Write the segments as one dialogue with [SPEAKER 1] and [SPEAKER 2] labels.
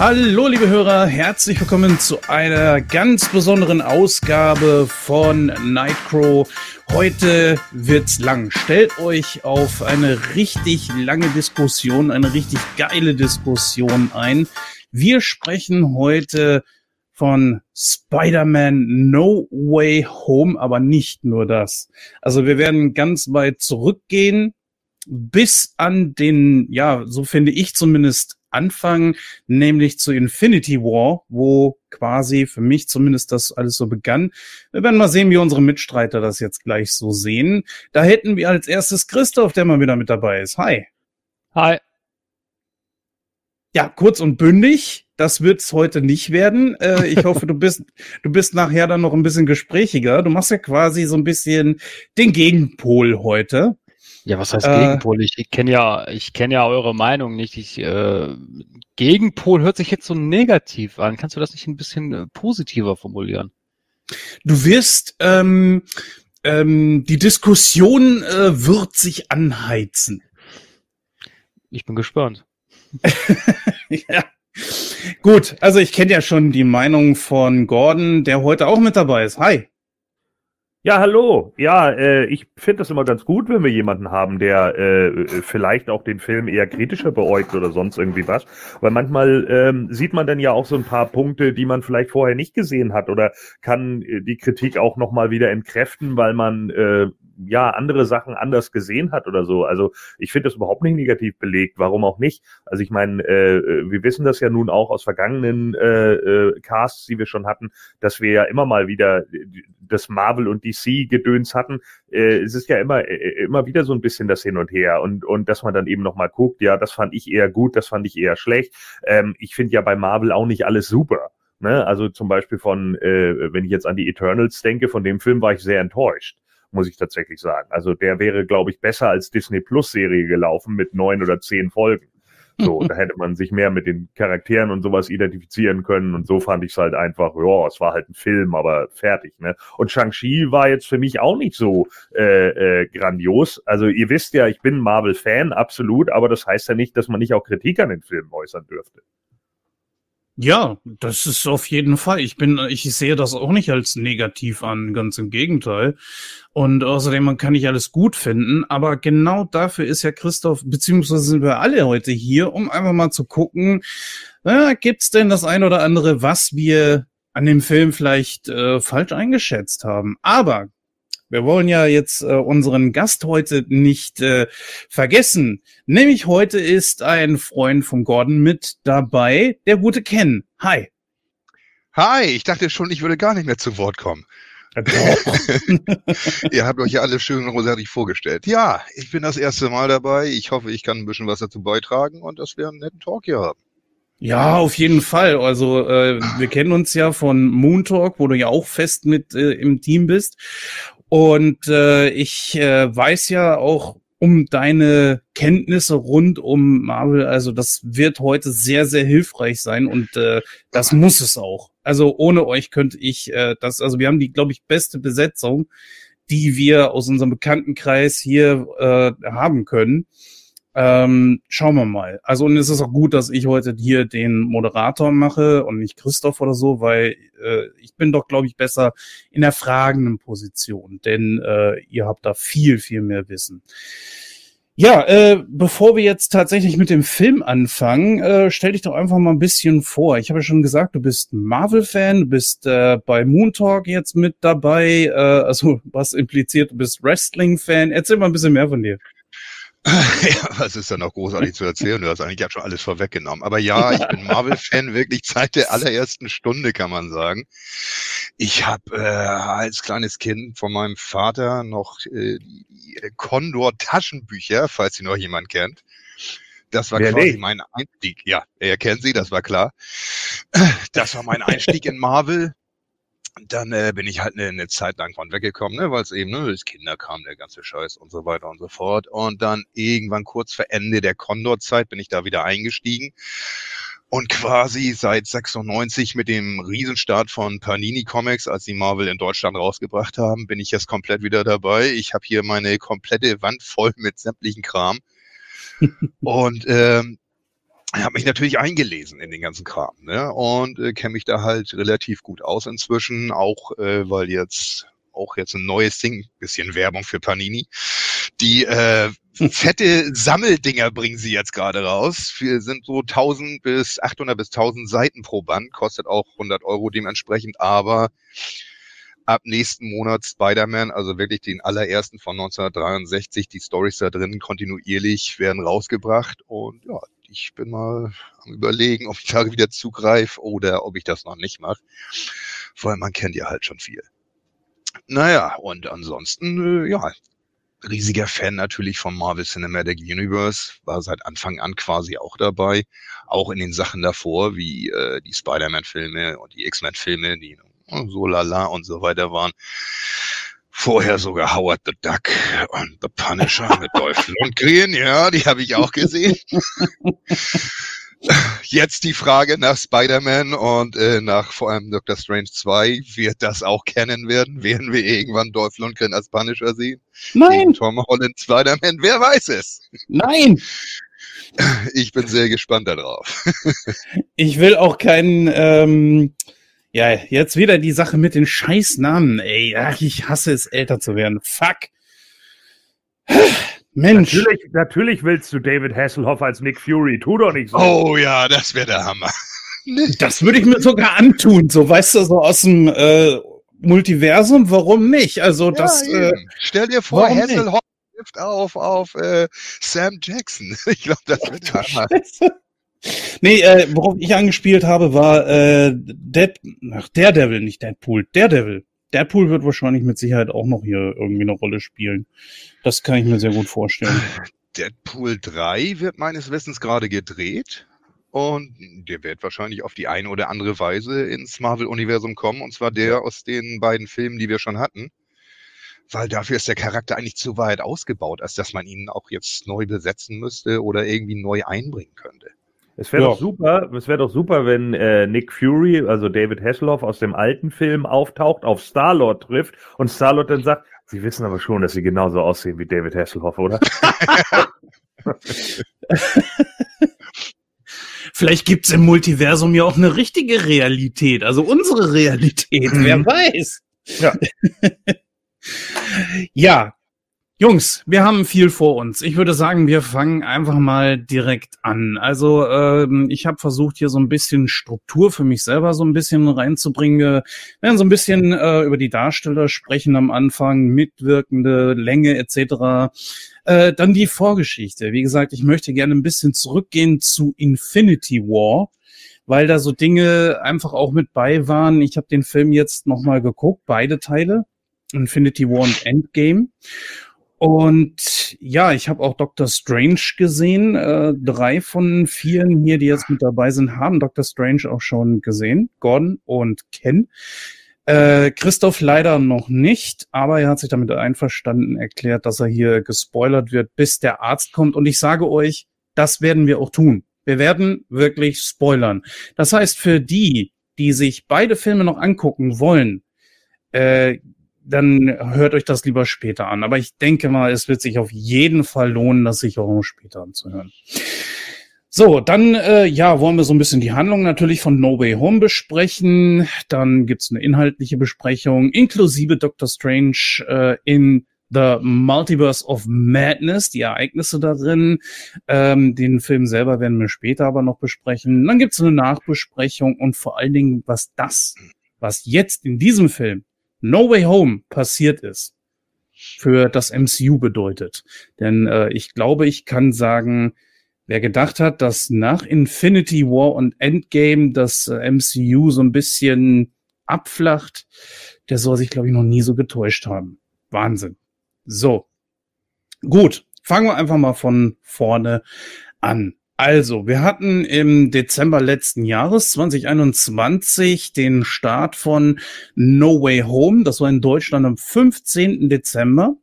[SPEAKER 1] Hallo, liebe Hörer, herzlich willkommen zu einer ganz besonderen Ausgabe von Nightcrow. Heute wird's lang. Stellt euch auf eine richtig lange Diskussion, eine richtig geile Diskussion ein. Wir sprechen heute von Spider-Man No Way Home, aber nicht nur das. Also wir werden ganz weit zurückgehen bis an den, ja, so finde ich zumindest Anfang, nämlich zu Infinity War, wo quasi für mich zumindest das alles so begann. Wir werden mal sehen, wie unsere Mitstreiter das jetzt gleich so sehen. Da hätten wir als erstes Christoph, der mal wieder mit dabei ist. Hi.
[SPEAKER 2] Hi.
[SPEAKER 1] Ja, kurz und bündig. Das wird's heute nicht werden. Äh, ich hoffe, du bist, du bist nachher dann noch ein bisschen gesprächiger. Du machst ja quasi so ein bisschen den Gegenpol heute.
[SPEAKER 2] Ja, was heißt äh, Gegenpol? Ich, ich kenne ja, ich kenne ja eure Meinung nicht. Ich, äh, Gegenpol hört sich jetzt so negativ an. Kannst du das nicht ein bisschen äh, positiver formulieren?
[SPEAKER 1] Du wirst ähm, ähm, die Diskussion äh, wird sich anheizen.
[SPEAKER 2] Ich bin gespannt.
[SPEAKER 1] ja. Gut, also ich kenne ja schon die Meinung von Gordon, der heute auch mit dabei ist. Hi.
[SPEAKER 3] Ja, hallo. Ja, äh, ich finde das immer ganz gut, wenn wir jemanden haben, der äh, äh, vielleicht auch den Film eher kritischer beäugt oder sonst irgendwie was. Weil manchmal ähm, sieht man dann ja auch so ein paar Punkte, die man vielleicht vorher nicht gesehen hat oder kann äh, die Kritik auch nochmal wieder entkräften, weil man äh, ja andere Sachen anders gesehen hat oder so. Also ich finde das überhaupt nicht negativ belegt. Warum auch nicht? Also ich meine, äh, wir wissen das ja nun auch aus vergangenen äh, äh, Casts, die wir schon hatten, dass wir ja immer mal wieder das Marvel und DC Gedöns hatten. Äh, es ist ja immer äh, immer wieder so ein bisschen das Hin und Her und und dass man dann eben noch mal guckt, ja, das fand ich eher gut, das fand ich eher schlecht. Ähm, ich finde ja bei Marvel auch nicht alles super. Ne? Also zum Beispiel von, äh, wenn ich jetzt an die Eternals denke, von dem Film war ich sehr enttäuscht muss ich tatsächlich sagen. Also der wäre, glaube ich, besser als Disney Plus Serie gelaufen mit neun oder zehn Folgen. So, da hätte man sich mehr mit den Charakteren und sowas identifizieren können. Und so fand ich es halt einfach, ja, es war halt ein Film, aber fertig. Ne? Und Shang-Chi war jetzt für mich auch nicht so äh, äh, grandios. Also ihr wisst ja, ich bin Marvel-Fan, absolut, aber das heißt ja nicht, dass man nicht auch Kritik an den Filmen äußern dürfte.
[SPEAKER 1] Ja, das ist auf jeden Fall. Ich bin, ich sehe das auch nicht als negativ an, ganz im Gegenteil. Und außerdem, man kann nicht alles gut finden, aber genau dafür ist ja Christoph, beziehungsweise sind wir alle heute hier, um einfach mal zu gucken, na, gibt's denn das ein oder andere, was wir an dem Film vielleicht äh, falsch eingeschätzt haben. Aber wir wollen ja jetzt äh, unseren Gast heute nicht äh, vergessen. Nämlich heute ist ein Freund von Gordon mit dabei, der gute Ken. Hi.
[SPEAKER 4] Hi, ich dachte schon, ich würde gar nicht mehr zu Wort kommen. Ihr habt euch ja alle schön großartig vorgestellt. Ja, ich bin das erste Mal dabei. Ich hoffe, ich kann ein bisschen was dazu beitragen und dass wir einen netten Talk hier haben.
[SPEAKER 1] Ja, auf jeden Fall. Also äh, wir kennen uns ja von Moon Talk, wo du ja auch fest mit äh, im Team bist. Und äh, ich äh, weiß ja auch um deine Kenntnisse rund um Marvel. Also das wird heute sehr, sehr hilfreich sein und äh, das muss es auch. Also ohne euch könnte ich äh, das, also wir haben die, glaube ich, beste Besetzung, die wir aus unserem Bekanntenkreis hier äh, haben können. Ähm, schauen wir mal. Also und es ist auch gut, dass ich heute hier den Moderator mache und nicht Christoph oder so, weil äh, ich bin doch, glaube ich, besser in der fragenden Position, denn äh, ihr habt da viel, viel mehr Wissen. Ja, äh, bevor wir jetzt tatsächlich mit dem Film anfangen, äh, stell dich doch einfach mal ein bisschen vor. Ich habe ja schon gesagt, du bist Marvel-Fan, du bist äh, bei Moon Talk jetzt mit dabei, äh, also was impliziert, du bist Wrestling-Fan. Erzähl mal ein bisschen mehr von dir.
[SPEAKER 4] Ja, was ist da noch großartig zu erzählen? Du hast eigentlich ja schon alles vorweggenommen. Aber ja, ich bin Marvel-Fan wirklich seit der allerersten Stunde, kann man sagen. Ich habe äh, als kleines Kind von meinem Vater noch äh, Condor-Taschenbücher, falls sie noch jemand kennt. Das war Wer quasi nicht? mein Einstieg. Ja, er kennt sie, das war klar. Das war mein Einstieg in Marvel dann äh, bin ich halt eine, eine Zeit lang von weggekommen, ne, weil es eben, ne, das Kinder kam, der ganze Scheiß und so weiter und so fort. Und dann irgendwann kurz vor Ende der Condor-Zeit bin ich da wieder eingestiegen. Und quasi seit 96 mit dem Riesenstart von Panini Comics, als die Marvel in Deutschland rausgebracht haben, bin ich jetzt komplett wieder dabei. Ich habe hier meine komplette Wand voll mit sämtlichen Kram. und ähm, habe mich natürlich eingelesen in den ganzen Kram ne? und äh, kenne mich da halt relativ gut aus inzwischen, auch äh, weil jetzt auch jetzt ein neues Ding, bisschen Werbung für Panini. Die äh, fette Sammeldinger bringen sie jetzt gerade raus. Wir sind so 1000 bis 800 bis 1000 Seiten pro Band, kostet auch 100 Euro dementsprechend, aber ab nächsten Monat Spider-Man, also wirklich den allerersten von 1963, die Stories da drin kontinuierlich werden rausgebracht und ja, ich bin mal am überlegen, ob ich da wieder zugreife oder ob ich das noch nicht mache. Vor allem, man kennt ja halt schon viel. Naja, und ansonsten, äh, ja, riesiger Fan natürlich vom Marvel Cinematic Universe, war seit Anfang an quasi auch dabei, auch in den Sachen davor, wie äh, die Spider-Man-Filme und die X-Men-Filme, die so lala und so weiter waren. Vorher sogar Howard the Duck und The Punisher mit Dolph Lundgren, ja, die habe ich auch gesehen. Jetzt die Frage nach Spider-Man und äh, nach vor allem Doctor Strange 2. Wird das auch kennen werden? Werden wir irgendwann Dolph Lundgren als Punisher sehen?
[SPEAKER 1] Nein!
[SPEAKER 4] Tom Holland Spider-Man? Wer weiß es?
[SPEAKER 1] Nein!
[SPEAKER 4] Ich bin sehr gespannt darauf.
[SPEAKER 1] ich will auch keinen, ähm, ja, jetzt wieder die Sache mit den Scheißnamen, ey. Ach, ich hasse es, älter zu werden. Fuck.
[SPEAKER 3] Mensch. Natürlich, natürlich willst du David Hasselhoff als Nick Fury. Tu doch nicht so.
[SPEAKER 4] Oh ja, das wäre der Hammer.
[SPEAKER 1] Das würde ich mir sogar antun, so weißt du, so aus dem äh, Multiversum, warum nicht? Also das. Ja, äh,
[SPEAKER 4] Stell dir vor, Hasselhoff trifft auf auf äh, Sam Jackson. Ich glaube, das wird der Hammer.
[SPEAKER 1] Nee, äh, worauf ich angespielt habe, war äh, Dead, ach, Daredevil, nicht Deadpool, Daredevil. Deadpool wird wahrscheinlich mit Sicherheit auch noch hier irgendwie eine Rolle spielen. Das kann ich mir sehr gut vorstellen.
[SPEAKER 4] Deadpool 3 wird meines Wissens gerade gedreht. Und der wird wahrscheinlich auf die eine oder andere Weise ins Marvel-Universum kommen. Und zwar der aus den beiden Filmen, die wir schon hatten. Weil dafür ist der Charakter eigentlich zu weit ausgebaut, als dass man ihn auch jetzt neu besetzen müsste oder irgendwie neu einbringen könnte.
[SPEAKER 3] Es wäre ja. doch super, es wäre doch super, wenn äh, Nick Fury, also David Hasselhoff aus dem alten Film auftaucht, auf Star-Lord trifft und Star-Lord dann sagt, Sie wissen aber schon, dass Sie genauso aussehen wie David Hasselhoff, oder?
[SPEAKER 1] Vielleicht gibt's im Multiversum ja auch eine richtige Realität, also unsere Realität, wer mhm. weiß.
[SPEAKER 3] Ja.
[SPEAKER 1] ja, Jungs, wir haben viel vor uns. Ich würde sagen, wir fangen einfach mal direkt an. Also ähm, ich habe versucht, hier so ein bisschen Struktur für mich selber so ein bisschen reinzubringen. Wir werden so ein bisschen äh, über die Darsteller sprechen am Anfang, mitwirkende Länge etc. Äh, dann die Vorgeschichte. Wie gesagt, ich möchte gerne ein bisschen zurückgehen zu Infinity War weil da so Dinge einfach auch mit bei waren. Ich habe den Film jetzt nochmal geguckt, beide Teile, Infinity War und Endgame. Und ja, ich habe auch Doctor Strange gesehen. Äh, drei von vielen hier, die jetzt mit dabei sind, haben Doctor Strange auch schon gesehen. Gordon und Ken. Äh, Christoph leider noch nicht, aber er hat sich damit einverstanden erklärt, dass er hier gespoilert wird, bis der Arzt kommt. Und ich sage euch, das werden wir auch tun. Wir werden wirklich spoilern. Das heißt, für die, die sich beide Filme noch angucken wollen, äh, dann hört euch das lieber später an. Aber ich denke mal, es wird sich auf jeden Fall lohnen, das sich auch später anzuhören. So, dann äh, ja, wollen wir so ein bisschen die Handlung natürlich von No Way Home besprechen. Dann gibt's eine inhaltliche Besprechung, inklusive Doctor Strange äh, in The Multiverse of Madness, die Ereignisse darin. Ähm, den Film selber werden wir später aber noch besprechen. Dann gibt's eine Nachbesprechung und vor allen Dingen, was das, was jetzt in diesem Film No Way Home passiert ist, für das MCU bedeutet. Denn äh, ich glaube, ich kann sagen, wer gedacht hat, dass nach Infinity War und Endgame das äh, MCU so ein bisschen abflacht, der soll sich, glaube ich, noch nie so getäuscht haben. Wahnsinn. So. Gut. Fangen wir einfach mal von vorne an. Also, wir hatten im Dezember letzten Jahres 2021 den Start von No Way Home. Das war in Deutschland am 15. Dezember.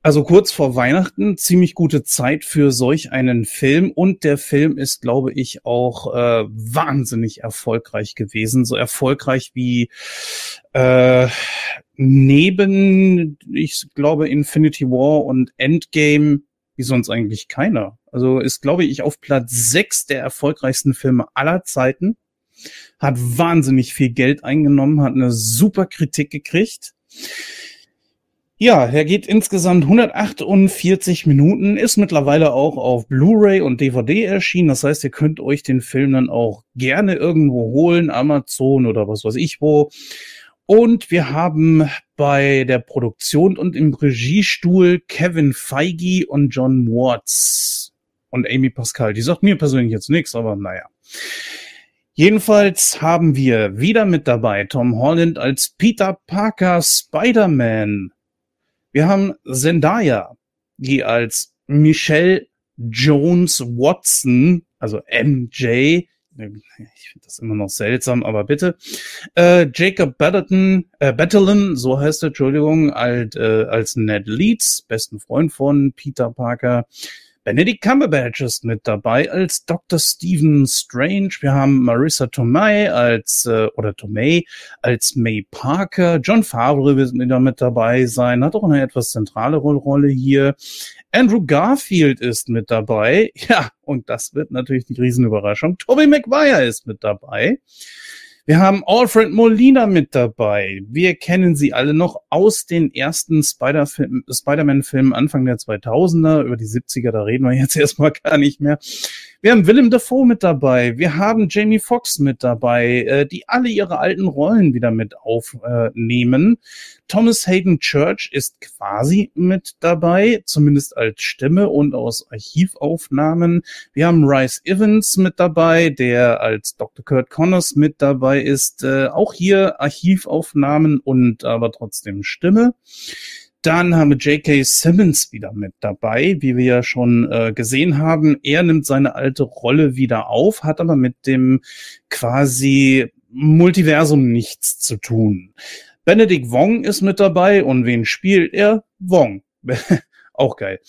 [SPEAKER 1] Also kurz vor Weihnachten, ziemlich gute Zeit für solch einen Film. Und der Film ist, glaube ich, auch äh, wahnsinnig erfolgreich gewesen. So erfolgreich wie äh, neben, ich glaube, Infinity War und Endgame wie sonst eigentlich keiner. Also ist, glaube ich, auf Platz sechs der erfolgreichsten Filme aller Zeiten. Hat wahnsinnig viel Geld eingenommen, hat eine super Kritik gekriegt. Ja, er geht insgesamt 148 Minuten, ist mittlerweile auch auf Blu-ray und DVD erschienen. Das heißt, ihr könnt euch den Film dann auch gerne irgendwo holen, Amazon oder was weiß ich wo. Und wir haben bei der Produktion und im Regiestuhl Kevin Feige und John Watts und Amy Pascal. Die sagt mir persönlich jetzt nichts, aber naja. Jedenfalls haben wir wieder mit dabei Tom Holland als Peter Parker Spider-Man. Wir haben Zendaya, die als Michelle Jones Watson, also MJ, ich finde das immer noch seltsam, aber bitte. Äh, Jacob Battleton, äh, Battleton, so heißt er, Entschuldigung, alt, äh, als Ned Leeds, besten Freund von Peter Parker. Benedict Cumberbatch ist mit dabei als Dr. Stephen Strange. Wir haben Marissa Tomei als, äh, oder Tomei als May Parker. John Favre wird wieder mit dabei sein, hat auch eine etwas zentrale Rolle hier. Andrew Garfield ist mit dabei. Ja, und das wird natürlich die Riesenüberraschung. Tobey Maguire ist mit dabei. Wir haben Alfred Molina mit dabei. Wir kennen sie alle noch aus den ersten Spider-Man-Filmen Anfang der 2000er. Über die 70er, da reden wir jetzt erstmal gar nicht mehr. Wir haben Willem Dafoe mit dabei. Wir haben Jamie Foxx mit dabei, äh, die alle ihre alten Rollen wieder mit aufnehmen. Thomas Hayden Church ist quasi mit dabei, zumindest als Stimme und aus Archivaufnahmen. Wir haben Rice Evans mit dabei, der als Dr. Kurt Connors mit dabei ist. Äh, auch hier Archivaufnahmen und aber trotzdem Stimme. Dann haben wir J.K. Simmons wieder mit dabei, wie wir ja schon äh, gesehen haben. Er nimmt seine alte Rolle wieder auf, hat aber mit dem quasi Multiversum nichts zu tun. Benedict Wong ist mit dabei und wen spielt er? Wong. Auch geil.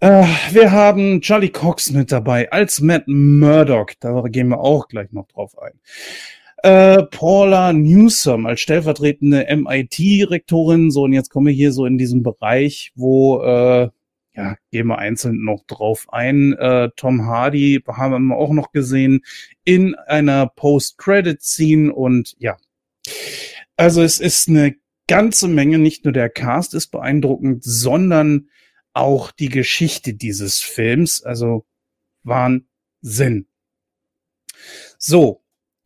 [SPEAKER 1] Äh, wir haben Charlie Cox mit dabei als Matt Murdock. Da gehen wir auch gleich noch drauf ein. Äh, Paula Newsom als stellvertretende MIT-Rektorin. So, und jetzt kommen wir hier so in diesen Bereich, wo, äh, ja, gehen wir einzeln noch drauf ein. Äh, Tom Hardy haben wir auch noch gesehen in einer Post-Credit-Scene und ja. Also es ist eine ganze Menge, nicht nur der Cast ist beeindruckend, sondern auch die Geschichte dieses Films. Also Wahnsinn. So,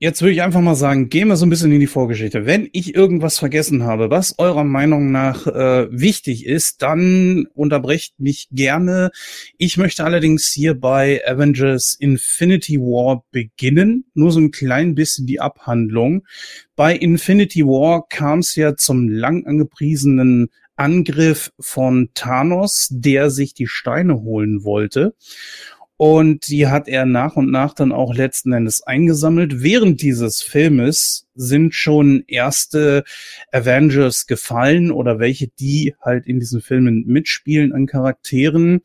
[SPEAKER 1] Jetzt würde ich einfach mal sagen, gehen wir so ein bisschen in die Vorgeschichte. Wenn ich irgendwas vergessen habe, was eurer Meinung nach äh, wichtig ist, dann unterbrecht mich gerne. Ich möchte allerdings hier bei Avengers Infinity War beginnen. Nur so ein klein bisschen die Abhandlung. Bei Infinity War kam es ja zum lang angepriesenen Angriff von Thanos, der sich die Steine holen wollte. Und die hat er nach und nach dann auch letzten Endes eingesammelt. Während dieses Filmes sind schon erste Avengers gefallen oder welche, die halt in diesen Filmen mitspielen an Charakteren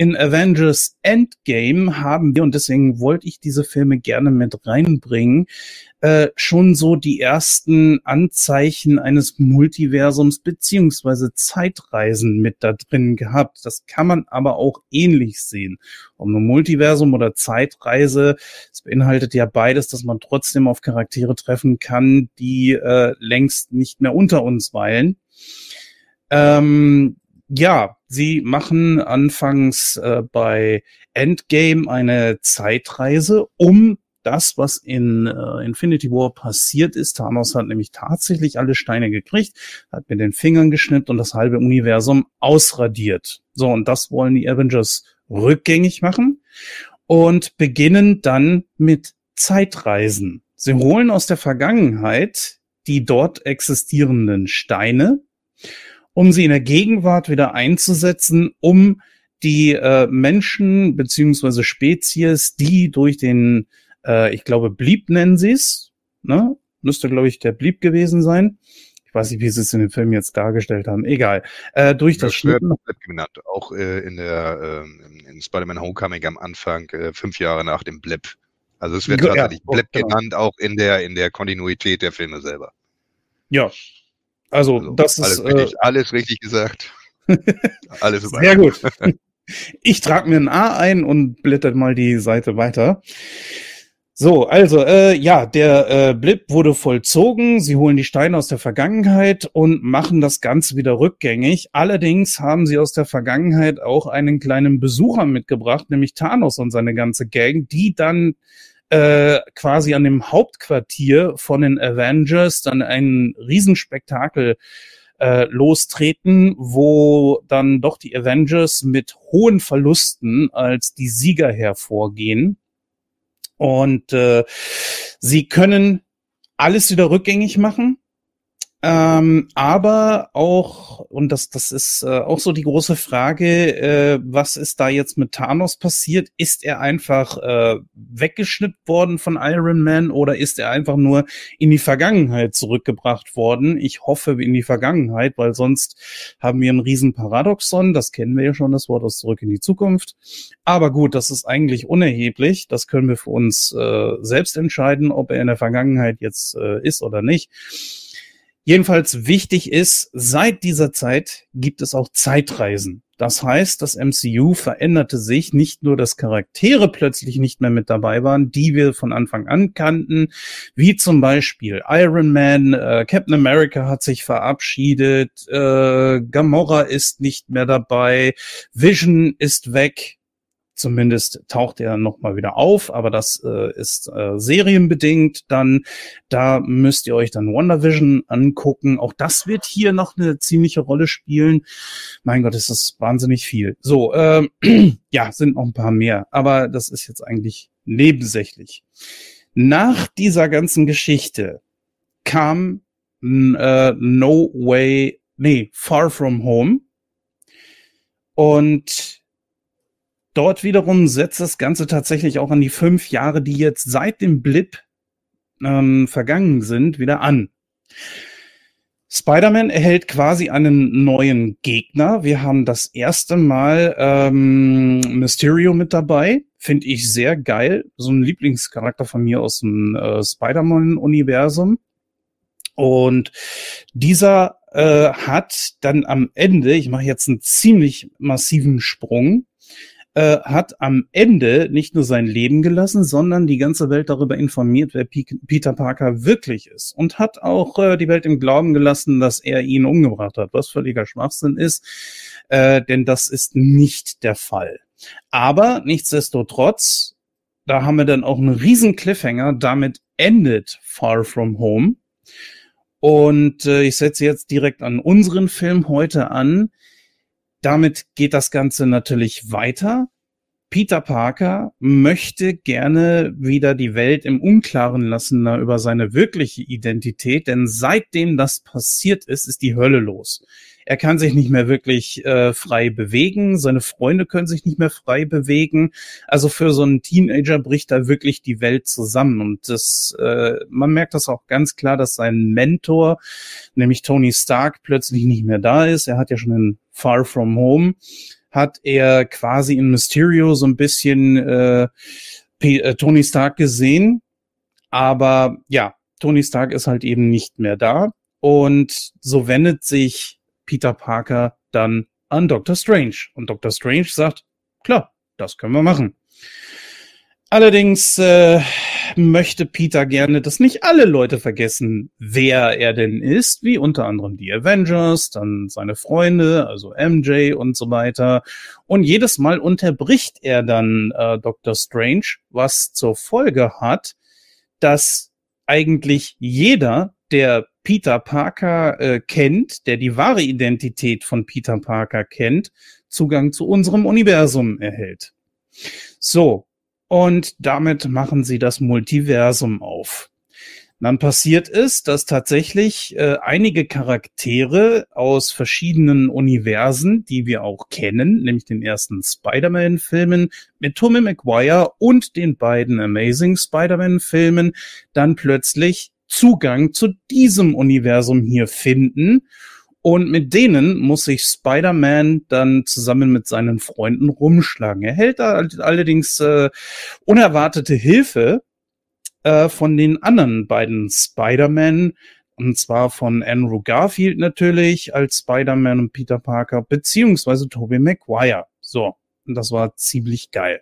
[SPEAKER 1] in Avengers Endgame haben wir, und deswegen wollte ich diese Filme gerne mit reinbringen, äh, schon so die ersten Anzeichen eines Multiversums beziehungsweise Zeitreisen mit da drin gehabt. Das kann man aber auch ähnlich sehen. Ob nur Multiversum oder Zeitreise, es beinhaltet ja beides, dass man trotzdem auf Charaktere treffen kann, die äh, längst nicht mehr unter uns weilen. Ähm, ja, sie machen anfangs äh, bei Endgame eine Zeitreise, um das, was in äh, Infinity War passiert ist. Thanos hat nämlich tatsächlich alle Steine gekriegt, hat mit den Fingern geschnippt und das halbe Universum ausradiert. So, und das wollen die Avengers rückgängig machen und beginnen dann mit Zeitreisen. Sie holen aus der Vergangenheit die dort existierenden Steine um sie in der Gegenwart wieder einzusetzen, um die äh, Menschen beziehungsweise Spezies, die durch den, äh, ich glaube, Blieb nennen sie es, ne? Müsste, glaube ich, der Blieb gewesen sein. Ich weiß nicht, wie sie es in dem Film jetzt dargestellt haben. Egal. Äh, durch das, das Schnitten.
[SPEAKER 4] genannt. Auch äh, in der äh, in Spider-Man Homecoming am Anfang, äh, fünf Jahre nach dem Blip. Also es wird tatsächlich ja, Blip genau. genannt, auch in der in der Kontinuität der Filme selber.
[SPEAKER 1] Ja, also, also das
[SPEAKER 4] alles
[SPEAKER 1] ist.
[SPEAKER 4] Richtig, äh, alles richtig gesagt.
[SPEAKER 1] alles super. Sehr gut. Ich trage mir ein A ein und blättert mal die Seite weiter. So, also, äh, ja, der äh, Blip wurde vollzogen. Sie holen die Steine aus der Vergangenheit und machen das Ganze wieder rückgängig. Allerdings haben sie aus der Vergangenheit auch einen kleinen Besucher mitgebracht, nämlich Thanos und seine ganze Gang, die dann äh, quasi an dem Hauptquartier von den Avengers dann ein Riesenspektakel äh, lostreten, wo dann doch die Avengers mit hohen Verlusten als die Sieger hervorgehen. Und äh, sie können alles wieder rückgängig machen. Ähm, aber auch, und das, das ist äh, auch so die große Frage, äh, was ist da jetzt mit Thanos passiert? Ist er einfach äh, weggeschnitten worden von Iron Man oder ist er einfach nur in die Vergangenheit zurückgebracht worden? Ich hoffe in die Vergangenheit, weil sonst haben wir einen riesen Paradoxon. Das kennen wir ja schon, das Wort aus Zurück in die Zukunft. Aber gut, das ist eigentlich unerheblich. Das können wir für uns äh, selbst entscheiden, ob er in der Vergangenheit jetzt äh, ist oder nicht. Jedenfalls wichtig ist, seit dieser Zeit gibt es auch Zeitreisen. Das heißt, das MCU veränderte sich nicht nur, dass Charaktere plötzlich nicht mehr mit dabei waren, die wir von Anfang an kannten, wie zum Beispiel Iron Man, äh, Captain America hat sich verabschiedet, äh, Gamora ist nicht mehr dabei, Vision ist weg, Zumindest taucht er nochmal wieder auf, aber das äh, ist äh, serienbedingt. Dann, da müsst ihr euch dann WandaVision angucken. Auch das wird hier noch eine ziemliche Rolle spielen. Mein Gott, ist das wahnsinnig viel. So, äh, ja, sind noch ein paar mehr, aber das ist jetzt eigentlich nebensächlich. Nach dieser ganzen Geschichte kam äh, No Way, nee, Far From Home. Und dort wiederum setzt das Ganze tatsächlich auch an die fünf Jahre, die jetzt seit dem Blip ähm, vergangen sind, wieder an. Spider-Man erhält quasi einen neuen Gegner. Wir haben das erste Mal ähm, Mysterio mit dabei. Finde ich sehr geil. So ein Lieblingscharakter von mir aus dem äh, Spider-Man-Universum. Und dieser äh, hat dann am Ende, ich mache jetzt einen ziemlich massiven Sprung, äh, hat am Ende nicht nur sein Leben gelassen, sondern die ganze Welt darüber informiert, wer P Peter Parker wirklich ist. Und hat auch äh, die Welt im Glauben gelassen, dass er ihn umgebracht hat, was völliger Schwachsinn ist, äh, denn das ist nicht der Fall. Aber nichtsdestotrotz, da haben wir dann auch einen riesen Cliffhanger, damit endet Far From Home. Und äh, ich setze jetzt direkt an unseren Film heute an damit geht das Ganze natürlich weiter. Peter Parker möchte gerne wieder die Welt im Unklaren lassen über seine wirkliche Identität, denn seitdem das passiert ist, ist die Hölle los. Er kann sich nicht mehr wirklich äh, frei bewegen, seine Freunde können sich nicht mehr frei bewegen. Also für so einen Teenager bricht da wirklich die Welt zusammen. Und das, äh, man merkt das auch ganz klar, dass sein Mentor, nämlich Tony Stark, plötzlich nicht mehr da ist. Er hat ja schon in Far From Home hat er quasi in Mysterio so ein bisschen äh, äh, Tony Stark gesehen. Aber ja, Tony Stark ist halt eben nicht mehr da. Und so wendet sich Peter Parker dann an Dr. Strange. Und Dr. Strange sagt, klar, das können wir machen. Allerdings äh, möchte Peter gerne, dass nicht alle Leute vergessen, wer er denn ist, wie unter anderem die Avengers, dann seine Freunde, also MJ und so weiter. Und jedes Mal unterbricht er dann äh, Dr. Strange, was zur Folge hat, dass eigentlich jeder, der Peter Parker äh, kennt, der die wahre Identität von Peter Parker kennt, Zugang zu unserem Universum erhält. So, und damit machen sie das Multiversum auf. Dann passiert es, dass tatsächlich äh, einige Charaktere aus verschiedenen Universen, die wir auch kennen, nämlich den ersten Spider-Man-Filmen mit Tommy Maguire und den beiden Amazing Spider-Man-Filmen, dann plötzlich Zugang zu diesem Universum hier finden und mit denen muss sich Spider-Man dann zusammen mit seinen Freunden rumschlagen. Er hält da allerdings äh, unerwartete Hilfe äh, von den anderen beiden Spider-Man, und zwar von Andrew Garfield natürlich als Spider-Man und Peter Parker, beziehungsweise Tobey Maguire. So, und das war ziemlich geil.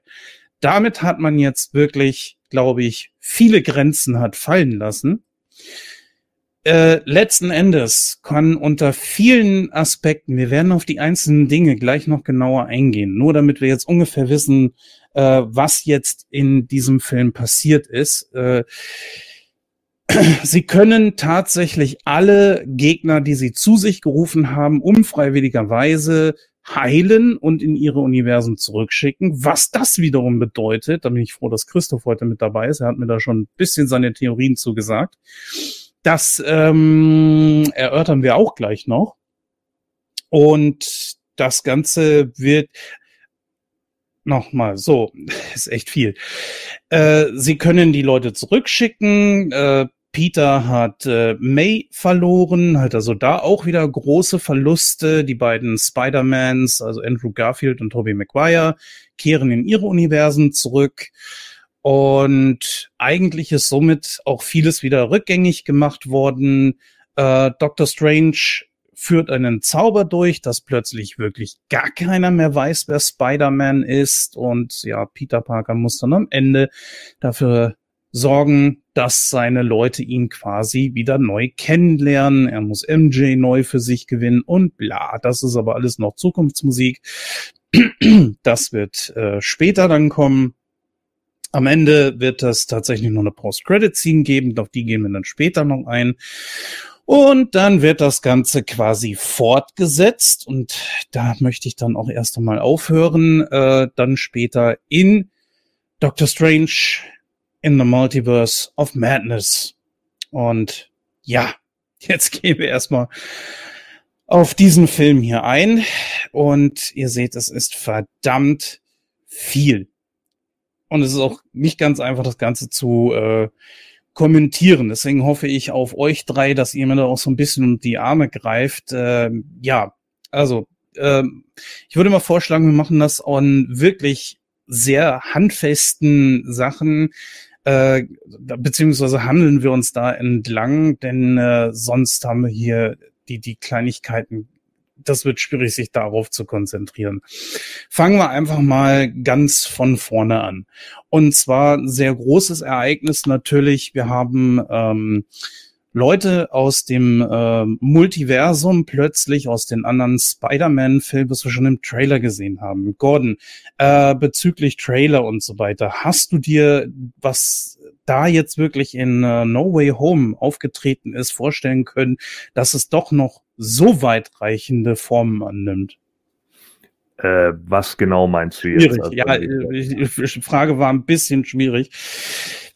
[SPEAKER 1] Damit hat man jetzt wirklich, glaube ich, viele Grenzen hat fallen lassen. Äh, letzten Endes kann unter vielen Aspekten, wir werden auf die einzelnen Dinge gleich noch genauer eingehen, nur damit wir jetzt ungefähr wissen, äh, was jetzt in diesem Film passiert ist. Äh, sie können tatsächlich alle Gegner, die sie zu sich gerufen haben, unfreiwilligerweise heilen und in ihre Universen zurückschicken. Was das wiederum bedeutet, da bin ich froh, dass Christoph heute mit dabei ist. Er hat mir da schon ein bisschen seine Theorien zugesagt. Das ähm, erörtern wir auch gleich noch. Und das Ganze wird nochmal so, ist echt viel. Äh, sie können die Leute zurückschicken. Äh, Peter hat äh, May verloren, hat also da auch wieder große Verluste. Die beiden Spider-Mans, also Andrew Garfield und Tobey Maguire, kehren in ihre Universen zurück. Und eigentlich ist somit auch vieles wieder rückgängig gemacht worden. Äh, Doctor Strange führt einen Zauber durch, dass plötzlich wirklich gar keiner mehr weiß, wer Spider-Man ist. Und ja, Peter Parker muss dann am Ende dafür sorgen, dass seine Leute ihn quasi wieder neu kennenlernen. Er muss MJ neu für sich gewinnen und bla. Das ist aber alles noch Zukunftsmusik. Das wird äh, später dann kommen. Am Ende wird es tatsächlich noch eine Post-Credit-Scene geben, auf die gehen wir dann später noch ein. Und dann wird das Ganze quasi fortgesetzt und da möchte ich dann auch erst einmal aufhören, äh, dann später in Doctor Strange in the Multiverse of Madness. Und ja, jetzt gehen wir erstmal auf diesen Film hier ein. Und ihr seht, es ist verdammt viel. Und es ist auch nicht ganz einfach, das Ganze zu äh, kommentieren. Deswegen hoffe ich auf euch drei, dass ihr mir da auch so ein bisschen um die Arme greift. Äh, ja, also äh, ich würde mal vorschlagen, wir machen das an wirklich sehr handfesten Sachen, äh, beziehungsweise handeln wir uns da entlang, denn äh, sonst haben wir hier die, die Kleinigkeiten. Das wird schwierig, sich darauf zu konzentrieren. Fangen wir einfach mal ganz von vorne an. Und zwar sehr großes Ereignis natürlich. Wir haben ähm, Leute aus dem äh, Multiversum plötzlich aus den anderen Spider-Man-Filmen, was wir schon im Trailer gesehen haben. Gordon, äh, bezüglich Trailer und so weiter, hast du dir, was da jetzt wirklich in äh, No Way Home aufgetreten ist, vorstellen können, dass es doch noch so weitreichende Formen annimmt?
[SPEAKER 3] Äh, was genau meinst du jetzt?
[SPEAKER 1] Schwierig. Also, ja, die Frage war ein bisschen schwierig.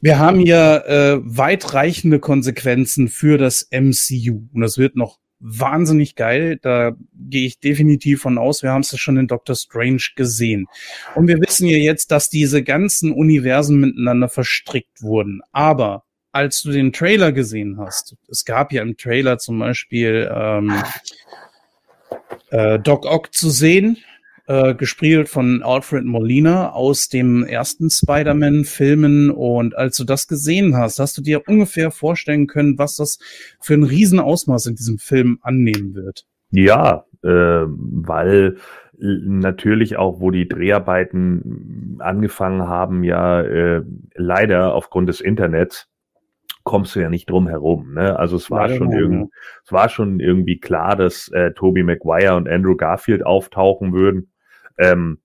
[SPEAKER 1] Wir haben hier äh, weitreichende Konsequenzen für das MCU und das wird noch wahnsinnig geil. Da gehe ich definitiv von aus. Wir haben es schon in Doctor Strange gesehen. Und wir wissen ja jetzt, dass diese ganzen Universen miteinander verstrickt wurden. Aber als du den Trailer gesehen hast, es gab ja im Trailer zum Beispiel ähm, äh, Doc Ock zu sehen, äh, gespielt von Alfred Molina aus dem ersten Spider-Man-Filmen. Und als du das gesehen hast, hast du dir ungefähr vorstellen können, was das für ein Riesenausmaß in diesem Film annehmen wird.
[SPEAKER 3] Ja, äh, weil natürlich auch, wo die Dreharbeiten angefangen haben, ja äh, leider aufgrund des Internets kommst du ja nicht drum herum. Ne? Also es war ja, schon irgendwie, es war schon irgendwie klar, dass äh, Toby Maguire und Andrew Garfield auftauchen würden. Ähm,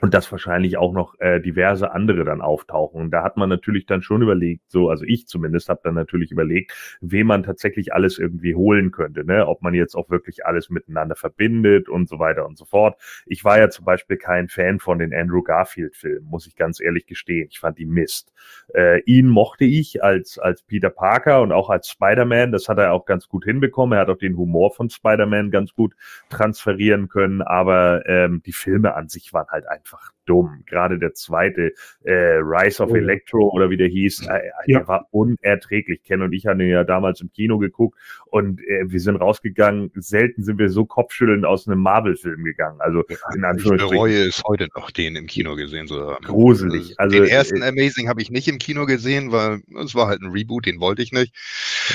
[SPEAKER 3] und dass wahrscheinlich auch noch äh, diverse andere dann auftauchen. Und da hat man natürlich dann schon überlegt, so, also ich zumindest habe dann natürlich überlegt, wem man tatsächlich alles irgendwie holen könnte, ne? Ob man jetzt auch wirklich alles miteinander verbindet und so weiter und so fort. Ich war ja zum Beispiel kein Fan von den Andrew Garfield-Filmen, muss ich ganz ehrlich gestehen. Ich fand die Mist. Äh, ihn mochte ich als, als Peter Parker und auch als Spider-Man. Das hat er auch ganz gut hinbekommen. Er hat auch den Humor von Spider-Man ganz gut transferieren können, aber ähm, die Filme an sich waren halt einfach einfach dumm. Gerade der zweite, äh, Rise of oh. Electro oder wie der hieß, äh, ja. der war unerträglich. Ken und ich haben den ja damals im Kino geguckt und äh, wir sind rausgegangen. Selten sind wir so kopfschüttelnd aus einem Marvel-Film gegangen. Also
[SPEAKER 4] ja, in Anführungsstrichen. Ich bereue es heute noch, den im Kino gesehen zu haben.
[SPEAKER 3] Gruselig.
[SPEAKER 4] Also, den ersten äh, Amazing habe ich nicht im Kino gesehen, weil es war halt ein Reboot, den wollte ich nicht.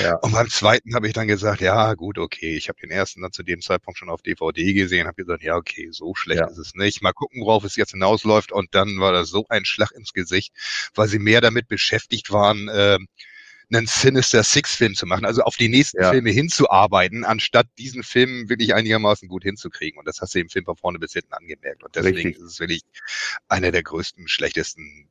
[SPEAKER 4] Ja. Und beim zweiten habe ich dann gesagt, ja gut, okay, ich habe den ersten dann zu dem Zeitpunkt schon auf DVD gesehen, habe gesagt, ja okay, so schlecht ja. ist es nicht. Mal gucken, worauf es jetzt hinausläuft. Und dann war das so ein Schlag ins Gesicht, weil sie mehr damit beschäftigt waren, äh, einen Sinister Six Film zu machen, also auf die nächsten ja. Filme hinzuarbeiten, anstatt diesen Film wirklich einigermaßen gut hinzukriegen. Und das hast du im Film von vorne bis hinten angemerkt. Und deswegen Richtig. ist es wirklich einer der größten, schlechtesten,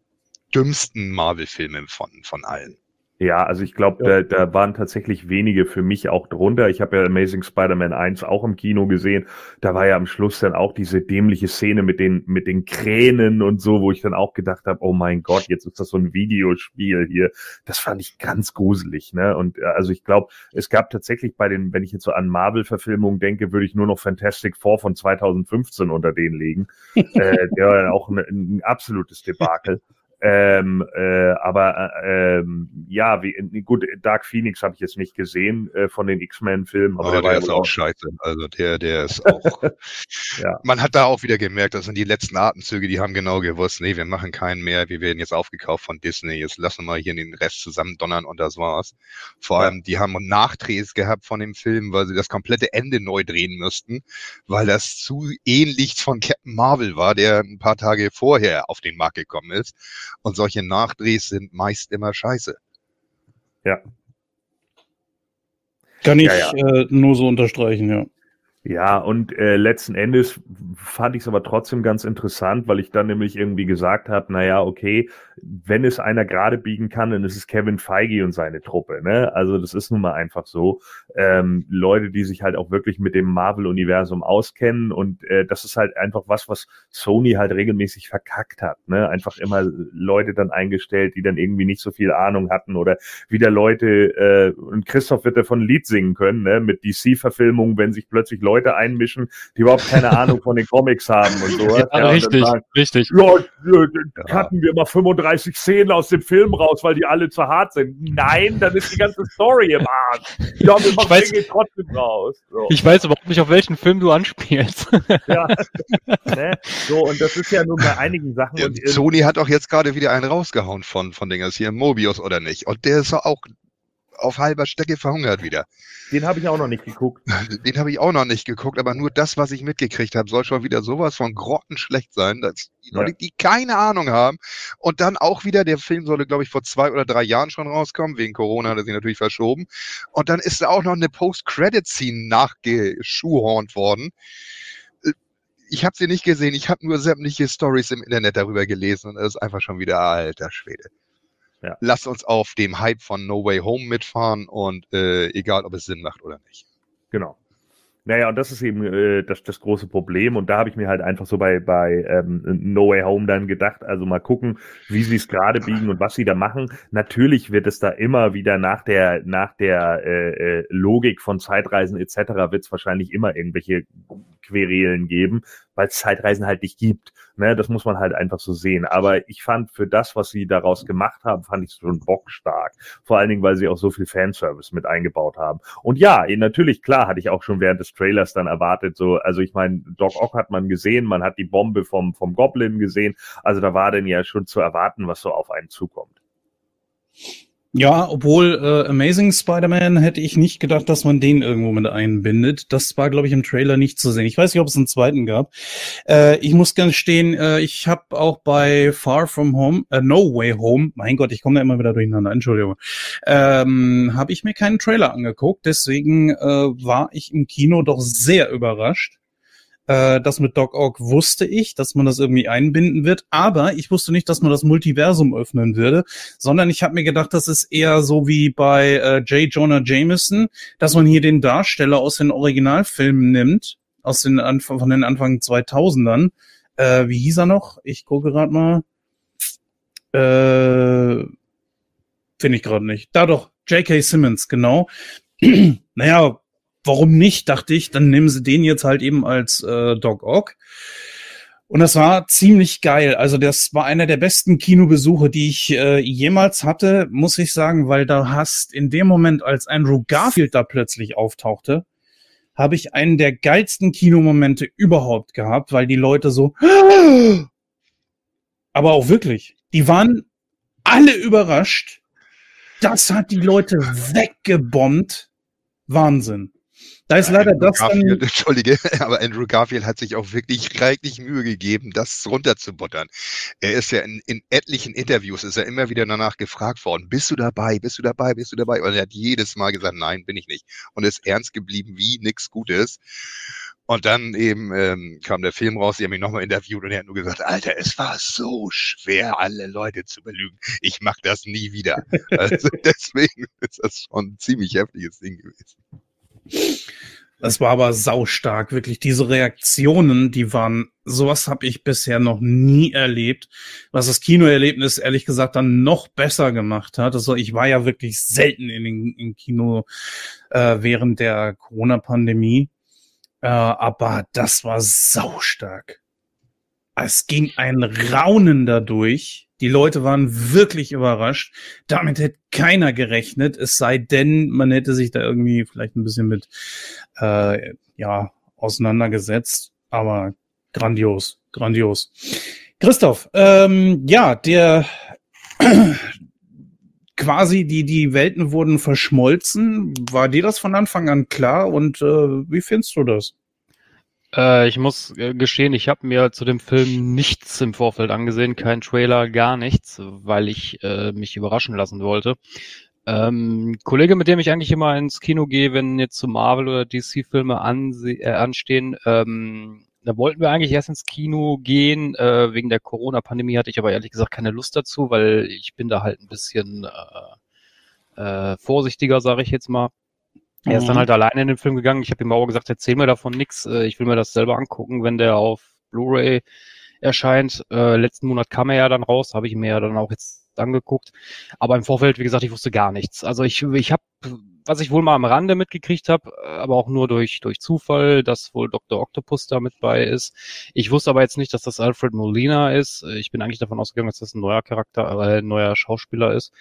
[SPEAKER 4] dümmsten Marvel-Filme von, von allen.
[SPEAKER 3] Ja, also ich glaube, ja. da, da waren tatsächlich wenige für mich auch drunter. Ich habe ja Amazing Spider-Man 1 auch im Kino gesehen. Da war ja am Schluss dann auch diese dämliche Szene mit den, mit den Kränen und so, wo ich dann auch gedacht habe, oh mein Gott, jetzt ist das so ein Videospiel hier. Das fand ich ganz gruselig. Ne? Und äh, also ich glaube, es gab tatsächlich bei den, wenn ich jetzt so an Marvel-Verfilmungen denke, würde ich nur noch Fantastic Four von 2015 unter denen legen. äh, der war auch ein, ein absolutes Debakel. Ähm, äh, aber äh, ähm, ja, wie, gut, Dark Phoenix habe ich jetzt nicht gesehen äh, von den X-Men-Filmen.
[SPEAKER 4] Aber oh, der, der ist auch scheiße. Also der, der ist auch. ja. Man hat da auch wieder gemerkt, das sind die letzten Atemzüge, die haben genau gewusst, nee, wir machen keinen mehr, wir werden jetzt aufgekauft von Disney, jetzt lassen wir hier den Rest zusammen donnern und das war's. Vor ja. allem, die haben Nachdrehs gehabt von dem Film, weil sie das komplette Ende neu drehen müssten, weil das zu ähnlich von Captain Marvel war, der ein paar Tage vorher auf den Markt gekommen ist. Und solche Nachdrehs sind meist immer scheiße.
[SPEAKER 3] Ja.
[SPEAKER 1] Kann ich ja, ja. Äh, nur so unterstreichen, ja.
[SPEAKER 3] Ja, und äh, letzten Endes fand ich es aber trotzdem ganz interessant, weil ich dann nämlich irgendwie gesagt habe, naja, okay, wenn es einer gerade biegen kann, dann ist es Kevin Feige und seine Truppe. Ne? Also das ist nun mal einfach so. Ähm, Leute, die sich halt auch wirklich mit dem Marvel-Universum auskennen und äh, das ist halt einfach was, was Sony halt regelmäßig verkackt hat. Ne? Einfach immer Leute dann eingestellt, die dann irgendwie nicht so viel Ahnung hatten oder wieder Leute, äh, und Christoph wird davon ein Lied singen können, ne? mit DC-Verfilmungen, wenn sich plötzlich Leute Leute einmischen, die überhaupt keine Ahnung von den Comics haben und so.
[SPEAKER 2] Ja, ja, richtig, sagen, richtig.
[SPEAKER 3] Ja, cutten wir mal 35 Szenen aus dem Film raus, weil die alle zu hart sind. Nein, dann ist die ganze Story im Arsch.
[SPEAKER 2] Ja, wir machen weiß, Dinge trotzdem raus. So. Ich weiß überhaupt nicht, auf welchen Film du anspielst. Ja.
[SPEAKER 3] ne? So, und das ist ja nur bei einigen Sachen. Ja,
[SPEAKER 4] und Sony hat auch jetzt gerade wieder einen rausgehauen von, von Dingers hier, Mobius oder nicht. Und der ist auch auf halber Strecke verhungert wieder.
[SPEAKER 3] Den habe ich auch noch nicht geguckt.
[SPEAKER 4] Den habe ich auch noch nicht geguckt, aber nur das, was ich mitgekriegt habe, soll schon wieder sowas von grottenschlecht sein, dass die ja. Leute, die keine Ahnung haben. Und dann auch wieder, der Film sollte, glaube ich, vor zwei oder drei Jahren schon rauskommen. Wegen Corona hat er sich natürlich verschoben. Und dann ist da auch noch eine Post-Credit-Scene nachgeschuhhornt worden ich habe sie nicht gesehen, ich habe nur sämtliche Stories im Internet darüber gelesen und das ist einfach schon wieder alter Schwede. Ja. Lasst uns auf dem Hype von No Way Home mitfahren und äh, egal, ob es Sinn macht oder nicht.
[SPEAKER 3] Genau. Naja, und das ist eben äh, das, das große Problem. Und da habe ich mir halt einfach so bei, bei ähm, No Way Home dann gedacht, also mal gucken, wie sie es gerade biegen und was sie da machen. Natürlich wird es da immer wieder nach der, nach der äh, äh Logik von Zeitreisen etc. wird es wahrscheinlich immer irgendwelche Querelen geben, weil es Zeitreisen halt nicht gibt. Ne, das muss man halt einfach so sehen. Aber ich fand für das, was sie daraus gemacht haben, fand ich es schon bockstark. Vor allen Dingen, weil sie auch so viel Fanservice mit eingebaut haben. Und ja, natürlich, klar, hatte ich auch schon während des Trailers dann erwartet, so, also ich meine, Doc Ock hat man gesehen, man hat die Bombe vom, vom Goblin gesehen. Also da war denn ja schon zu erwarten, was so auf einen zukommt.
[SPEAKER 1] Ja, obwohl äh, Amazing Spider-Man hätte ich nicht gedacht, dass man den irgendwo mit einbindet. Das war, glaube ich, im Trailer nicht zu sehen. Ich weiß nicht, ob es einen zweiten gab. Äh, ich muss ganz stehen, äh, ich habe auch bei Far From Home, äh, No Way Home, mein Gott, ich komme da immer wieder durcheinander, Entschuldigung, ähm, habe ich mir keinen Trailer angeguckt. Deswegen äh, war ich im Kino doch sehr überrascht äh, das mit Doc Ock wusste ich, dass man das irgendwie einbinden wird, aber ich wusste nicht, dass man das Multiversum öffnen würde, sondern ich habe mir gedacht, das ist eher so wie bei äh, J. Jonah Jameson, dass man hier den Darsteller aus den Originalfilmen nimmt, aus den Anf von den Anfang 2000ern. Äh, wie hieß er noch? Ich gucke gerade mal. Äh, Finde ich gerade nicht. Da doch, J.K. Simmons, genau. naja, warum nicht, dachte ich, dann nehmen sie den jetzt halt eben als äh, Dog Ock. Und das war ziemlich geil. Also das war einer der besten Kinobesuche, die ich äh, jemals hatte, muss ich sagen, weil da hast in dem Moment, als Andrew Garfield da plötzlich auftauchte, habe ich einen der geilsten Kinomomente überhaupt gehabt, weil die Leute so, aber auch wirklich, die waren alle überrascht. Das hat die Leute weggebombt. Wahnsinn. Da ist leider
[SPEAKER 4] Andrew
[SPEAKER 1] das
[SPEAKER 4] Garfield,
[SPEAKER 1] dann.
[SPEAKER 4] Entschuldige, aber Andrew Garfield hat sich auch wirklich reichlich Mühe gegeben, das runterzubuttern. Er ist ja in, in etlichen Interviews, ist er immer wieder danach gefragt worden, bist du dabei, bist du dabei, bist du dabei? Und er hat jedes Mal gesagt, nein, bin ich nicht. Und ist ernst geblieben wie nix Gutes. Und dann eben ähm, kam der Film raus, die haben ihn nochmal interviewt und er hat nur gesagt, Alter, es war so schwer, alle Leute zu belügen. Ich mach das nie wieder. Also deswegen ist das schon ein ziemlich heftiges Ding gewesen.
[SPEAKER 1] Das war aber saustark, wirklich. Diese Reaktionen, die waren, sowas habe ich bisher noch nie erlebt, was das Kinoerlebnis ehrlich gesagt dann noch besser gemacht hat. Also ich war ja wirklich selten in den in Kino äh, während der Corona-Pandemie, äh, aber das war saustark. Es ging ein Raunen dadurch. Die Leute waren wirklich überrascht. Damit hätte keiner gerechnet, es sei denn, man hätte sich da irgendwie vielleicht ein bisschen mit äh, ja auseinandergesetzt. Aber grandios, grandios. Christoph, ähm, ja, der quasi die die Welten wurden verschmolzen. War dir das von Anfang an klar? Und äh, wie findest du das?
[SPEAKER 2] Äh, ich muss äh, gestehen, ich habe mir zu dem Film nichts im Vorfeld angesehen, kein Trailer, gar nichts, weil ich äh, mich überraschen lassen wollte. Ähm, Kollege, mit dem ich eigentlich immer ins Kino gehe, wenn jetzt zu Marvel oder DC-Filme äh, anstehen, ähm, da wollten wir eigentlich erst ins Kino gehen. Äh, wegen der Corona-Pandemie hatte ich aber ehrlich gesagt keine Lust dazu, weil ich bin da halt ein bisschen äh, äh, vorsichtiger, sage ich jetzt mal. Er ist dann
[SPEAKER 1] Mhm.
[SPEAKER 2] halt alleine in den Film gegangen. Ich habe ihm auch gesagt, erzähl mir davon nix. Äh, Ich will mir das selber angucken, wenn der auf Blu-ray erscheint. Äh, letzten Monat kam er ja dann raus, habe ich mir ja dann auch jetzt angeguckt. Aber im Vorfeld, wie gesagt, ich wusste gar nichts. Also ich, ich habe, was ich wohl mal am Rande mitgekriegt habe, aber auch nur durch, durch Zufall, dass wohl Dr. Octopus da mit bei ist. Ich wusste aber jetzt nicht, dass das Alfred Molina ist. Äh, Ich bin eigentlich davon ausgegangen, dass das ein neuer Charakter, äh, ein neuer Schauspieler ist.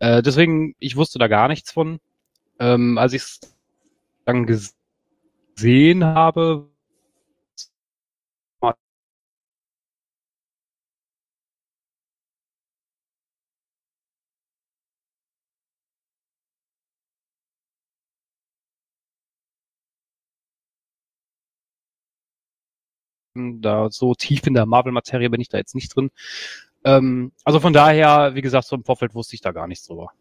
[SPEAKER 2] Äh, deswegen, ich wusste da gar nichts von. Ähm, als ich es dann gesehen habe, da so tief in der Marvel-Materie bin ich da jetzt nicht drin. Ähm, also von daher, wie gesagt, so im Vorfeld wusste ich da gar nichts drüber.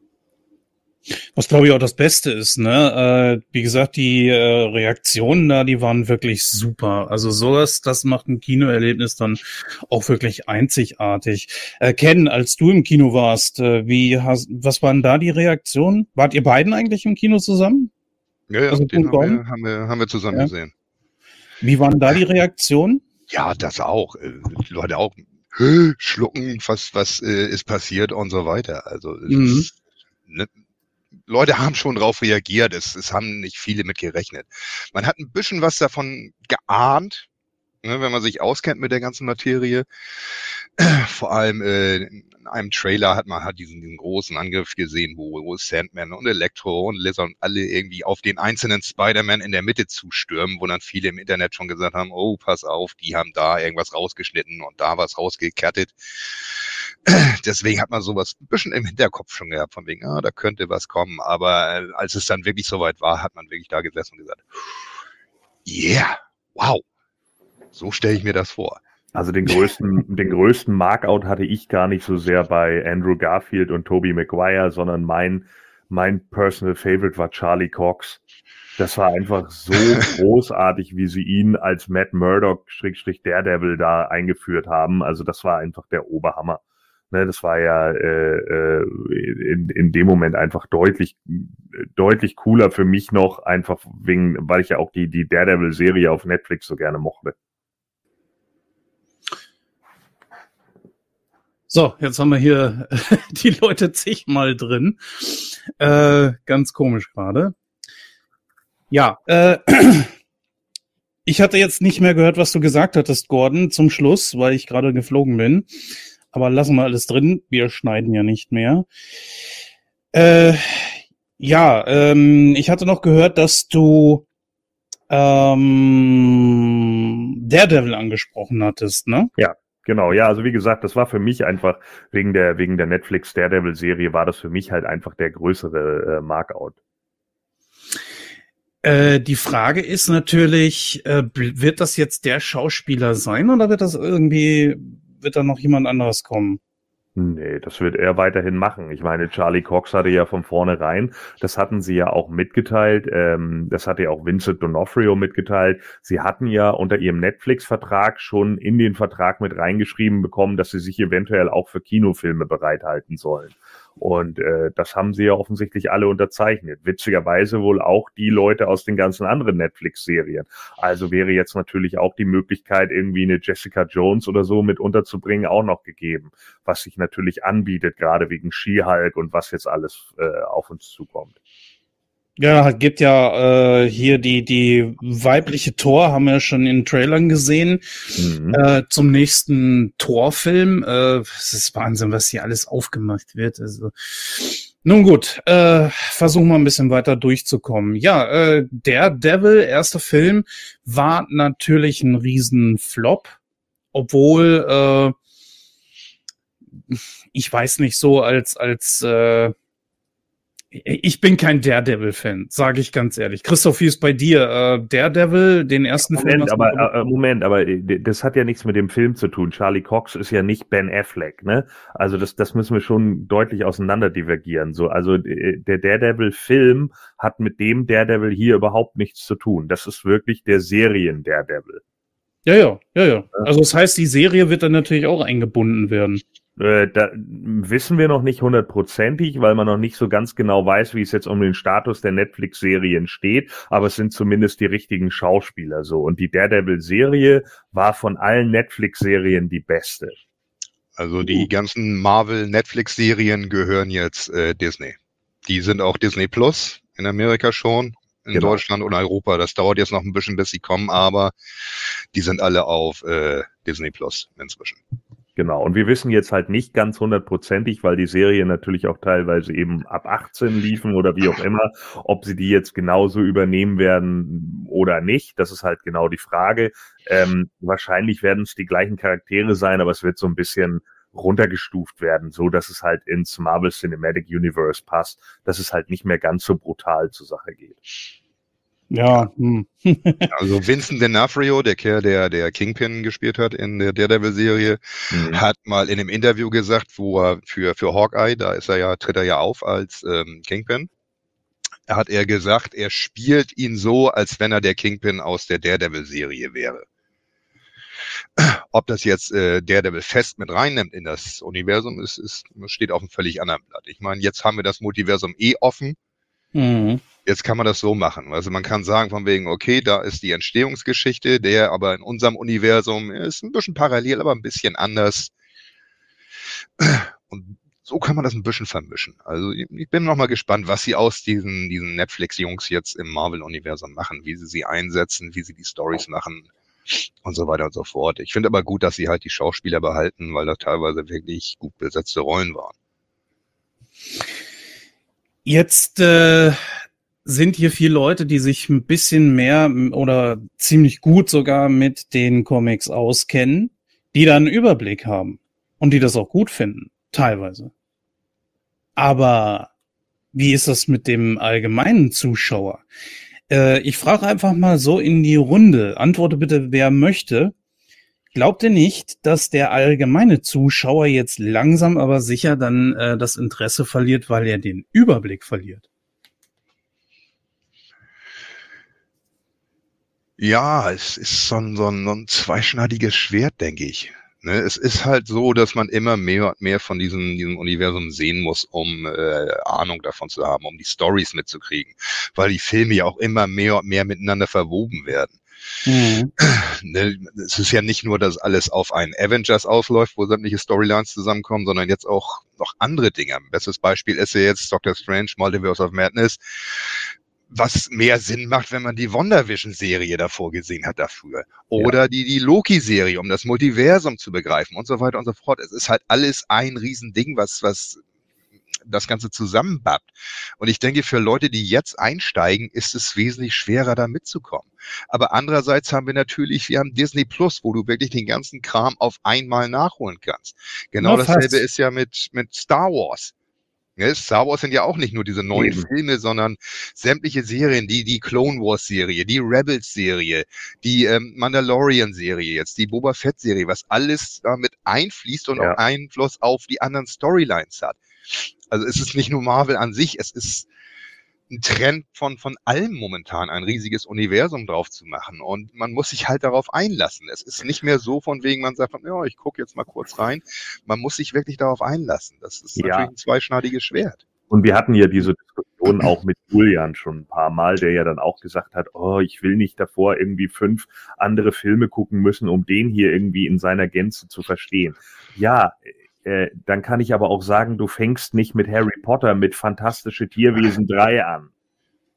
[SPEAKER 1] Was glaube ich auch das Beste ist, ne? Äh, wie gesagt, die äh, Reaktionen da, die waren wirklich super. Also sowas, das macht ein Kinoerlebnis dann auch wirklich einzigartig. Äh, Ken, als du im Kino warst, äh, wie hast, was waren da die Reaktionen? Wart ihr beiden eigentlich im Kino zusammen?
[SPEAKER 4] Ja, ja,
[SPEAKER 1] Also
[SPEAKER 4] den haben wir, haben, wir, haben wir zusammen
[SPEAKER 1] Ja.
[SPEAKER 4] gesehen.
[SPEAKER 1] Wie waren da die Reaktionen?
[SPEAKER 4] Ja, das auch. Äh, Die Leute auch "Hä, schlucken, was, was äh, ist passiert und so weiter. Also es
[SPEAKER 1] Mhm.
[SPEAKER 4] ist, ne, Leute haben schon drauf reagiert, es, es haben nicht viele mit gerechnet. Man hat ein bisschen was davon geahnt, ne, wenn man sich auskennt mit der ganzen Materie. Vor allem äh, in einem Trailer hat man halt diesen, diesen großen Angriff gesehen, wo, wo Sandman und Electro und Lizard und alle irgendwie auf den einzelnen Spider-Man in der Mitte zustürmen, wo dann viele im Internet schon gesagt haben, oh, pass auf, die haben da irgendwas rausgeschnitten und da was rausgekattet. Deswegen hat man sowas ein bisschen im Hinterkopf schon gehabt, von wegen, ah, da könnte was kommen. Aber äh, als es dann wirklich soweit war, hat man wirklich da gesessen und gesagt, yeah, wow, so stelle ich mir das vor.
[SPEAKER 3] Also den größten, den größten Markout hatte ich gar nicht so sehr bei Andrew Garfield und Tobey Maguire, sondern mein, mein personal favorite war Charlie Cox. Das war einfach so großartig, wie sie ihn als Matt Murdock Schrägstrich Daredevil da eingeführt haben. Also das war einfach der Oberhammer. Ne, das war ja äh, äh, in, in dem Moment einfach deutlich deutlich cooler für mich noch, einfach wegen, weil ich ja auch die die Daredevil-Serie auf Netflix so gerne mochte.
[SPEAKER 1] So, jetzt haben wir hier die Leute zigmal drin. Äh, ganz komisch gerade. Ja, äh, Ich hatte jetzt nicht mehr gehört, was du gesagt hattest, Gordon, zum Schluss, weil ich gerade geflogen bin. Aber lassen wir alles drin. Wir schneiden ja nicht mehr. Äh, ja, ähm, ich hatte noch gehört, dass du ähm, Daredevil angesprochen hattest, ne?
[SPEAKER 3] Ja, genau. Ja, also wie gesagt, das war für mich einfach wegen der wegen der Netflix Daredevil Serie war das für mich halt einfach der größere äh, Markout.
[SPEAKER 1] Äh, die Frage ist natürlich, äh, wird das jetzt der Schauspieler sein oder wird das irgendwie, wird da noch jemand anderes kommen?
[SPEAKER 3] Nee, das wird er weiterhin machen. Ich meine, Charlie Cox hatte ja von vornherein, das hatten sie ja auch mitgeteilt, ähm, das hatte ja auch Vincent D'Onofrio mitgeteilt. Sie hatten ja unter ihrem Netflix-Vertrag schon in den Vertrag mit reingeschrieben bekommen, dass sie sich eventuell auch für Kinofilme bereithalten sollen. Und äh, das haben sie ja offensichtlich alle unterzeichnet. Witzigerweise wohl auch die Leute aus den ganzen anderen Netflix-Serien. Also wäre jetzt natürlich auch die Möglichkeit, irgendwie eine Jessica Jones oder so mit unterzubringen, auch noch gegeben. Was sich natürlich anbietet, gerade wegen She-Hulk und was jetzt alles äh, auf uns zukommt.
[SPEAKER 1] Ja, gibt ja äh, hier die die weibliche Tor, haben wir schon in Trailern gesehen, mhm. äh, zum nächsten Torfilm. Äh, es ist Wahnsinn, was hier alles aufgemacht wird. Also nun gut, äh, versuchen wir ein bisschen weiter durchzukommen. Ja, äh, der Devil, erster Film, war natürlich ein Riesenflop, obwohl äh, ich weiß nicht so als als äh, ich bin kein Daredevil-Fan, sage ich ganz ehrlich. Christoph, wie ist bei dir? Äh, Daredevil, den ersten
[SPEAKER 3] Moment, Film? Aber, äh, Moment, aber äh, das hat ja nichts mit dem Film zu tun. Charlie Cox ist ja nicht Ben Affleck, ne? Also das, das müssen wir schon deutlich auseinander divergieren. So, also äh, der Daredevil-Film hat mit dem Daredevil hier überhaupt nichts zu tun. Das ist wirklich der Serien-Daredevil.
[SPEAKER 1] Ja, ja, ja, ja. Also das heißt, die Serie wird dann natürlich auch eingebunden werden.
[SPEAKER 3] Äh, da wissen wir noch nicht hundertprozentig, weil man noch nicht so ganz genau weiß, wie es jetzt um den Status der Netflix-Serien steht, aber es sind zumindest die richtigen Schauspieler so. Und die Daredevil-Serie war von allen Netflix-Serien die beste.
[SPEAKER 4] Also die ganzen Marvel-Netflix-Serien gehören jetzt äh, Disney. Die sind auch Disney Plus in Amerika schon, in genau. Deutschland und Europa. Das dauert jetzt noch ein bisschen, bis sie kommen, aber die sind alle auf äh, Disney Plus inzwischen.
[SPEAKER 3] Genau. Und wir wissen jetzt halt nicht ganz hundertprozentig, weil die Serie natürlich auch teilweise eben ab 18 liefen oder wie auch immer, ob sie die jetzt genauso übernehmen werden oder nicht. Das ist halt genau die Frage. Ähm, wahrscheinlich werden es die gleichen Charaktere sein, aber es wird so ein bisschen runtergestuft werden, so dass es halt ins Marvel Cinematic Universe passt, dass es halt nicht mehr ganz so brutal zur Sache geht.
[SPEAKER 1] Ja. Hm.
[SPEAKER 4] also Vincent D'Onofrio, der Kerl, der der Kingpin gespielt hat in der Daredevil-Serie, mhm. hat mal in einem Interview gesagt, wo er für für Hawkeye, da ist er ja tritt er ja auf als ähm, Kingpin, hat er gesagt, er spielt ihn so, als wenn er der Kingpin aus der Daredevil-Serie wäre. Ob das jetzt äh, Daredevil fest mit reinnimmt in das Universum, ist, ist steht auf einem völlig anderen Blatt. Ich meine, jetzt haben wir das Multiversum eh offen. Mhm. Jetzt kann man das so machen. Also man kann sagen von wegen, okay, da ist die Entstehungsgeschichte, der aber in unserem Universum ist ein bisschen parallel, aber ein bisschen anders. Und so kann man das ein bisschen vermischen. Also ich bin noch mal gespannt, was sie aus diesen, diesen Netflix-Jungs jetzt im Marvel-Universum machen, wie sie sie einsetzen, wie sie die Stories machen und so weiter und so fort. Ich finde aber gut, dass sie halt die Schauspieler behalten, weil das teilweise wirklich gut besetzte Rollen waren.
[SPEAKER 1] Jetzt äh, sind hier viele Leute, die sich ein bisschen mehr oder ziemlich gut sogar mit den Comics auskennen, die da einen Überblick haben und die das auch gut finden, teilweise. Aber wie ist das mit dem allgemeinen Zuschauer? Äh, ich frage einfach mal so in die Runde. Antworte bitte, wer möchte. Glaubt ihr nicht, dass der allgemeine Zuschauer jetzt langsam aber sicher dann äh, das Interesse verliert, weil er den Überblick verliert?
[SPEAKER 4] Ja, es ist so ein, so ein, so ein zweischneidiges Schwert, denke ich. Ne, es ist halt so, dass man immer mehr und mehr von diesem, diesem Universum sehen muss, um äh, Ahnung davon zu haben, um die Stories mitzukriegen, weil die Filme ja auch immer mehr und mehr miteinander verwoben werden. Mhm. Ne, es ist ja nicht nur, dass alles auf einen Avengers ausläuft, wo sämtliche Storylines zusammenkommen, sondern jetzt auch noch andere Dinge. Bestes Beispiel ist ja jetzt Doctor Strange, Multiverse of Madness was mehr Sinn macht, wenn man die WandaVision-Serie davor gesehen hat dafür. Oder ja. die, die Loki-Serie, um das Multiversum zu begreifen und so weiter und so fort. Es ist halt alles ein Riesending, was, was das Ganze zusammenbappt. Und ich denke, für Leute, die jetzt einsteigen, ist es wesentlich schwerer, da mitzukommen. Aber andererseits haben wir natürlich, wir haben Disney Plus, wo du wirklich den ganzen Kram auf einmal nachholen kannst. Genau Na, dasselbe ist ja mit, mit Star Wars. Ja, Star Wars sind ja auch nicht nur diese neuen Eben. Filme, sondern sämtliche Serien, die die Clone Wars Serie, die Rebels Serie, die ähm, Mandalorian Serie jetzt, die Boba Fett Serie, was alles damit einfließt und ja. auch Einfluss auf die anderen Storylines hat. Also es ist nicht nur Marvel an sich, es ist ein Trend von, von allem momentan, ein riesiges Universum drauf zu machen. Und man muss sich halt darauf einlassen. Es ist nicht mehr so von wegen, man sagt, ja, ich gucke jetzt mal kurz rein. Man muss sich wirklich darauf einlassen. Das ist ja. natürlich ein zweischneidiges Schwert.
[SPEAKER 3] Und wir hatten ja diese Diskussion auch mit Julian schon ein paar Mal, der ja dann auch gesagt hat, oh, ich will nicht davor irgendwie fünf andere Filme gucken müssen, um den hier irgendwie in seiner Gänze zu verstehen. Ja, äh, dann kann ich aber auch sagen, du fängst nicht mit Harry Potter mit Fantastische Tierwesen 3 an.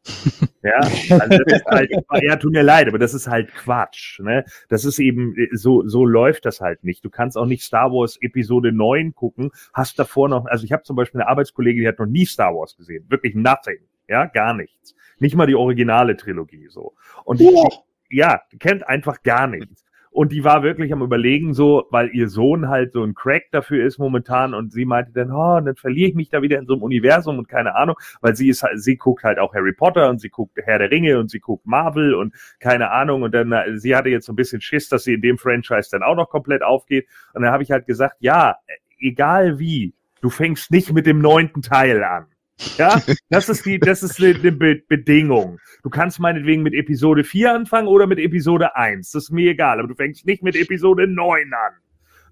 [SPEAKER 3] ja, also das ist halt, ja, tut mir leid, aber das ist halt Quatsch. Ne? Das ist eben, so, so läuft das halt nicht. Du kannst auch nicht Star Wars Episode 9 gucken, hast davor noch, also ich habe zum Beispiel eine Arbeitskollegin, die hat noch nie Star Wars gesehen. Wirklich nothing. Ja, gar nichts. Nicht mal die originale Trilogie so. Und die, ja, kennt einfach gar nichts. Und die war wirklich am überlegen, so, weil ihr Sohn halt so ein Crack dafür ist momentan. Und sie meinte dann, oh, dann verliere ich mich da wieder in so einem Universum und keine Ahnung, weil sie ist sie guckt halt auch Harry Potter und sie guckt Herr der Ringe und sie guckt Marvel und keine Ahnung. Und dann, äh, sie hatte jetzt so ein bisschen Schiss, dass sie in dem Franchise dann auch noch komplett aufgeht. Und dann habe ich halt gesagt, ja, egal wie, du fängst nicht mit dem neunten Teil an. Ja, das ist die, das ist die, Be Bedingung. Du kannst meinetwegen mit Episode 4 anfangen oder mit Episode 1. Das ist mir egal, aber du fängst nicht mit Episode 9 an.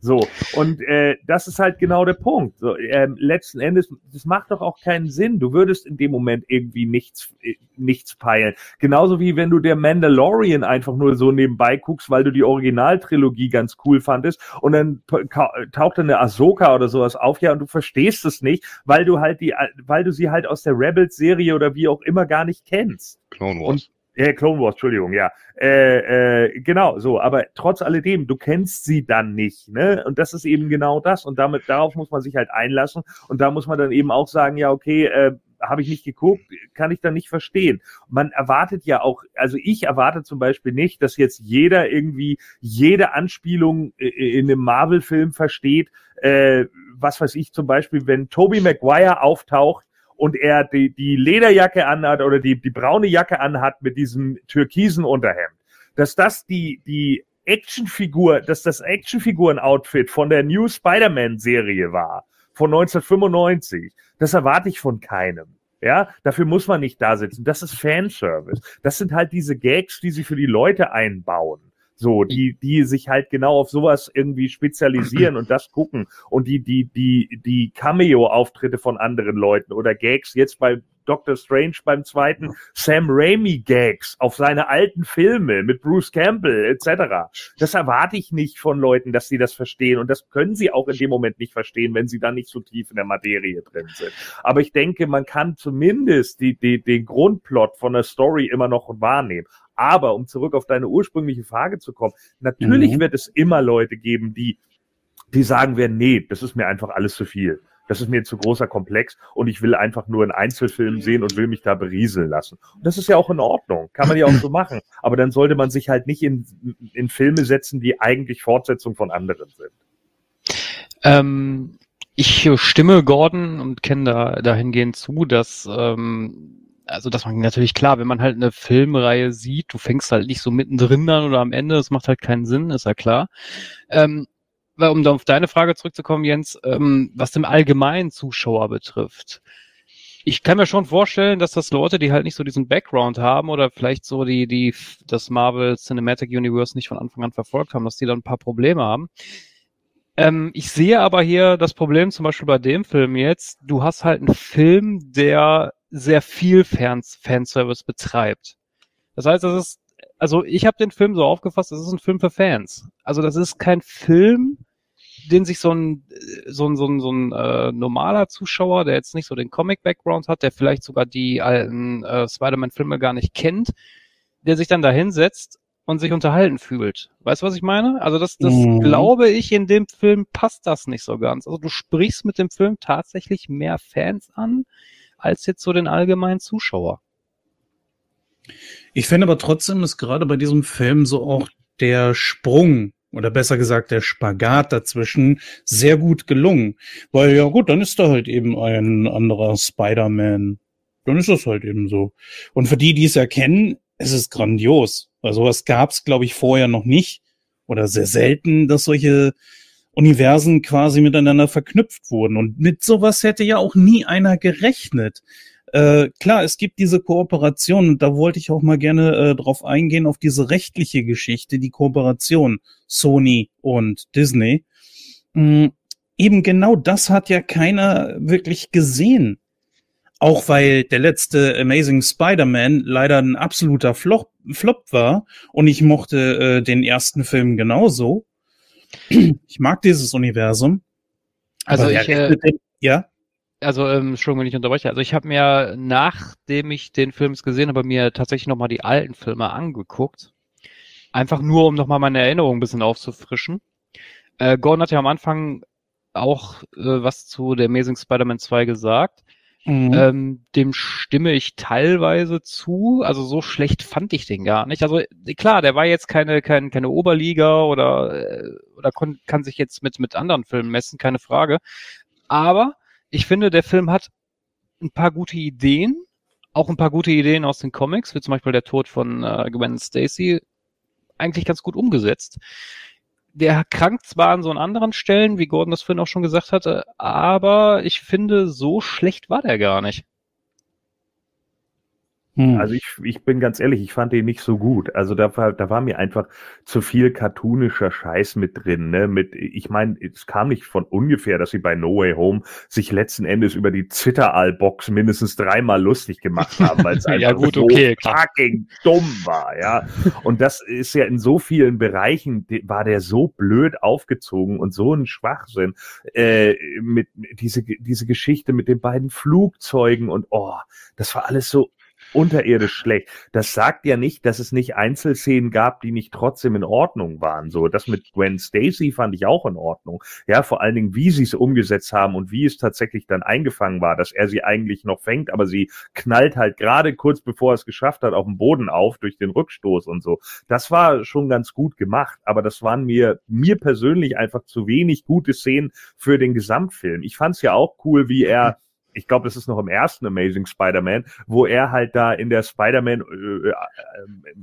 [SPEAKER 3] So, und äh, das ist halt genau der Punkt. So, äh, letzten Endes, das macht doch auch keinen Sinn. Du würdest in dem Moment irgendwie nichts, äh, nichts peilen. Genauso wie wenn du der Mandalorian einfach nur so nebenbei guckst, weil du die Originaltrilogie ganz cool fandest und dann taucht dann eine Ahsoka oder sowas auf, ja, und du verstehst es nicht, weil du halt die, weil du sie halt aus der Rebels-Serie oder wie auch immer gar nicht kennst.
[SPEAKER 4] Clone Wars.
[SPEAKER 3] Und äh, Clone Wars, Entschuldigung, ja. Äh, äh, genau, so, aber trotz alledem, du kennst sie dann nicht, ne? Und das ist eben genau das. Und damit, darauf muss man sich halt einlassen. Und da muss man dann eben auch sagen, ja, okay, äh, habe ich nicht geguckt, kann ich dann nicht verstehen. Man erwartet ja auch, also ich erwarte zum Beispiel nicht, dass jetzt jeder irgendwie jede Anspielung in einem Marvel-Film versteht. Äh, was weiß ich zum Beispiel, wenn Toby Maguire auftaucht und er die, die Lederjacke anhat oder die, die braune Jacke anhat mit diesem türkisen Unterhemd, dass das die, die Actionfigur, dass das Actionfiguren-Outfit von der New Spider-Man-Serie war, von 1995, das erwarte ich von keinem. Ja, dafür muss man nicht da sitzen. Das ist Fanservice. Das sind halt diese Gags, die sie für die Leute einbauen. So, die, die sich halt genau auf sowas irgendwie spezialisieren und das gucken. Und die, die, die, die Cameo-Auftritte von anderen Leuten oder Gags jetzt bei Doctor Strange beim zweiten, Sam Raimi Gags auf seine alten Filme mit Bruce Campbell etc. Das erwarte ich nicht von Leuten, dass sie das verstehen und das können sie auch in dem Moment nicht verstehen, wenn sie dann nicht so tief in der Materie drin sind. Aber ich denke, man kann zumindest die, die, den Grundplot von der Story immer noch wahrnehmen. Aber um zurück auf deine ursprüngliche Frage zu kommen, natürlich mhm. wird es immer Leute geben, die, die sagen werden, nee, das ist mir einfach alles zu viel. Das ist mir zu großer Komplex und ich will einfach nur einen Einzelfilm sehen und will mich da berieseln lassen. Und das ist ja auch in Ordnung. Kann man ja auch so machen. Aber dann sollte man sich halt nicht in, in Filme setzen, die eigentlich Fortsetzung von anderen sind.
[SPEAKER 2] Ähm, ich stimme Gordon und kenne da dahingehend zu, dass ähm, also das man natürlich klar, wenn man halt eine Filmreihe sieht, du fängst halt nicht so mittendrin an oder am Ende, das macht halt keinen Sinn, ist ja klar. Ähm, um da auf deine Frage zurückzukommen, Jens, ähm, was den allgemeinen Zuschauer betrifft. Ich kann mir schon vorstellen, dass das Leute, die halt nicht so diesen Background haben oder vielleicht so die, die das Marvel Cinematic Universe nicht von Anfang an verfolgt haben, dass die dann ein paar Probleme haben. Ähm, ich sehe aber hier das Problem zum Beispiel bei dem Film jetzt, du hast halt einen Film, der sehr viel Fans, Fanservice betreibt. Das heißt, das ist, also ich habe den Film so aufgefasst, das ist ein Film für Fans. Also das ist kein Film, den sich so ein, so ein, so ein, so ein äh, normaler Zuschauer, der jetzt nicht so den Comic-Background hat, der vielleicht sogar die alten äh, Spider-Man-Filme gar nicht kennt, der sich dann da hinsetzt und sich unterhalten fühlt. Weißt du, was ich meine? Also das, das mhm. glaube ich, in dem Film passt das nicht so ganz. Also du sprichst mit dem Film tatsächlich mehr Fans an, als jetzt so den allgemeinen Zuschauer.
[SPEAKER 1] Ich finde aber trotzdem ist gerade bei diesem Film so auch der Sprung oder besser gesagt der Spagat dazwischen sehr gut gelungen. Weil ja gut, dann ist da halt eben ein anderer Spider-Man. Dann ist das halt eben so. Und für die, die es erkennen, es ist grandios. Weil sowas gab es, glaube ich, vorher noch nicht. Oder sehr selten, dass solche Universen quasi miteinander verknüpft wurden. Und mit sowas hätte ja auch nie einer gerechnet. Äh, klar, es gibt diese Kooperation und da wollte ich auch mal gerne äh, drauf eingehen, auf diese rechtliche Geschichte, die Kooperation Sony und Disney. Mhm, eben genau das hat ja keiner wirklich gesehen. Auch weil der letzte Amazing Spider-Man leider ein absoluter Flop, Flop war und ich mochte äh, den ersten Film genauso. Ich mag dieses Universum.
[SPEAKER 2] Also ich, äh, ja also ähm, Entschuldigung, wenn ich unterbreche. Also ich habe mir, nachdem ich den Film gesehen habe, mir tatsächlich nochmal die alten Filme angeguckt. Einfach nur, um nochmal meine Erinnerung ein bisschen aufzufrischen. Äh, Gordon hat ja am Anfang auch äh, was zu der Amazing Spider-Man 2 gesagt. Mhm. Ähm, dem stimme ich teilweise zu. Also so schlecht fand ich den gar nicht. Also klar, der war jetzt keine keine, keine Oberliga oder äh, oder kann sich jetzt mit mit anderen Filmen messen, keine Frage. Aber ich finde, der Film hat ein paar gute Ideen, auch ein paar gute Ideen aus den Comics, wie zum Beispiel der Tod von äh, Gwen Stacy, eigentlich ganz gut umgesetzt. Der krankt zwar an so anderen Stellen, wie Gordon das vorhin auch schon gesagt hatte, aber ich finde, so schlecht war der gar nicht.
[SPEAKER 3] Hm. Also ich, ich bin ganz ehrlich, ich fand den nicht so gut. Also da war, da war mir einfach zu viel cartoonischer Scheiß mit drin. Ne? Mit, ich meine, es kam nicht von ungefähr, dass sie bei No Way Home sich letzten Endes über die Zitteral-Box mindestens dreimal lustig gemacht haben, weil es einfach ja, gut, so okay, fucking dumm war. Ja, und das ist ja in so vielen Bereichen war der so blöd aufgezogen und so ein Schwachsinn äh, mit, mit diese diese Geschichte mit den beiden Flugzeugen und oh, das war alles so unterirdisch schlecht. Das sagt ja nicht, dass es nicht Einzelszenen gab, die nicht trotzdem in Ordnung waren. So, das mit Gwen Stacy fand ich auch in Ordnung. Ja, vor allen Dingen, wie sie es umgesetzt haben und wie es tatsächlich dann eingefangen war, dass er sie eigentlich noch fängt, aber sie knallt halt gerade kurz bevor er es geschafft hat, auf dem Boden auf durch den Rückstoß und so. Das war schon ganz gut gemacht, aber das waren mir, mir persönlich einfach zu wenig gute Szenen für den Gesamtfilm. Ich fand es ja auch cool, wie er ich glaube, das ist noch im ersten Amazing Spider-Man, wo er halt da in der Spider-Man, äh, äh,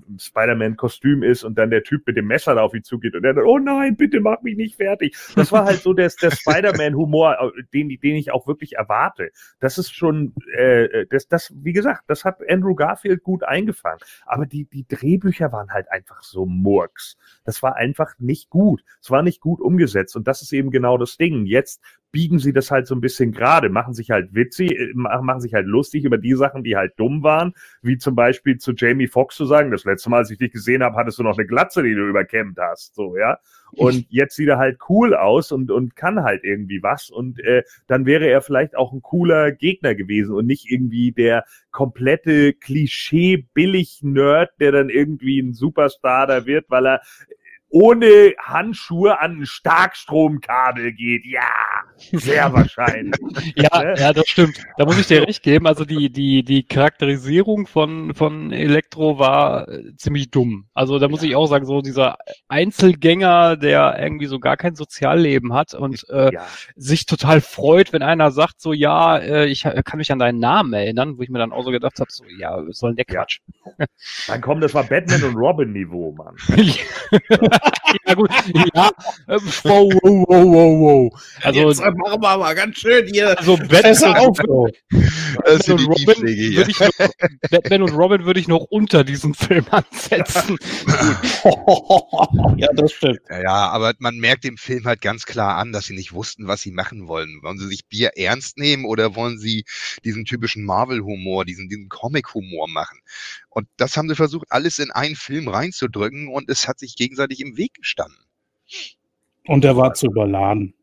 [SPEAKER 3] im Spider-Man-Kostüm ist und dann der Typ mit dem Messer da auf ihn zugeht und er dann, oh nein, bitte mach mich nicht fertig. Das war halt so der, der Spider-Man-Humor, äh, den, den ich auch wirklich erwarte. Das ist schon, äh, äh, das, das, wie gesagt, das hat Andrew Garfield gut eingefangen. Aber die, die Drehbücher waren halt einfach so Murks. Das war einfach nicht gut. Es war nicht gut umgesetzt. Und das ist eben genau das Ding. Jetzt biegen sie das halt so ein bisschen gerade, machen sich halt witzig, äh, machen sich halt lustig über die Sachen, die halt dumm waren, wie zum Beispiel zu Jamie Foxx zu sagen, das letzte Mal, als ich dich gesehen habe, hattest du noch eine Glatze, die du überkämmt hast, so, ja. Und jetzt sieht er halt cool aus und, und kann halt irgendwie was. Und äh, dann wäre er vielleicht auch ein cooler Gegner gewesen und nicht irgendwie der komplette Klischee-Billig-Nerd, der dann irgendwie ein Superstar da wird, weil er ohne Handschuhe an ein Starkstromkabel geht. Ja, sehr wahrscheinlich.
[SPEAKER 2] ja, ne? ja, das stimmt. Da muss ich dir recht geben. Also die, die, die Charakterisierung von, von Elektro war äh, ziemlich dumm. Also da muss ja. ich auch sagen, so dieser Einzelgänger, der irgendwie so gar kein Sozialleben hat und äh, ja. sich total freut, wenn einer sagt, so ja, äh, ich kann mich an deinen Namen erinnern, wo ich mir dann auch so gedacht habe, so ja, soll der Quatsch?
[SPEAKER 3] Ja. Dann komm, das war Batman und Robin Niveau, Mann.
[SPEAKER 2] ja gut, ja, ähm, wow, wow, wow, wow, wow.
[SPEAKER 1] Also Jetzt machen wir mal ganz schön hier.
[SPEAKER 2] Also Batman, auf, Batman, und Robin würde ich noch, Batman und Robin würde ich noch unter diesem Film ansetzen.
[SPEAKER 4] ja, das stimmt. Ja, ja, aber man merkt dem Film halt ganz klar an, dass sie nicht wussten, was sie machen wollen. Wollen sie sich Bier ernst nehmen oder wollen sie diesen typischen Marvel-Humor, diesen, diesen Comic-Humor machen? Und das haben sie versucht, alles in einen Film reinzudrücken und es hat sich gegenseitig im Weg gestanden.
[SPEAKER 1] Und der war zu überladen.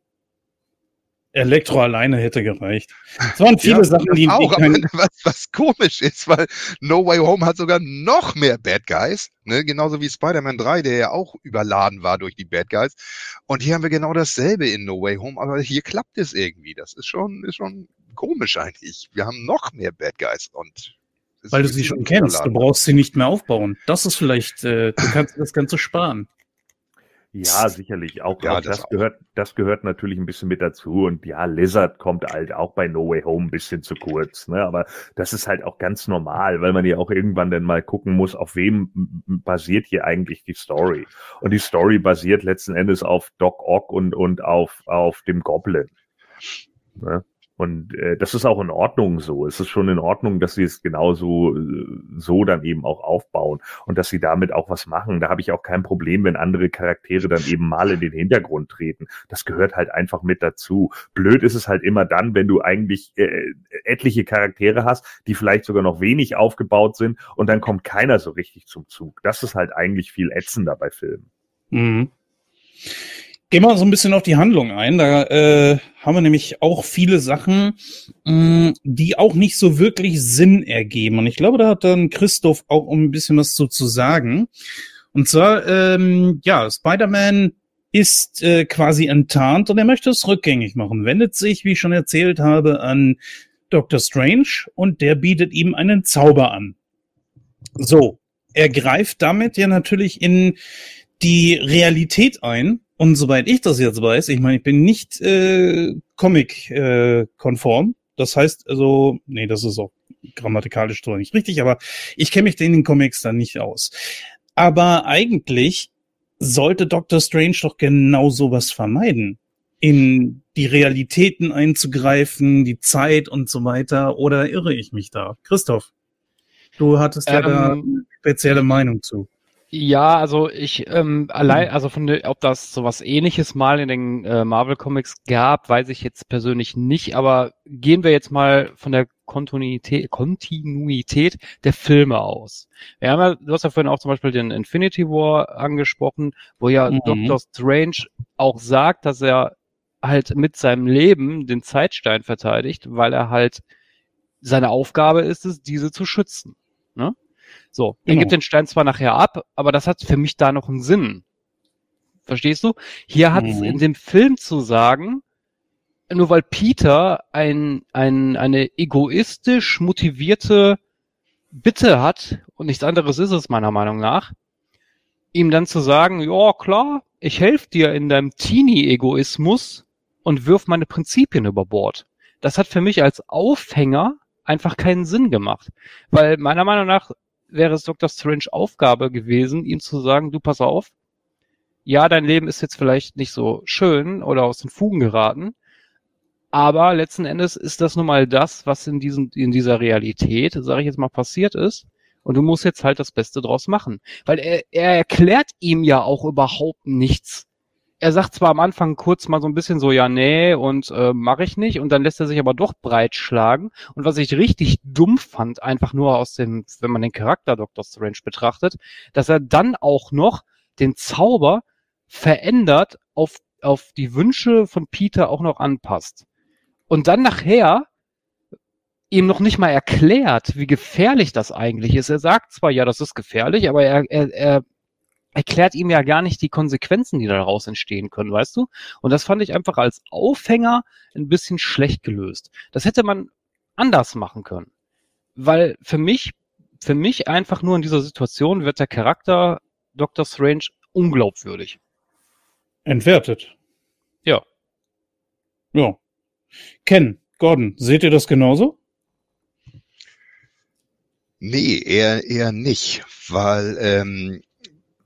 [SPEAKER 1] Elektro alleine hätte gereicht. Es waren viele ja, Sachen, die,
[SPEAKER 4] auch, aber was, was komisch ist, weil No Way Home hat sogar noch mehr Bad Guys, ne? genauso wie Spider-Man 3, der ja auch überladen war durch die Bad Guys. Und hier haben wir genau dasselbe in No Way Home, aber hier klappt es irgendwie. Das ist schon, ist schon komisch eigentlich. Wir haben noch mehr Bad Guys und
[SPEAKER 1] weil du sie schon kennst, du brauchst sie nicht mehr aufbauen. Das ist vielleicht, äh, du kannst das Ganze sparen.
[SPEAKER 3] Ja, sicherlich. Auch, ja, auch das, das auch. gehört, das gehört natürlich ein bisschen mit dazu. Und ja, Lizard kommt halt auch bei No Way Home ein bisschen zu kurz. Ne? Aber das ist halt auch ganz normal, weil man ja auch irgendwann dann mal gucken muss, auf wem basiert hier eigentlich die Story. Und die Story basiert letzten Endes auf Doc Ock und, und auf, auf dem Goblin. Ne? Und äh, das ist auch in Ordnung so. Es ist schon in Ordnung, dass sie es genauso äh, so dann eben auch aufbauen und dass sie damit auch was machen. Da habe ich auch kein Problem, wenn andere Charaktere dann eben mal in den Hintergrund treten. Das gehört halt einfach mit dazu. Blöd ist es halt immer dann, wenn du eigentlich äh, etliche Charaktere hast, die vielleicht sogar noch wenig aufgebaut sind und dann kommt keiner so richtig zum Zug. Das ist halt eigentlich viel ätzender bei Filmen. Mhm.
[SPEAKER 1] Gehen wir so ein bisschen auf die Handlung ein. Da äh, haben wir nämlich auch viele Sachen, mh, mm, die auch nicht so wirklich Sinn ergeben. Und ich glaube, da hat dann Christoph auch um ein bisschen was so zu sagen. Und zwar, ähm, ja, Spider-Man ist äh, quasi enttarnt und er möchte es rückgängig machen. Wendet sich, wie ich schon erzählt habe, an Dr. Strange und der bietet ihm einen Zauber an. So, er greift damit ja natürlich in die Realität ein und soweit ich das jetzt weiß, ich meine, ich bin nicht äh, Comic-konform. Äh, das heißt also, nee, das ist auch grammatikalisch so nicht richtig, aber ich kenne mich in den Comics dann nicht aus. Aber eigentlich sollte Doctor Strange doch genau sowas vermeiden. In die Realitäten einzugreifen, die Zeit und so weiter. Oder irre ich mich da? Christoph, du hattest ja ähm, da eine spezielle Meinung zu.
[SPEAKER 2] Ja, also ich ähm, allein, hm. also von der, ob das sowas ähnliches mal in den äh, Marvel Comics gab, weiß ich jetzt persönlich nicht, aber gehen wir jetzt mal von der Kontinuität, Kontinuität der Filme aus. Wir haben ja, du hast ja vorhin auch zum Beispiel den Infinity War angesprochen, wo ja mhm. Doctor Strange auch sagt, dass er halt mit seinem Leben den Zeitstein verteidigt, weil er halt seine Aufgabe ist es, diese zu schützen. Ne? So, er genau. gibt den Stein zwar nachher ab, aber das hat für mich da noch einen Sinn. Verstehst du? Hier hat es mhm. in dem Film zu sagen, nur weil Peter ein, ein, eine egoistisch motivierte Bitte hat, und nichts anderes ist es meiner Meinung nach, ihm dann zu sagen, ja klar, ich helfe dir in deinem Teenie-Egoismus und wirf meine Prinzipien über Bord. Das hat für mich als Aufhänger einfach keinen Sinn gemacht. Weil meiner Meinung nach wäre es Dr. Strange Aufgabe gewesen, ihm zu sagen, du pass auf, ja, dein Leben ist jetzt vielleicht nicht so schön oder aus den Fugen geraten, aber letzten Endes ist das nun mal das, was in diesem, in dieser Realität, sage ich jetzt mal, passiert ist. Und du musst jetzt halt das Beste draus machen. Weil er, er erklärt ihm ja auch überhaupt nichts er sagt zwar am Anfang kurz mal so ein bisschen so, ja, nee, und äh, mache ich nicht, und dann lässt er sich aber doch breitschlagen. Und was ich richtig dumm fand, einfach nur aus dem, wenn man den Charakter Dr. Strange betrachtet, dass er dann auch noch den Zauber verändert auf, auf die Wünsche von Peter auch noch anpasst. Und dann nachher ihm noch nicht mal erklärt, wie gefährlich das eigentlich ist. Er sagt zwar, ja, das ist gefährlich, aber er, er, er erklärt ihm ja gar nicht die Konsequenzen, die daraus entstehen können, weißt du? Und das fand ich einfach als Aufhänger ein bisschen schlecht gelöst. Das hätte man anders machen können. Weil für mich, für mich einfach nur in dieser Situation wird der Charakter Dr. Strange unglaubwürdig.
[SPEAKER 1] Entwertet.
[SPEAKER 2] Ja.
[SPEAKER 1] Ja. Ken, Gordon, seht ihr das genauso?
[SPEAKER 4] Nee, eher, eher nicht, weil ähm,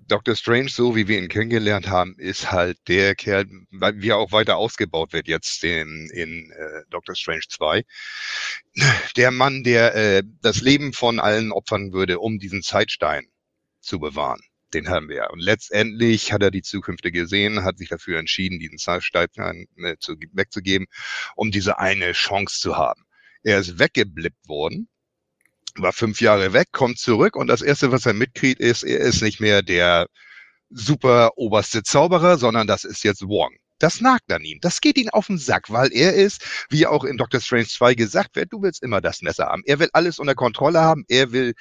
[SPEAKER 4] Dr. Strange, so wie wir ihn kennengelernt haben, ist halt der Kerl, wie er auch weiter ausgebaut wird jetzt in, in äh, Doctor Strange 2. Der Mann, der äh, das Leben von allen opfern würde, um diesen Zeitstein zu bewahren. Den haben wir. Und letztendlich hat er die Zukünfte gesehen, hat sich dafür entschieden, diesen Zeitstein äh, zu, wegzugeben, um diese eine Chance zu haben. Er ist weggeblippt worden war fünf Jahre weg, kommt zurück und das erste, was er mitkriegt, ist, er ist nicht mehr der super oberste Zauberer, sondern das ist jetzt Wong. Das nagt an ihm. Das geht ihm auf den Sack, weil er ist, wie auch in Doctor Strange 2 gesagt wird, du willst immer das Messer haben. Er will alles unter Kontrolle haben. Er will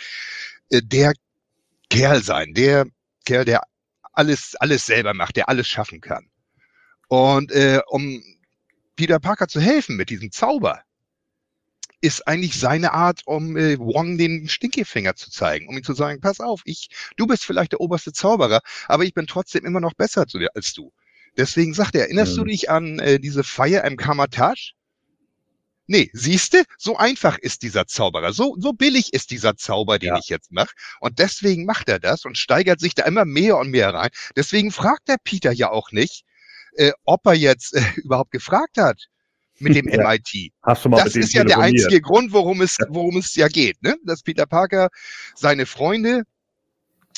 [SPEAKER 4] äh, der Kerl sein, der Kerl, der alles, alles selber macht, der alles schaffen kann. Und äh, um Peter Parker zu helfen mit diesem Zauber, ist eigentlich seine Art, um äh, Wong den Stinkefinger zu zeigen, um ihm zu sagen, pass auf, ich, du bist vielleicht der oberste Zauberer, aber ich bin trotzdem immer noch besser zu dir als du. Deswegen sagt er, erinnerst mhm. du dich an äh, diese Feier im Kamatage? Nee, siehste, so einfach ist dieser Zauberer, so, so billig ist dieser Zauber, den ja. ich jetzt mache. Und deswegen macht er das und steigert sich da immer mehr und mehr rein. Deswegen fragt der Peter ja auch nicht, äh, ob er jetzt äh, überhaupt gefragt hat mit dem ja. MIT.
[SPEAKER 3] Hast du mal
[SPEAKER 4] das ist ja der einzige Grund, worum es, worum es ja geht, ne? Dass Peter Parker seine Freunde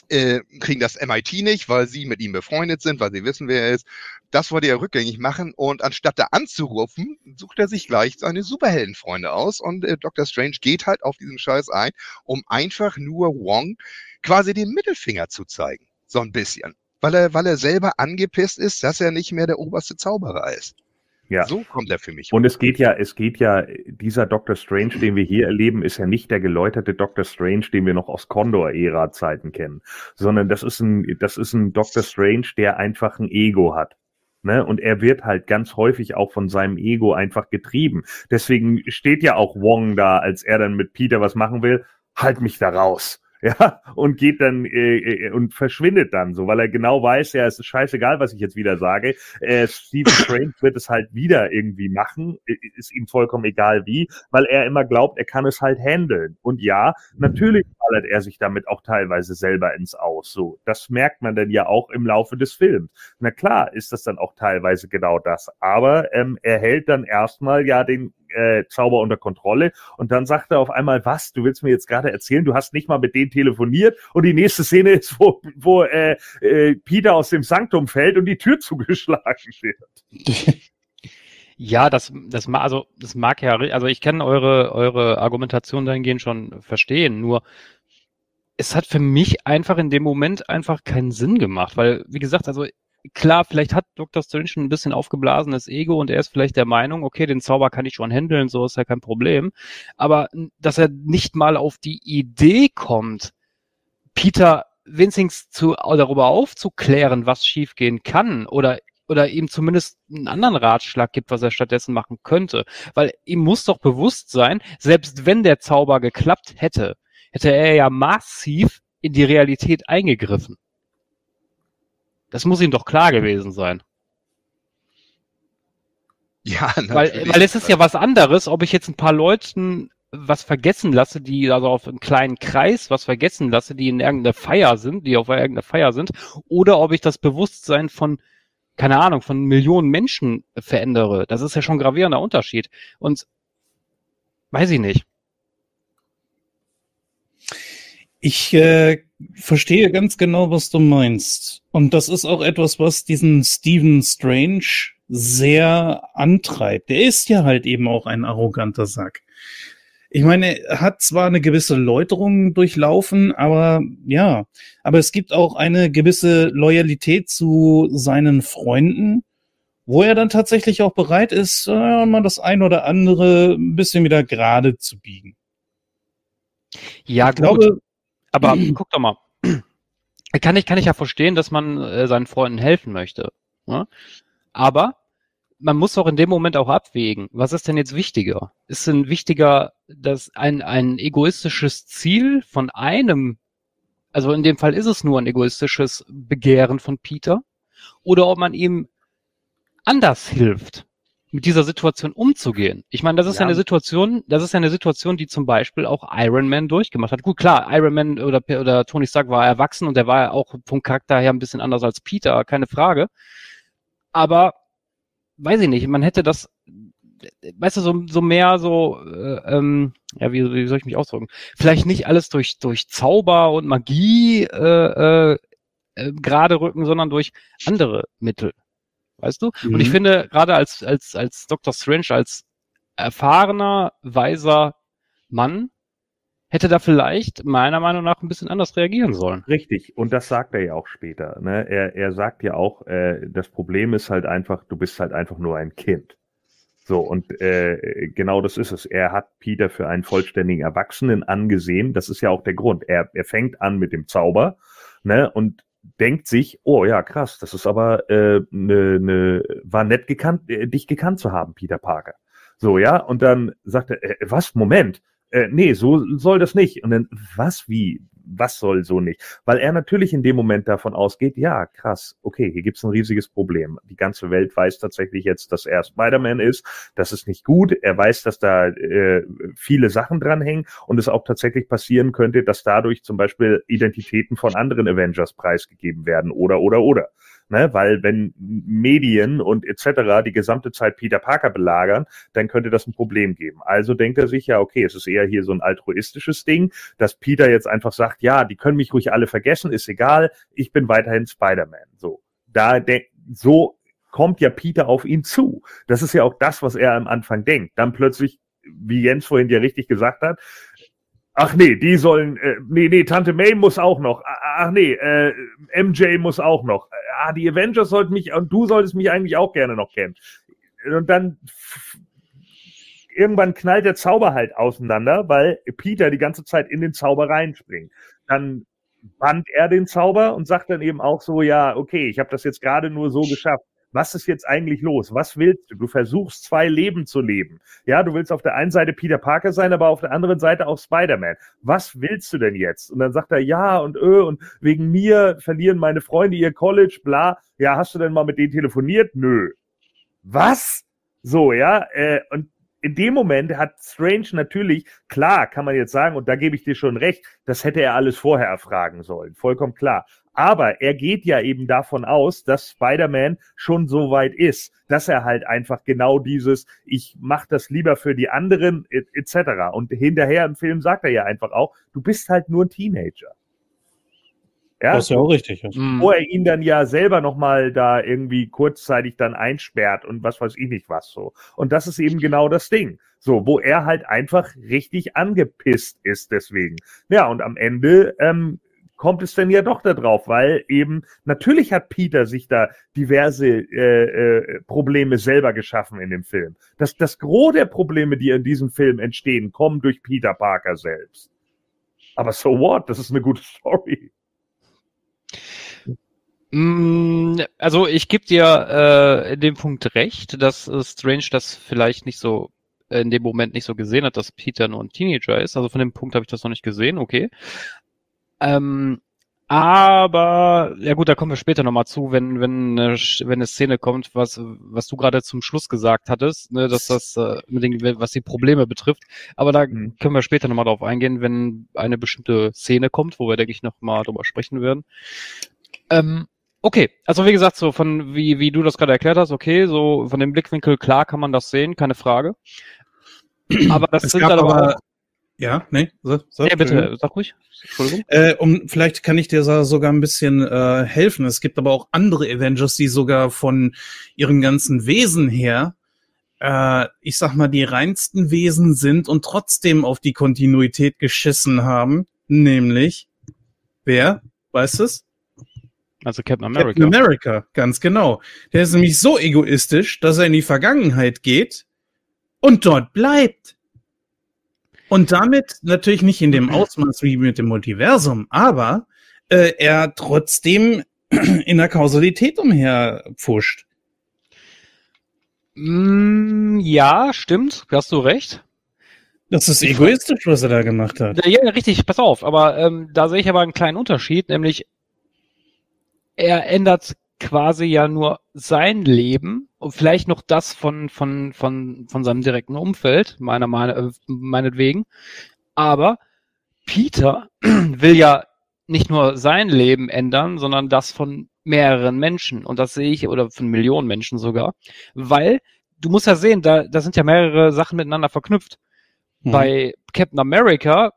[SPEAKER 4] äh, kriegen das MIT nicht, weil sie mit ihm befreundet sind, weil sie wissen, wer er ist. Das wollte er rückgängig machen und anstatt da anzurufen, sucht er sich gleich seine Superheldenfreunde aus und äh, Dr. Strange geht halt auf diesen Scheiß ein, um einfach nur Wong quasi den Mittelfinger zu zeigen. So ein bisschen. Weil er, weil er selber angepisst ist, dass er nicht mehr der oberste Zauberer ist.
[SPEAKER 3] Ja. So kommt er für mich. Und es geht ja, es geht ja, dieser Doctor Strange, den wir hier erleben, ist ja nicht der geläuterte Doctor Strange, den wir noch aus Condor-Ära-Zeiten kennen, sondern das ist ein, das ist ein Doctor Strange, der einfach ein Ego hat. Ne? Und er wird halt ganz häufig auch von seinem Ego einfach getrieben. Deswegen steht ja auch Wong da, als er dann mit Peter was machen will, halt mich da raus ja, und geht dann äh, äh, und verschwindet dann so, weil er genau weiß, ja, es ist scheißegal, was ich jetzt wieder sage. Äh, Stephen Strange wird es halt wieder irgendwie machen, ist ihm vollkommen egal wie, weil er immer glaubt, er kann es halt handeln. Und ja, natürlich ballert er sich damit auch teilweise selber ins Aus. So, das merkt man dann ja auch im Laufe des Films. Na klar, ist das dann auch teilweise genau das. Aber ähm, er hält dann erstmal ja den äh, Zauber unter Kontrolle. Und dann sagt er auf einmal, was, du willst mir jetzt gerade erzählen, du hast nicht mal mit denen telefoniert. Und die nächste Szene ist, wo, wo äh, äh, Peter aus dem Sanktum fällt und die Tür zugeschlagen wird.
[SPEAKER 2] Ja, das, das, also, das mag ja, also ich kann eure, eure Argumentation dahingehend schon verstehen, nur es hat für mich einfach in dem Moment einfach keinen Sinn gemacht, weil, wie gesagt, also klar, vielleicht hat Dr. Strange ein bisschen aufgeblasenes Ego und er ist vielleicht der Meinung, okay, den Zauber kann ich schon handeln, so ist ja kein Problem. Aber dass er nicht mal auf die Idee kommt, Peter wenigstens zu, darüber aufzuklären, was schiefgehen kann oder oder ihm zumindest einen anderen Ratschlag gibt, was er stattdessen machen könnte. Weil ihm muss doch bewusst sein, selbst wenn der Zauber geklappt hätte, hätte er ja massiv in die Realität eingegriffen. Das muss ihm doch klar gewesen sein. Ja, natürlich. Weil, weil es ist ja was anderes, ob ich jetzt ein paar Leuten was vergessen lasse, die also auf einen kleinen Kreis was vergessen lasse, die in irgendeiner Feier sind, die auf irgendeiner Feier sind, oder ob ich das Bewusstsein von, keine Ahnung, von Millionen Menschen verändere. Das ist ja schon ein gravierender Unterschied. Und weiß ich nicht.
[SPEAKER 1] Ich äh, verstehe ganz genau, was du meinst. Und das ist auch etwas, was diesen Stephen Strange sehr antreibt. Der ist ja halt eben auch ein arroganter Sack. Ich meine, er hat zwar eine gewisse Läuterung durchlaufen, aber ja, aber es gibt auch eine gewisse Loyalität zu seinen Freunden, wo er dann tatsächlich auch bereit ist, äh, mal das ein oder andere ein bisschen wieder gerade zu biegen.
[SPEAKER 2] Ja, ich gut. glaube, aber guck doch mal. Kann ich, kann ich ja verstehen, dass man äh, seinen Freunden helfen möchte. Ne? Aber man muss auch in dem Moment auch abwägen, was ist denn jetzt wichtiger? Ist denn wichtiger, dass ein, ein egoistisches Ziel von einem, also in dem Fall ist es nur ein egoistisches Begehren von Peter, oder ob man ihm anders hilft? Mit dieser Situation umzugehen. Ich meine, das ist ja. eine Situation, das ist ja eine Situation, die zum Beispiel auch Iron Man durchgemacht hat. Gut, klar, Iron Man oder, oder Tony Stark war erwachsen und er war ja auch vom Charakter her ein bisschen anders als Peter, keine Frage. Aber weiß ich nicht, man hätte das, weißt du, so, so mehr so, äh, ähm, ja, wie, wie soll ich mich ausdrücken? Vielleicht nicht alles durch, durch Zauber und Magie äh, äh, äh gerade rücken, sondern durch andere Mittel weißt du? Mhm. Und ich mhm. finde, gerade als, als, als Dr. Strange, als erfahrener, weiser Mann, hätte da vielleicht meiner Meinung nach ein bisschen anders reagieren sollen.
[SPEAKER 3] Richtig, und das sagt er ja auch später. Ne? Er, er sagt ja auch, äh, das Problem ist halt einfach, du bist halt einfach nur ein Kind. So, und äh, genau das ist es. Er hat Peter für einen vollständigen Erwachsenen angesehen. Das ist ja auch der Grund. Er, er fängt an mit dem Zauber ne, und denkt sich, oh ja, krass, das ist aber äh, ne, ne, war nett gekannt, äh, dich gekannt zu haben, Peter Parker. So, ja, und dann sagt er, äh, was, Moment, äh, nee, so soll das nicht. Und dann, was, wie, was soll so nicht? Weil er natürlich in dem Moment davon ausgeht, ja, krass, okay, hier gibt's ein riesiges Problem. Die ganze Welt weiß tatsächlich jetzt, dass er Spider-Man ist. Das ist nicht gut. Er weiß, dass da äh, viele Sachen dranhängen und es auch tatsächlich passieren könnte, dass dadurch zum Beispiel Identitäten von anderen Avengers preisgegeben werden oder, oder, oder ne? weil wenn Medien und etc. die gesamte Zeit Peter Parker belagern, dann könnte das ein Problem geben. Also denkt er sich ja, okay, es ist eher hier so ein altruistisches Ding, dass Peter jetzt einfach sagt, ja, die können mich ruhig alle vergessen, ist egal, ich bin weiterhin Spider-Man. So, da so kommt ja Peter auf ihn zu. Das ist ja auch das, was er am Anfang denkt. Dann plötzlich, wie Jens vorhin ja richtig gesagt hat, Ach nee, die sollen, äh, nee, nee, Tante May muss auch noch. Ach nee, äh, MJ muss auch noch. Ah, die Avengers sollten mich, und du solltest mich eigentlich auch gerne noch kennen. Und dann irgendwann knallt der Zauber halt auseinander, weil Peter die ganze Zeit in den Zauber reinspringt. Dann band er den Zauber und sagt dann eben auch so, ja, okay, ich habe das jetzt gerade nur so geschafft was ist jetzt eigentlich los? Was willst du? Du versuchst zwei Leben zu leben. Ja, du willst auf der einen Seite Peter Parker sein, aber auf der anderen Seite auch Spider-Man. Was willst du denn jetzt? Und dann sagt er, ja und öh, und wegen mir verlieren meine Freunde ihr College, bla. Ja, hast du denn mal mit denen telefoniert? Nö. Was? So, ja, äh, und in dem Moment hat Strange natürlich, klar, kann man jetzt sagen, und da gebe ich dir schon recht, das hätte er alles vorher erfragen sollen. Vollkommen klar. Aber er geht ja eben davon aus, dass Spider-Man schon so weit ist, dass er halt einfach genau dieses, ich mache das lieber für die anderen, etc. Et und hinterher im Film sagt er ja einfach auch, du bist halt nur ein Teenager.
[SPEAKER 1] Ja, das ist ja auch richtig.
[SPEAKER 3] Mhm. Wo er ihn dann ja selber nochmal da irgendwie kurzzeitig dann einsperrt und was weiß ich nicht was so. Und das ist eben genau das Ding. So, wo er halt einfach richtig angepisst ist deswegen. Ja, und am Ende ähm, kommt es denn ja doch da drauf, weil eben natürlich hat Peter sich da diverse äh, äh, Probleme selber geschaffen in dem Film. Das, das Gros der Probleme, die in diesem Film entstehen, kommen durch Peter Parker selbst. Aber so what? Das ist eine gute Story.
[SPEAKER 2] Mm, also ich gebe dir äh, in dem Punkt recht, dass äh, Strange das vielleicht nicht so in dem Moment nicht so gesehen hat, dass Peter nur ein Teenager ist. Also von dem Punkt habe ich das noch nicht gesehen, okay. Ähm, aber, ja gut, da kommen wir später nochmal zu, wenn, wenn, eine, wenn eine Szene kommt, was, was du gerade zum Schluss gesagt hattest, ne, dass das äh, mit den, was die Probleme betrifft. Aber da mhm. können wir später nochmal drauf eingehen, wenn eine bestimmte Szene kommt, wo wir, denke ich, nochmal drüber sprechen werden. Ähm, okay, also wie gesagt, so von wie, wie du das gerade erklärt hast, okay, so von dem Blickwinkel klar kann man das sehen, keine Frage.
[SPEAKER 1] Aber das es sind dann aber auch, ja, nee,
[SPEAKER 2] so, so, ja, bitte, sag ruhig.
[SPEAKER 1] Äh, um, vielleicht kann ich dir sogar ein bisschen äh, helfen. Es gibt aber auch andere Avengers, die sogar von ihrem ganzen Wesen her, äh, ich sag mal, die reinsten Wesen sind und trotzdem auf die Kontinuität geschissen haben. Nämlich, wer? Weißt es?
[SPEAKER 2] Also Captain America.
[SPEAKER 1] Captain America, ganz genau. Der ist nämlich so egoistisch, dass er in die Vergangenheit geht und dort bleibt. Und damit natürlich nicht in dem Ausmaß wie mit dem Multiversum, aber äh, er trotzdem in der Kausalität umherpfuscht.
[SPEAKER 2] Mm, ja, stimmt, hast du recht.
[SPEAKER 1] Das ist egoistisch, was er da gemacht hat.
[SPEAKER 2] Ja, richtig, pass auf, aber ähm, da sehe ich aber einen kleinen Unterschied, nämlich er ändert quasi ja nur sein Leben und vielleicht noch das von, von, von, von seinem direkten Umfeld, meiner Meinung, äh, meinetwegen. Aber Peter will ja nicht nur sein Leben ändern, sondern das von mehreren Menschen. Und das sehe ich, oder von Millionen Menschen sogar. Weil, du musst ja sehen, da, da sind ja mehrere Sachen miteinander verknüpft. Mhm. Bei Captain America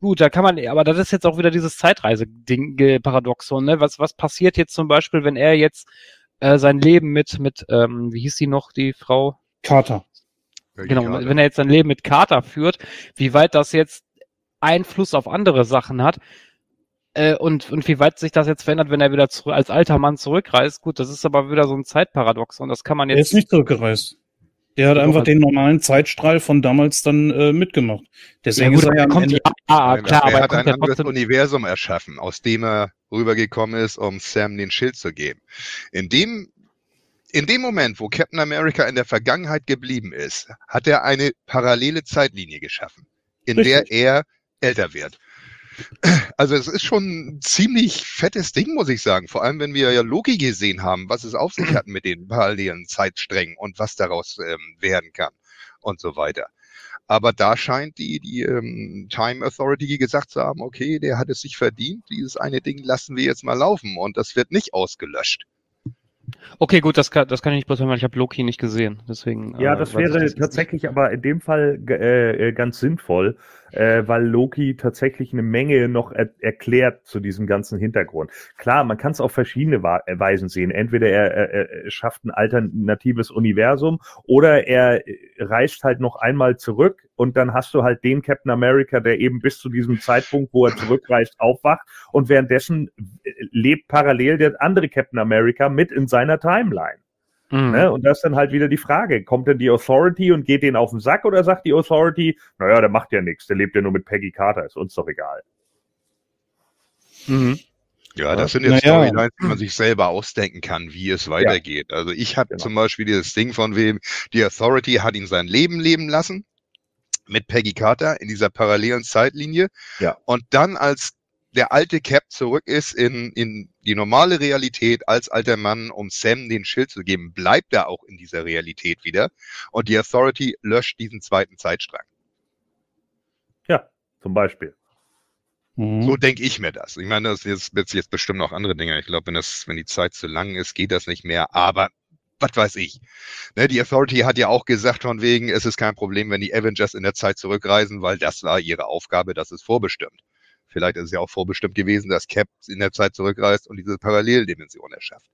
[SPEAKER 2] gut, da kann man, aber das ist jetzt auch wieder dieses Zeitreise-Ding, Paradoxon, ne? Was, was passiert jetzt zum Beispiel, wenn er jetzt äh, sein Leben mit, mit, ähm, wie hieß sie noch, die Frau?
[SPEAKER 1] Carter.
[SPEAKER 2] Genau, Carter. wenn er jetzt sein Leben mit Carter führt, wie weit das jetzt Einfluss auf andere Sachen hat. Äh, und, und wie weit sich das jetzt verändert, wenn er wieder zu, als alter Mann zurückreist. Gut, das ist aber wieder so ein Zeitparadox und das kann man jetzt.
[SPEAKER 1] Er ist nicht zurückgereist. Der hat einfach den normalen Zeitstrahl von damals dann äh, mitgemacht.
[SPEAKER 4] Deswegen ja, gut, er kommt ja, ah, klar, aber er hat ein anderes Universum erschaffen, aus dem er rübergekommen ist, um Sam den Schild zu geben. In dem in dem Moment, wo Captain America in der Vergangenheit geblieben ist, hat er eine parallele Zeitlinie geschaffen, in Richtig. der er älter wird. Also es ist schon ein ziemlich fettes Ding, muss ich sagen. Vor allem, wenn wir ja Loki gesehen haben, was es auf sich hat mit den parallelen Zeitsträngen und was daraus ähm, werden kann und so weiter. Aber da scheint die, die ähm, Time Authority gesagt zu haben, okay, der hat es sich verdient, dieses eine Ding lassen wir jetzt mal laufen und das wird nicht ausgelöscht.
[SPEAKER 2] Okay, gut, das kann, das kann ich nicht beurteilen, weil ich habe Loki nicht gesehen. Deswegen.
[SPEAKER 3] Ja, äh, das wäre das tatsächlich aber in dem Fall äh, äh, ganz sinnvoll, äh, weil Loki tatsächlich eine Menge noch er erklärt zu diesem ganzen Hintergrund. Klar, man kann es auf verschiedene äh, Weisen sehen. Entweder er, er, er schafft ein alternatives Universum oder er äh, reist halt noch einmal zurück und dann hast du halt den Captain America, der eben bis zu diesem Zeitpunkt, wo er zurückreist, aufwacht und währenddessen lebt parallel der andere Captain America mit in seiner Timeline. Mhm. Ne? Und das ist dann halt wieder die Frage, kommt denn die Authority und geht denen auf den Sack oder sagt die Authority, naja, der macht ja nichts, der lebt ja nur mit Peggy Carter, ist uns doch egal.
[SPEAKER 4] Mhm. Ja, das sind jetzt naja. Storylines, die man sich selber ausdenken kann, wie es weitergeht. Ja. Also ich habe genau. zum Beispiel dieses Ding von wem, die Authority hat ihn sein Leben leben lassen mit Peggy Carter in dieser parallelen Zeitlinie. Ja. Und dann als der alte Cap zurück ist in, in die normale Realität als alter Mann, um Sam den Schild zu geben, bleibt er auch in dieser Realität wieder. Und die Authority löscht diesen zweiten Zeitstrang.
[SPEAKER 3] Ja, zum Beispiel.
[SPEAKER 4] Mhm. So denke ich mir das. Ich meine, das ist jetzt, jetzt bestimmt noch andere Dinge. Ich glaube, wenn das, wenn die Zeit zu lang ist, geht das nicht mehr. Aber was weiß ich. Ne, die Authority hat ja auch gesagt, von wegen, es ist kein Problem, wenn die Avengers in der Zeit zurückreisen, weil das war ihre Aufgabe, das ist vorbestimmt. Vielleicht ist es ja auch vorbestimmt gewesen, dass Cap in der Zeit zurückreist und diese Paralleldimension erschafft.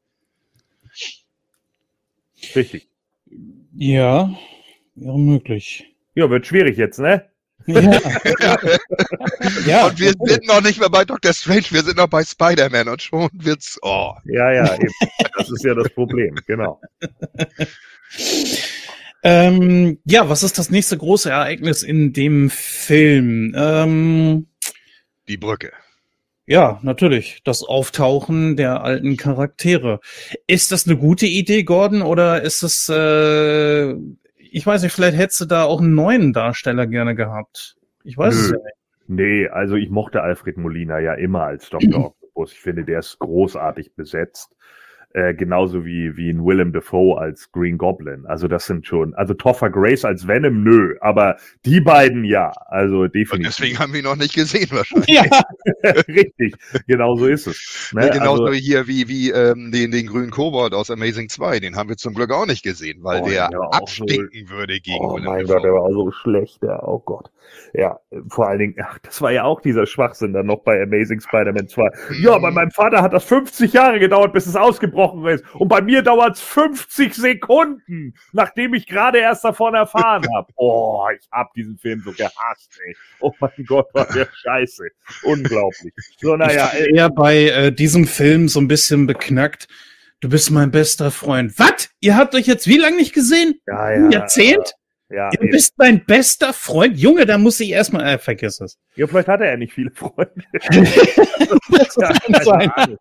[SPEAKER 3] Richtig.
[SPEAKER 1] Ja, wäre möglich.
[SPEAKER 3] Ja, wird schwierig jetzt, ne?
[SPEAKER 4] Ja. ja. Und wir sind noch nicht mehr bei Doctor Strange, wir sind noch bei Spider-Man und schon wird's, oh.
[SPEAKER 3] Ja, ja, eben. Das ist ja das Problem, genau.
[SPEAKER 1] ähm, ja, was ist das nächste große Ereignis in dem Film? Ähm,
[SPEAKER 4] die Brücke.
[SPEAKER 1] Ja, natürlich. Das Auftauchen der alten Charaktere. Ist das eine gute Idee, Gordon, oder ist es, äh, ich weiß nicht, vielleicht hättest du da auch einen neuen Darsteller gerne gehabt. Ich weiß Nö. es ja nicht.
[SPEAKER 3] Nee, also ich mochte Alfred Molina ja immer als Dr. Octopus. Ich finde, der ist großartig besetzt. Äh, genauso wie, wie ein Willem Dafoe als Green Goblin. Also das sind schon, also Topher Grace als Venom, nö, aber die beiden ja, also definitiv. Und
[SPEAKER 4] deswegen haben wir ihn noch nicht gesehen wahrscheinlich.
[SPEAKER 3] Ja, richtig, genau so ist es.
[SPEAKER 4] Ne? Ja, genauso also, hier wie, wie ähm, den, den grünen Kobold aus Amazing 2, den haben wir zum Glück auch nicht gesehen, weil oh, der, der abstinken so, würde gegen
[SPEAKER 3] Oh Willem mein Dafoe. Gott, der war so schlecht, ja, oh Gott. Ja, vor allen Dingen, ach, das war ja auch dieser Schwachsinn dann noch bei Amazing Spider-Man 2. Ja, bei meinem Vater hat das 50 Jahre gedauert, bis es ausgebrochen ist. Und bei mir dauert es 50 Sekunden, nachdem ich gerade erst davon erfahren habe. Oh, ich hab diesen Film so gehasst, ey. Oh mein Gott, war der scheiße. Unglaublich.
[SPEAKER 1] So, naja. Ich äh, eher bei äh, diesem Film so ein bisschen beknackt. Du bist mein bester Freund. Was? Ihr habt euch jetzt wie lange nicht gesehen? Ja, ja. Ein Jahrzehnt? Ja, du eben. bist mein bester Freund. Junge, da muss ich erstmal, äh, vergiss es.
[SPEAKER 3] Ja, vielleicht hat er ja nicht viele Freunde. kann sein.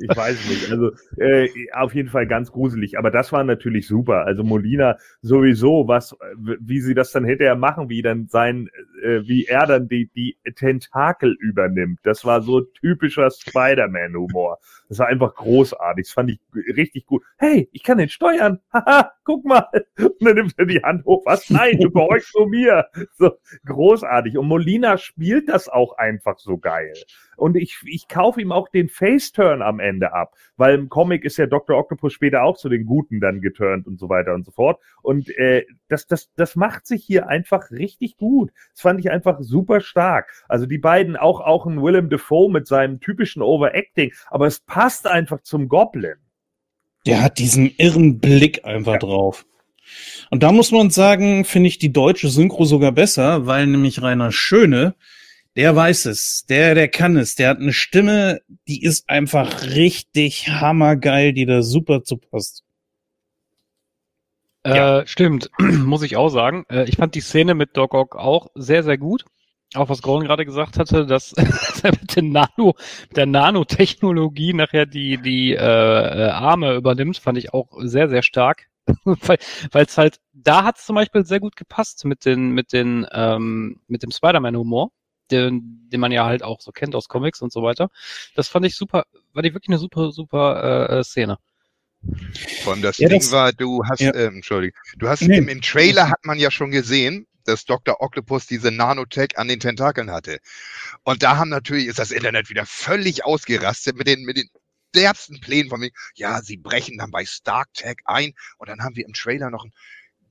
[SPEAKER 3] Ich weiß nicht. Also, äh, auf jeden Fall ganz gruselig. Aber das war natürlich super. Also Molina sowieso, was, wie sie das dann hinterher machen, wie dann sein, äh, wie er dann die, die Tentakel übernimmt. Das war so typischer Spider-Man-Humor. Das war einfach großartig. Das fand ich richtig gut. Hey, ich kann den steuern. Haha, guck mal. Und dann nimmt er die Hand hoch. Was? Nein, du gehorchst zu mir. So großartig. Und Molina spielt das auch einfach so geil. Und ich, ich kaufe ihm auch den Face-Turn am Ende ab, weil im Comic ist ja Dr. Octopus später auch zu den Guten dann geturnt und so weiter und so fort. Und äh, das, das, das macht sich hier einfach richtig gut. Das fand ich einfach super stark. Also die beiden, auch, auch ein Willem Dafoe mit seinem typischen Overacting, aber es passt einfach zum Goblin.
[SPEAKER 1] Der hat diesen irren Blick einfach ja. drauf. Und da muss man sagen, finde ich die deutsche Synchro sogar besser, weil nämlich Rainer Schöne der weiß es, der, der kann es, der hat eine Stimme, die ist einfach richtig hammergeil, die da super zu passt.
[SPEAKER 2] Äh, Stimmt, muss ich auch sagen. Äh, ich fand die Szene mit Doc Ock auch sehr, sehr gut. Auch was Gordon gerade gesagt hatte, dass er mit, den Nano, mit der Nanotechnologie nachher die, die äh, äh, Arme übernimmt, fand ich auch sehr, sehr stark. weil es halt, da hat es zum Beispiel sehr gut gepasst mit den, mit den, ähm, mit dem Spider-Man-Humor, den, den man ja halt auch so kennt aus Comics und so weiter. Das fand ich super, war die wirklich eine super, super äh, äh Szene.
[SPEAKER 4] Von das ja, Ding das, war, du hast, ja. äh, Entschuldigung, du hast nee. im, im Trailer hat man ja schon gesehen, dass Dr. Octopus diese Nanotech an den Tentakeln hatte. Und da haben natürlich, ist das Internet wieder völlig ausgerastet mit den, mit den derbsten Plänen von mir. Ja, sie brechen dann bei StarkTech ein und dann haben wir im Trailer noch einen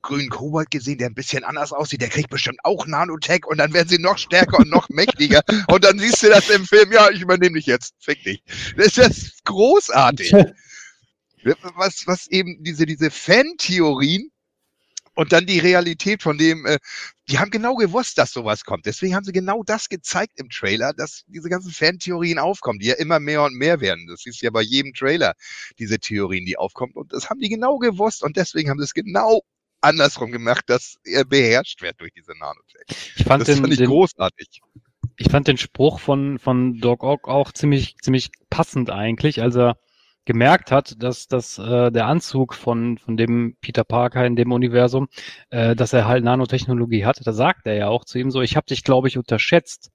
[SPEAKER 4] grünen Kobold gesehen, der ein bisschen anders aussieht. Der kriegt bestimmt auch Nanotech und dann werden sie noch stärker und noch mächtiger. Und dann siehst du das im Film. Ja, ich übernehme dich jetzt. Fick dich. Das ist großartig. Was, was eben diese, diese Fan-Theorien und dann die Realität von dem, äh, die haben genau gewusst, dass sowas kommt. Deswegen haben sie genau das gezeigt im Trailer, dass diese ganzen Fantheorien aufkommen, die ja immer mehr und mehr werden. Das ist ja bei jedem Trailer, diese Theorien, die aufkommen. Und das haben die genau gewusst und deswegen haben sie es genau andersrum gemacht, dass er beherrscht wird durch diese Nanotech.
[SPEAKER 2] Ich fand das den, fand ich den, großartig. Ich fand den Spruch von, von Doc Ock auch ziemlich, ziemlich passend eigentlich. Also gemerkt hat, dass, dass äh, der Anzug von, von dem Peter Parker in dem Universum, äh, dass er halt Nanotechnologie hat, da sagt er ja auch zu ihm so, ich habe dich, glaube ich, unterschätzt,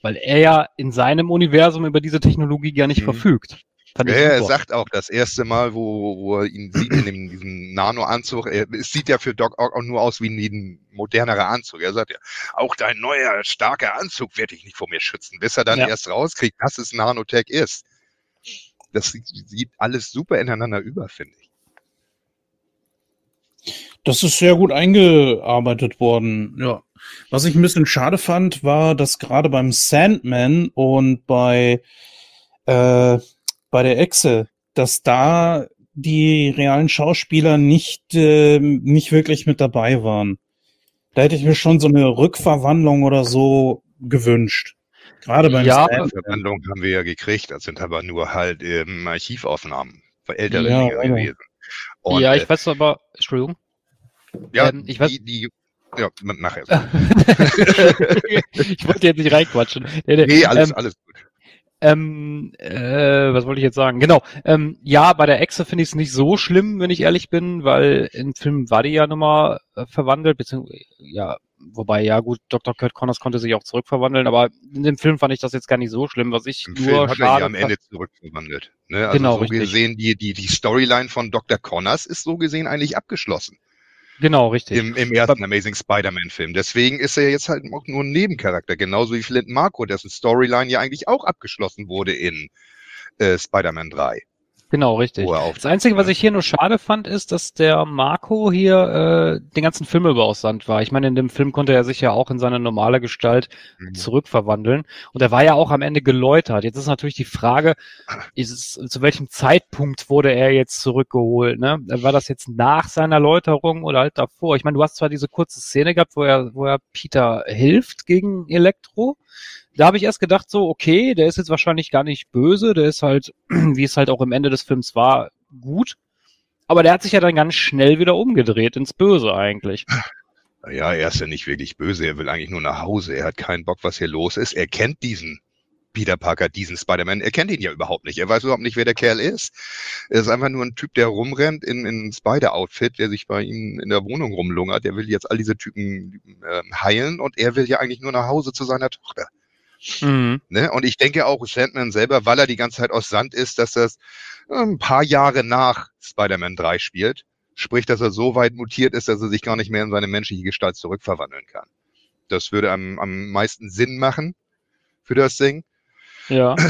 [SPEAKER 2] weil er ja in seinem Universum über diese Technologie gar nicht mhm. verfügt.
[SPEAKER 4] Ja, er sagt auch das erste Mal, wo, wo er ihn sieht in dem, diesem Nano-Anzug, es sieht ja für Doc Ock auch nur aus wie ein modernerer Anzug. Er sagt ja, auch dein neuer, starker Anzug wird dich nicht vor mir schützen, bis er dann ja. erst rauskriegt, dass es Nanotech ist das sieht alles super ineinander über, finde ich.
[SPEAKER 1] Das ist sehr gut eingearbeitet worden, ja. Was ich ein bisschen schade fand, war, dass gerade beim Sandman und bei, äh, bei der Echse, dass da die realen Schauspieler nicht, äh, nicht wirklich mit dabei waren. Da hätte ich mir schon so eine Rückverwandlung oder so gewünscht.
[SPEAKER 4] Gerade beim ja, Verwandlung haben wir ja gekriegt. Das sind aber nur halt ähm, Archivaufnahmen für ältere ja, Dinge
[SPEAKER 2] gewesen. Und, ja, ich äh, weiß aber, Entschuldigung.
[SPEAKER 4] Ja, ähm, ich weiß, die, die ja, nachher.
[SPEAKER 2] ich wollte jetzt nicht reinquatschen.
[SPEAKER 4] Nee, alles, ähm, alles gut.
[SPEAKER 2] Ähm, äh, was wollte ich jetzt sagen? Genau. Ähm, ja, bei der Exe finde ich es nicht so schlimm, wenn ich ehrlich bin, weil im Film war die ja nochmal äh, verwandelt, beziehungsweise ja, wobei, ja gut, Dr. Kurt Connors konnte sich auch zurückverwandeln, aber in dem Film fand ich das jetzt gar nicht so schlimm, was ich Im nur Film
[SPEAKER 4] hat schade er ja am Ende zurückverwandelt. Ne? Also genau, so richtig. gesehen, die, die, die Storyline von Dr. Connors ist so gesehen eigentlich abgeschlossen.
[SPEAKER 2] Genau, richtig.
[SPEAKER 4] Im, im ersten aber, Amazing Spider-Man-Film. Deswegen ist er jetzt halt auch nur ein Nebencharakter, genauso wie Flint Marco, dessen Storyline ja eigentlich auch abgeschlossen wurde in äh, Spider-Man 3.
[SPEAKER 2] Genau, richtig. Das Einzige, was ich hier nur schade fand, ist, dass der Marco hier äh, den ganzen Film über aus Sand war. Ich meine, in dem Film konnte er sich ja auch in seine normale Gestalt mhm. zurückverwandeln. Und er war ja auch am Ende geläutert. Jetzt ist natürlich die Frage, ist es, zu welchem Zeitpunkt wurde er jetzt zurückgeholt? Ne? War das jetzt nach seiner Läuterung oder halt davor? Ich meine, du hast zwar diese kurze Szene gehabt, wo er, wo er Peter hilft gegen Elektro da habe ich erst gedacht, so, okay, der ist jetzt wahrscheinlich gar nicht böse, der ist halt, wie es halt auch im Ende des Films war, gut. Aber der hat sich ja dann ganz schnell wieder umgedreht ins Böse eigentlich.
[SPEAKER 4] Ja, er ist ja nicht wirklich böse, er will eigentlich nur nach Hause, er hat keinen Bock, was hier los ist. Er kennt diesen Peter Parker, diesen Spider-Man, er kennt ihn ja überhaupt nicht. Er weiß überhaupt nicht, wer der Kerl ist. Er ist einfach nur ein Typ, der rumrennt in, in Spider-Outfit, der sich bei ihm in der Wohnung rumlungert. Der will jetzt all diese Typen äh, heilen und er will ja eigentlich nur nach Hause zu seiner Tochter. Mhm. Ne? Und ich denke auch, Sandman selber, weil er die ganze Zeit aus Sand ist, dass das äh, ein paar Jahre nach Spider-Man 3 spielt. Sprich, dass er so weit mutiert ist, dass er sich gar nicht mehr in seine menschliche Gestalt zurückverwandeln kann. Das würde am, am meisten Sinn machen für das Ding.
[SPEAKER 2] Ja.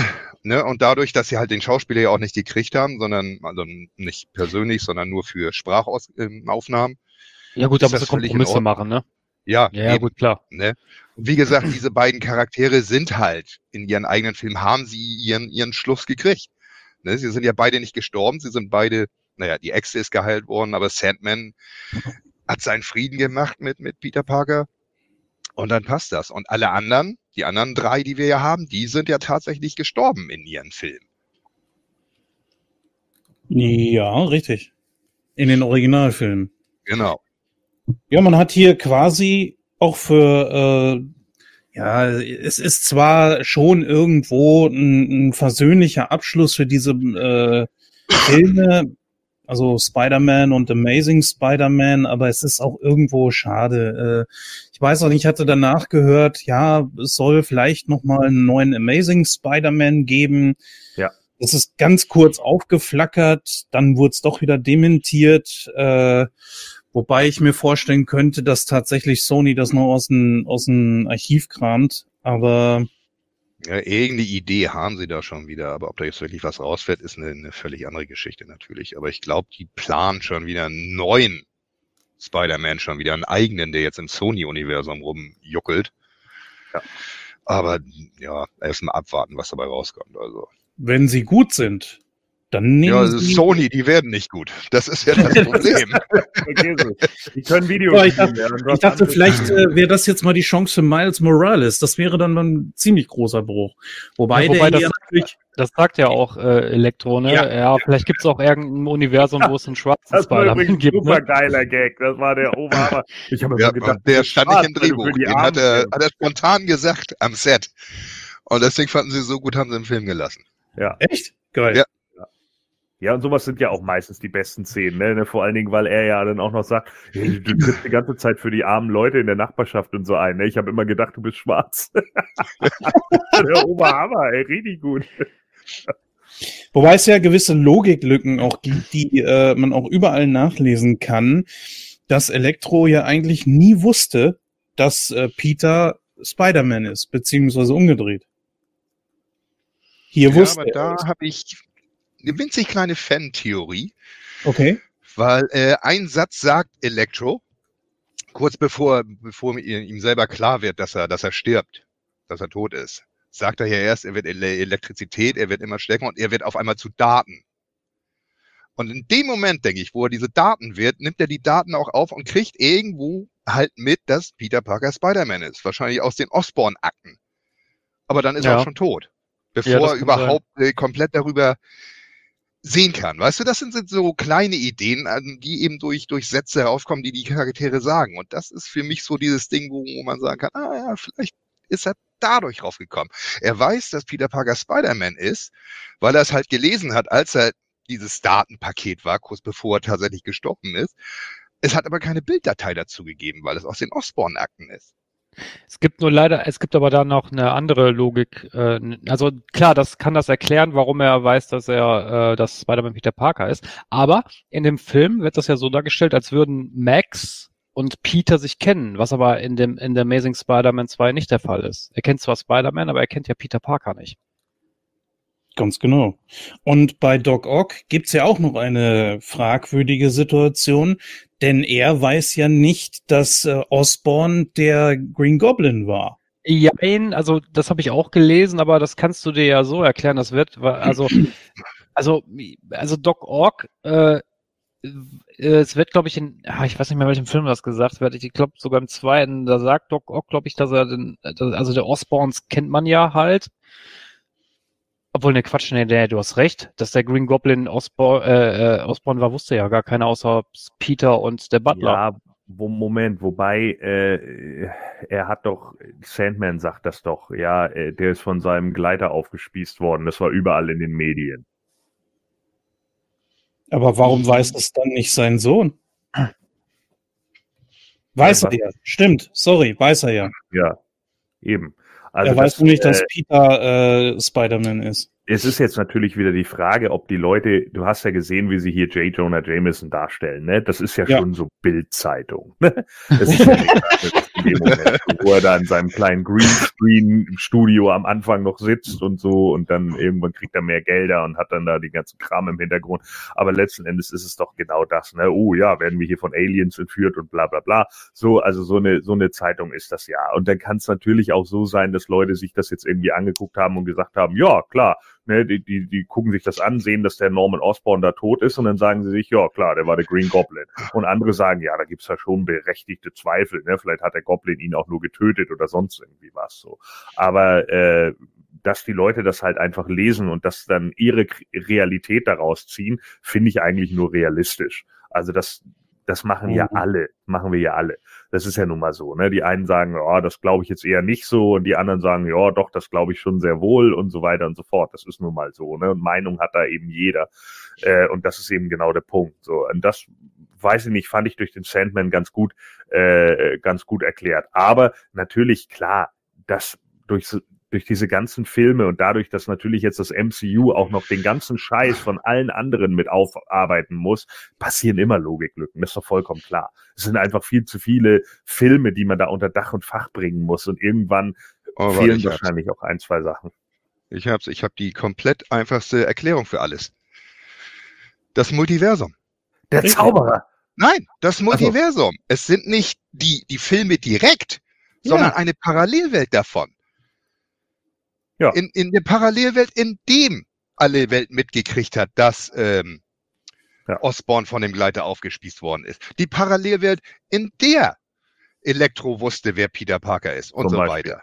[SPEAKER 4] Ne, und dadurch, dass sie halt den Schauspieler ja auch nicht gekriegt haben, sondern also nicht persönlich, sondern nur für Sprachaufnahmen.
[SPEAKER 2] Ja gut, da muss Kompromisse machen, ne?
[SPEAKER 4] Ja,
[SPEAKER 2] ja, eben, gut, klar.
[SPEAKER 4] Ne? Wie gesagt, diese beiden Charaktere sind halt in ihren eigenen Filmen, haben sie ihren, ihren Schluss gekriegt. Ne? Sie sind ja beide nicht gestorben, sie sind beide, naja, die Exe ist geheilt worden, aber Sandman hat seinen Frieden gemacht mit, mit Peter Parker. Und dann passt das. Und alle anderen, Die anderen drei, die wir ja haben, die sind ja tatsächlich gestorben in ihren Filmen.
[SPEAKER 1] Ja, richtig. In den Originalfilmen.
[SPEAKER 4] Genau.
[SPEAKER 1] Ja, man hat hier quasi auch für, äh, ja, es ist zwar schon irgendwo ein, ein versöhnlicher Abschluss für diese äh, Filme, also Spider-Man und Amazing Spider-Man, aber es ist auch irgendwo schade. Äh, ich weiß auch nicht, ich hatte danach gehört, ja, es soll vielleicht noch mal einen neuen Amazing Spider-Man geben.
[SPEAKER 3] Ja.
[SPEAKER 1] Es ist ganz kurz aufgeflackert, dann wurde es doch wieder dementiert. Äh, wobei ich mir vorstellen könnte, dass tatsächlich Sony das noch aus dem, aus dem Archiv kramt. Aber
[SPEAKER 4] ja, irgendeine Idee haben sie da schon wieder, aber ob da jetzt wirklich was rausfällt, ist eine, eine völlig andere Geschichte natürlich. Aber ich glaube, die planen schon wieder einen neuen Spider-Man, schon wieder einen eigenen, der jetzt im Sony-Universum rumjuckelt. Ja. Aber ja, erstmal abwarten, was dabei rauskommt. Also.
[SPEAKER 1] Wenn sie gut sind, dann nehmen
[SPEAKER 4] ja, Sie Sony, die werden nicht gut. Das ist ja das Problem.
[SPEAKER 1] die können Videos ja, ich dachte, ich dachte vielleicht äh, wäre das jetzt mal die Chance für Miles Morales. Das wäre dann ein ziemlich großer Bruch. Wobei, ja, wobei
[SPEAKER 2] der das, natürlich das sagt ja auch äh, Elektro, ne? Ja, ja vielleicht gibt es auch irgendein Universum, wo es einen schwarzen
[SPEAKER 3] Spider-Man gibt. Super ne? geiler Gag, das war der Oberhammer.
[SPEAKER 4] Ich habe ja, gedacht, der stand nicht im Drehbuch. Den hat er, hat er spontan gesagt am Set. Und deswegen fanden sie so gut, haben sie im Film gelassen.
[SPEAKER 1] Ja. Echt?
[SPEAKER 4] Geil. Ja.
[SPEAKER 3] Ja, und sowas sind ja auch meistens die besten Szenen, ne? Vor allen Dingen, weil er ja dann auch noch sagt, hey, du trittst die ganze Zeit für die armen Leute in der Nachbarschaft und so ein. Ne? Ich habe immer gedacht, du bist schwarz. der Oberhammer, ey, richtig gut.
[SPEAKER 1] Wobei es ja gewisse Logiklücken auch gibt, die äh, man auch überall nachlesen kann, dass Elektro ja eigentlich nie wusste, dass äh, Peter Spider-Man ist, beziehungsweise umgedreht.
[SPEAKER 4] Hier ja, wusste aber da habe ich winzig kleine Fan-Theorie.
[SPEAKER 1] Okay.
[SPEAKER 4] Weil äh, ein Satz sagt Electro, kurz bevor, bevor ihm selber klar wird, dass er, dass er stirbt, dass er tot ist, sagt er ja erst, er wird Elektrizität, er wird immer stärker und er wird auf einmal zu Daten. Und in dem Moment, denke ich, wo er diese Daten wird, nimmt er die Daten auch auf und kriegt irgendwo halt mit, dass Peter Parker Spider-Man ist. Wahrscheinlich aus den Osborn-Akten. Aber dann ist ja. er auch schon tot. Bevor ja, er überhaupt äh, komplett darüber sehen kann. Weißt du, das sind so kleine Ideen, die eben durch, durch Sätze herauskommen, die die Charaktere sagen. Und das ist für mich so dieses Ding, wo, wo man sagen kann, ah ja, vielleicht ist er dadurch rausgekommen. Er weiß, dass Peter Parker Spider-Man ist, weil er es halt gelesen hat, als er dieses Datenpaket war, kurz bevor er tatsächlich gestorben ist. Es hat aber keine Bilddatei dazu gegeben, weil es aus den Osborne-Akten ist.
[SPEAKER 2] Es gibt nur leider, es gibt aber da noch eine andere Logik. Äh, also klar, das kann das erklären, warum er weiß, dass er, äh, dass Spider-Man Peter Parker ist. Aber in dem Film wird das ja so dargestellt, als würden Max und Peter sich kennen, was aber in dem in der Amazing Spider-Man 2 nicht der Fall ist. Er kennt zwar Spider-Man, aber er kennt ja Peter Parker nicht.
[SPEAKER 1] Ganz genau. Und bei Doc Ock gibt's ja auch noch eine fragwürdige Situation, denn er weiß ja nicht, dass äh, Osborn der Green Goblin war.
[SPEAKER 2] Ja, also das habe ich auch gelesen, aber das kannst du dir ja so erklären, das wird, also, also, also Doc Ock, äh, es wird, glaube ich, in, ich weiß nicht mehr, welchem Film das gesagt wird, ich glaube sogar im zweiten, da sagt Doc Ock, glaube ich, dass er den, also der Osborns kennt man ja halt, obwohl, ne, Quatsch, ne, ne, du hast recht, dass der Green Goblin Osborn, äh, äh, Osborn war, wusste ja gar keiner außer Peter und der Butler. Ja,
[SPEAKER 3] wo, Moment, wobei, äh, er hat doch, Sandman sagt das doch, ja, äh, der ist von seinem Gleiter aufgespießt worden, das war überall in den Medien.
[SPEAKER 1] Aber warum weiß das dann nicht sein Sohn? Weiß ja, er ja, stimmt, sorry, weiß er ja.
[SPEAKER 3] Ja, eben.
[SPEAKER 1] Also er weiß nur nicht, dass äh, Peter äh, Spider-Man ist.
[SPEAKER 3] Es ist jetzt natürlich wieder die Frage, ob die Leute, du hast ja gesehen, wie sie hier J. Jonah Jameson darstellen, ne? Das ist ja, ja. schon so Bildzeitung. Ne? Das ist ja in dem Moment, wo er da in seinem kleinen Greenscreen-Studio am Anfang noch sitzt und so und dann irgendwann kriegt er mehr Gelder und hat dann da die ganzen Kram im Hintergrund. Aber letzten Endes ist es doch genau das, ne? Oh ja, werden wir hier von Aliens entführt und bla bla bla. So, also so eine, so eine Zeitung ist das ja. Und dann kann es natürlich auch so sein, dass Leute sich das jetzt irgendwie angeguckt haben und gesagt haben, ja, klar, Ne, die, die, die gucken sich das an, sehen, dass der Norman Osborn da tot ist und dann sagen sie sich, ja klar, der war der Green Goblin. Und andere sagen, ja, da gibt's ja schon berechtigte Zweifel. Ne? Vielleicht hat der Goblin ihn auch nur getötet oder sonst irgendwie was so. Aber äh, dass die Leute das halt einfach lesen und das dann ihre Realität daraus ziehen, finde ich eigentlich nur realistisch. Also das, das machen ja mhm. alle, machen wir ja alle. Das ist ja nun mal so. Ne? Die einen sagen, ja, das glaube ich jetzt eher nicht so, und die anderen sagen, ja, doch, das glaube ich schon sehr wohl und so weiter und so fort. Das ist nun mal so. Ne? Und Meinung hat da eben jeder. Äh, und das ist eben genau der Punkt. So, und das weiß ich nicht, fand ich durch den Sandman ganz gut, äh, ganz gut erklärt. Aber natürlich klar, das durch durch diese ganzen Filme und dadurch, dass natürlich jetzt das MCU auch noch den ganzen Scheiß von allen anderen mit aufarbeiten muss, passieren immer Logiklücken. Das ist doch vollkommen klar. Es sind einfach viel zu viele Filme, die man da unter Dach und Fach bringen muss und irgendwann oh, fehlen wahrscheinlich hab's. auch ein, zwei Sachen.
[SPEAKER 4] Ich hab's, ich habe die komplett einfachste Erklärung für alles. Das Multiversum.
[SPEAKER 3] Der Zauberer.
[SPEAKER 4] Nein, das Multiversum. Also. Es sind nicht die, die Filme direkt, sondern ja. eine Parallelwelt davon. Ja. In, in der Parallelwelt, in dem alle Welt mitgekriegt hat, dass ähm, ja. Osborn von dem Gleiter aufgespießt worden ist. Die Parallelwelt, in der Elektro wusste, wer Peter Parker ist und Zum so Beispiel. weiter.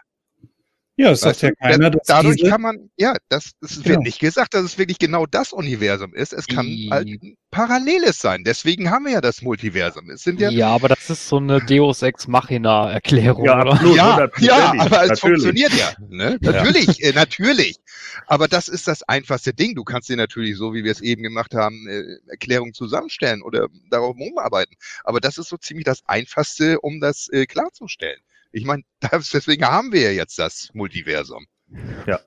[SPEAKER 1] Ja, das sagt ja keiner.
[SPEAKER 4] Dass dadurch diese... kann man, ja, das, das genau. wird nicht gesagt, dass es wirklich genau das Universum ist. Es kann I... halt Paralleles sein. Deswegen haben wir ja das Multiversum. Es sind ja,
[SPEAKER 2] ja, aber das ist so eine Deus Ex Machina Erklärung.
[SPEAKER 4] Ja, absolut, ja, ja, aber es funktioniert ja. Ne? Natürlich, ja. Äh, natürlich. Aber das ist das einfachste Ding. Du kannst dir natürlich, so wie wir es eben gemacht haben, äh, Erklärungen zusammenstellen oder darauf umarbeiten. Aber das ist so ziemlich das Einfachste, um das äh, klarzustellen. Ich meine, deswegen haben wir ja jetzt das Multiversum.
[SPEAKER 3] Ja.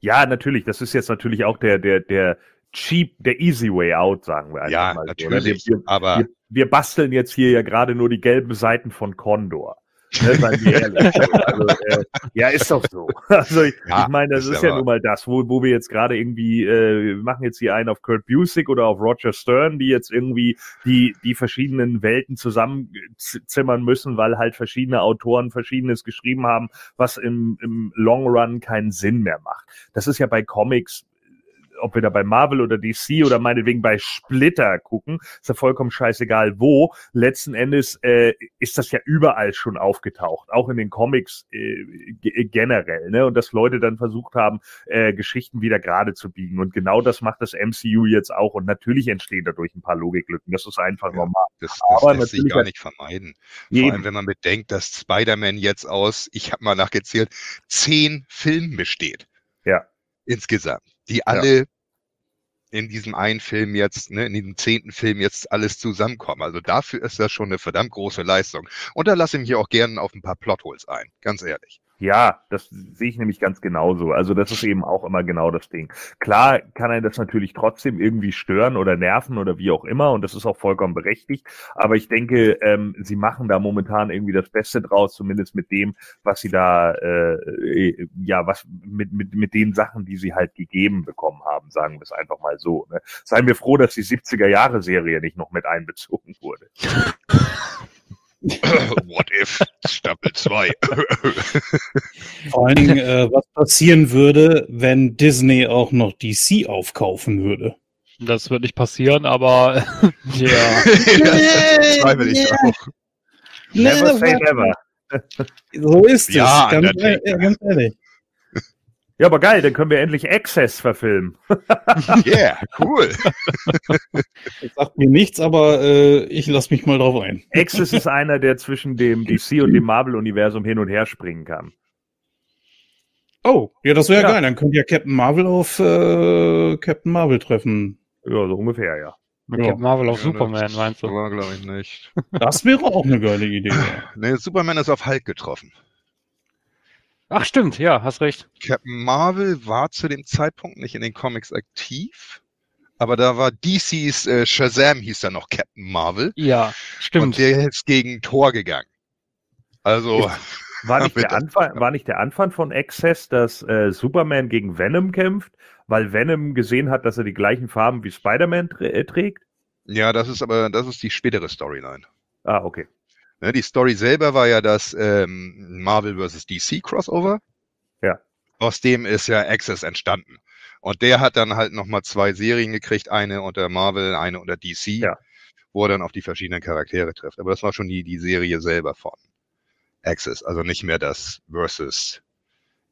[SPEAKER 3] Ja, natürlich. Das ist jetzt natürlich auch der, der, der cheap, der easy way out, sagen wir einfach
[SPEAKER 4] ja, mal. Ja, natürlich. So,
[SPEAKER 3] wir, aber wir, wir basteln jetzt hier ja gerade nur die gelben Seiten von Condor. Ne, also, äh, ja, ist doch so. Also ich, ja, ich meine, das ist, ist ja nun mal das, wo, wo wir jetzt gerade irgendwie, äh, wir machen jetzt hier einen auf Kurt Busiek oder auf Roger Stern, die jetzt irgendwie die, die verschiedenen Welten zusammenzimmern müssen, weil halt verschiedene Autoren verschiedenes geschrieben haben, was im, im Long Run keinen Sinn mehr macht. Das ist ja bei Comics ob wir da bei Marvel oder DC oder meinetwegen bei Splitter gucken, ist ja vollkommen scheißegal wo. Letzten Endes äh, ist das ja überall schon aufgetaucht, auch in den Comics äh, generell, ne? Und dass Leute dann versucht haben, äh, Geschichten wieder gerade zu biegen. Und genau das macht das MCU jetzt auch. Und natürlich entstehen dadurch ein paar Logiklücken. Das ist einfach ja, normal.
[SPEAKER 4] Das, das Aber lässt sich gar nicht vermeiden. Vor allem, wenn man bedenkt, dass Spider-Man jetzt aus, ich habe mal nachgezählt, zehn Filmen besteht.
[SPEAKER 3] Ja.
[SPEAKER 4] Insgesamt die alle ja. in diesem einen Film jetzt, ne, in diesem zehnten Film jetzt alles zusammenkommen. Also dafür ist das schon eine verdammt große Leistung. Und da lasse ich mich auch gerne auf ein paar Plotholes ein, ganz ehrlich.
[SPEAKER 3] Ja, das sehe ich nämlich ganz genauso. Also das ist eben auch immer genau das Ding. Klar kann er das natürlich trotzdem irgendwie stören oder nerven oder wie auch immer und das ist auch vollkommen berechtigt. Aber ich denke, ähm, sie machen da momentan irgendwie das Beste draus, zumindest mit dem, was sie da, äh, ja, was mit, mit, mit den Sachen, die sie halt gegeben bekommen haben, sagen wir es einfach mal so. Ne? Seien wir froh, dass die 70er Jahre Serie nicht noch mit einbezogen wurde.
[SPEAKER 4] What if? Staffel 2.
[SPEAKER 1] Vor allen Dingen, äh, was passieren würde, wenn Disney auch noch DC aufkaufen würde.
[SPEAKER 2] Das wird nicht passieren, aber ja.
[SPEAKER 4] das zweifle ich auch.
[SPEAKER 3] Never say never.
[SPEAKER 1] So ist es, ja, ganz, ganz ehrlich.
[SPEAKER 3] Ja, aber geil, dann können wir endlich Access verfilmen.
[SPEAKER 4] yeah, cool.
[SPEAKER 1] Das sagt mir nichts, aber äh, ich lasse mich mal drauf ein.
[SPEAKER 3] Access ist einer, der zwischen dem DC und dem Marvel-Universum hin und her springen kann.
[SPEAKER 1] Oh, ja, das wäre ja. geil. Dann könnt ihr Captain Marvel auf äh, Captain Marvel treffen.
[SPEAKER 3] Ja, so ungefähr, ja.
[SPEAKER 2] ja. Captain Marvel auf ja, Superman, meinst du?
[SPEAKER 4] glaube ich nicht.
[SPEAKER 1] Das wäre auch eine geile Idee.
[SPEAKER 4] nee, Superman ist auf Hulk getroffen.
[SPEAKER 2] Ach stimmt, ja, hast recht.
[SPEAKER 4] Captain Marvel war zu dem Zeitpunkt nicht in den Comics aktiv, aber da war DC's äh, Shazam hieß ja noch Captain Marvel.
[SPEAKER 2] Ja, stimmt. Und
[SPEAKER 4] der ist gegen Thor gegangen. Also
[SPEAKER 3] war nicht, der Anfang, war nicht der Anfang von Access, dass äh, Superman gegen Venom kämpft, weil Venom gesehen hat, dass er die gleichen Farben wie Spider-Man äh, trägt?
[SPEAKER 4] Ja, das ist aber das ist die spätere Storyline.
[SPEAKER 3] Ah, okay.
[SPEAKER 4] Ne, die Story selber war ja das ähm, Marvel vs. DC Crossover.
[SPEAKER 3] Ja.
[SPEAKER 4] aus dem ist ja Access entstanden. Und der hat dann halt nochmal zwei Serien gekriegt, eine unter Marvel, eine unter DC, ja. wo er dann auf die verschiedenen Charaktere trifft. Aber das war schon die, die Serie selber von Access, also nicht mehr das Versus,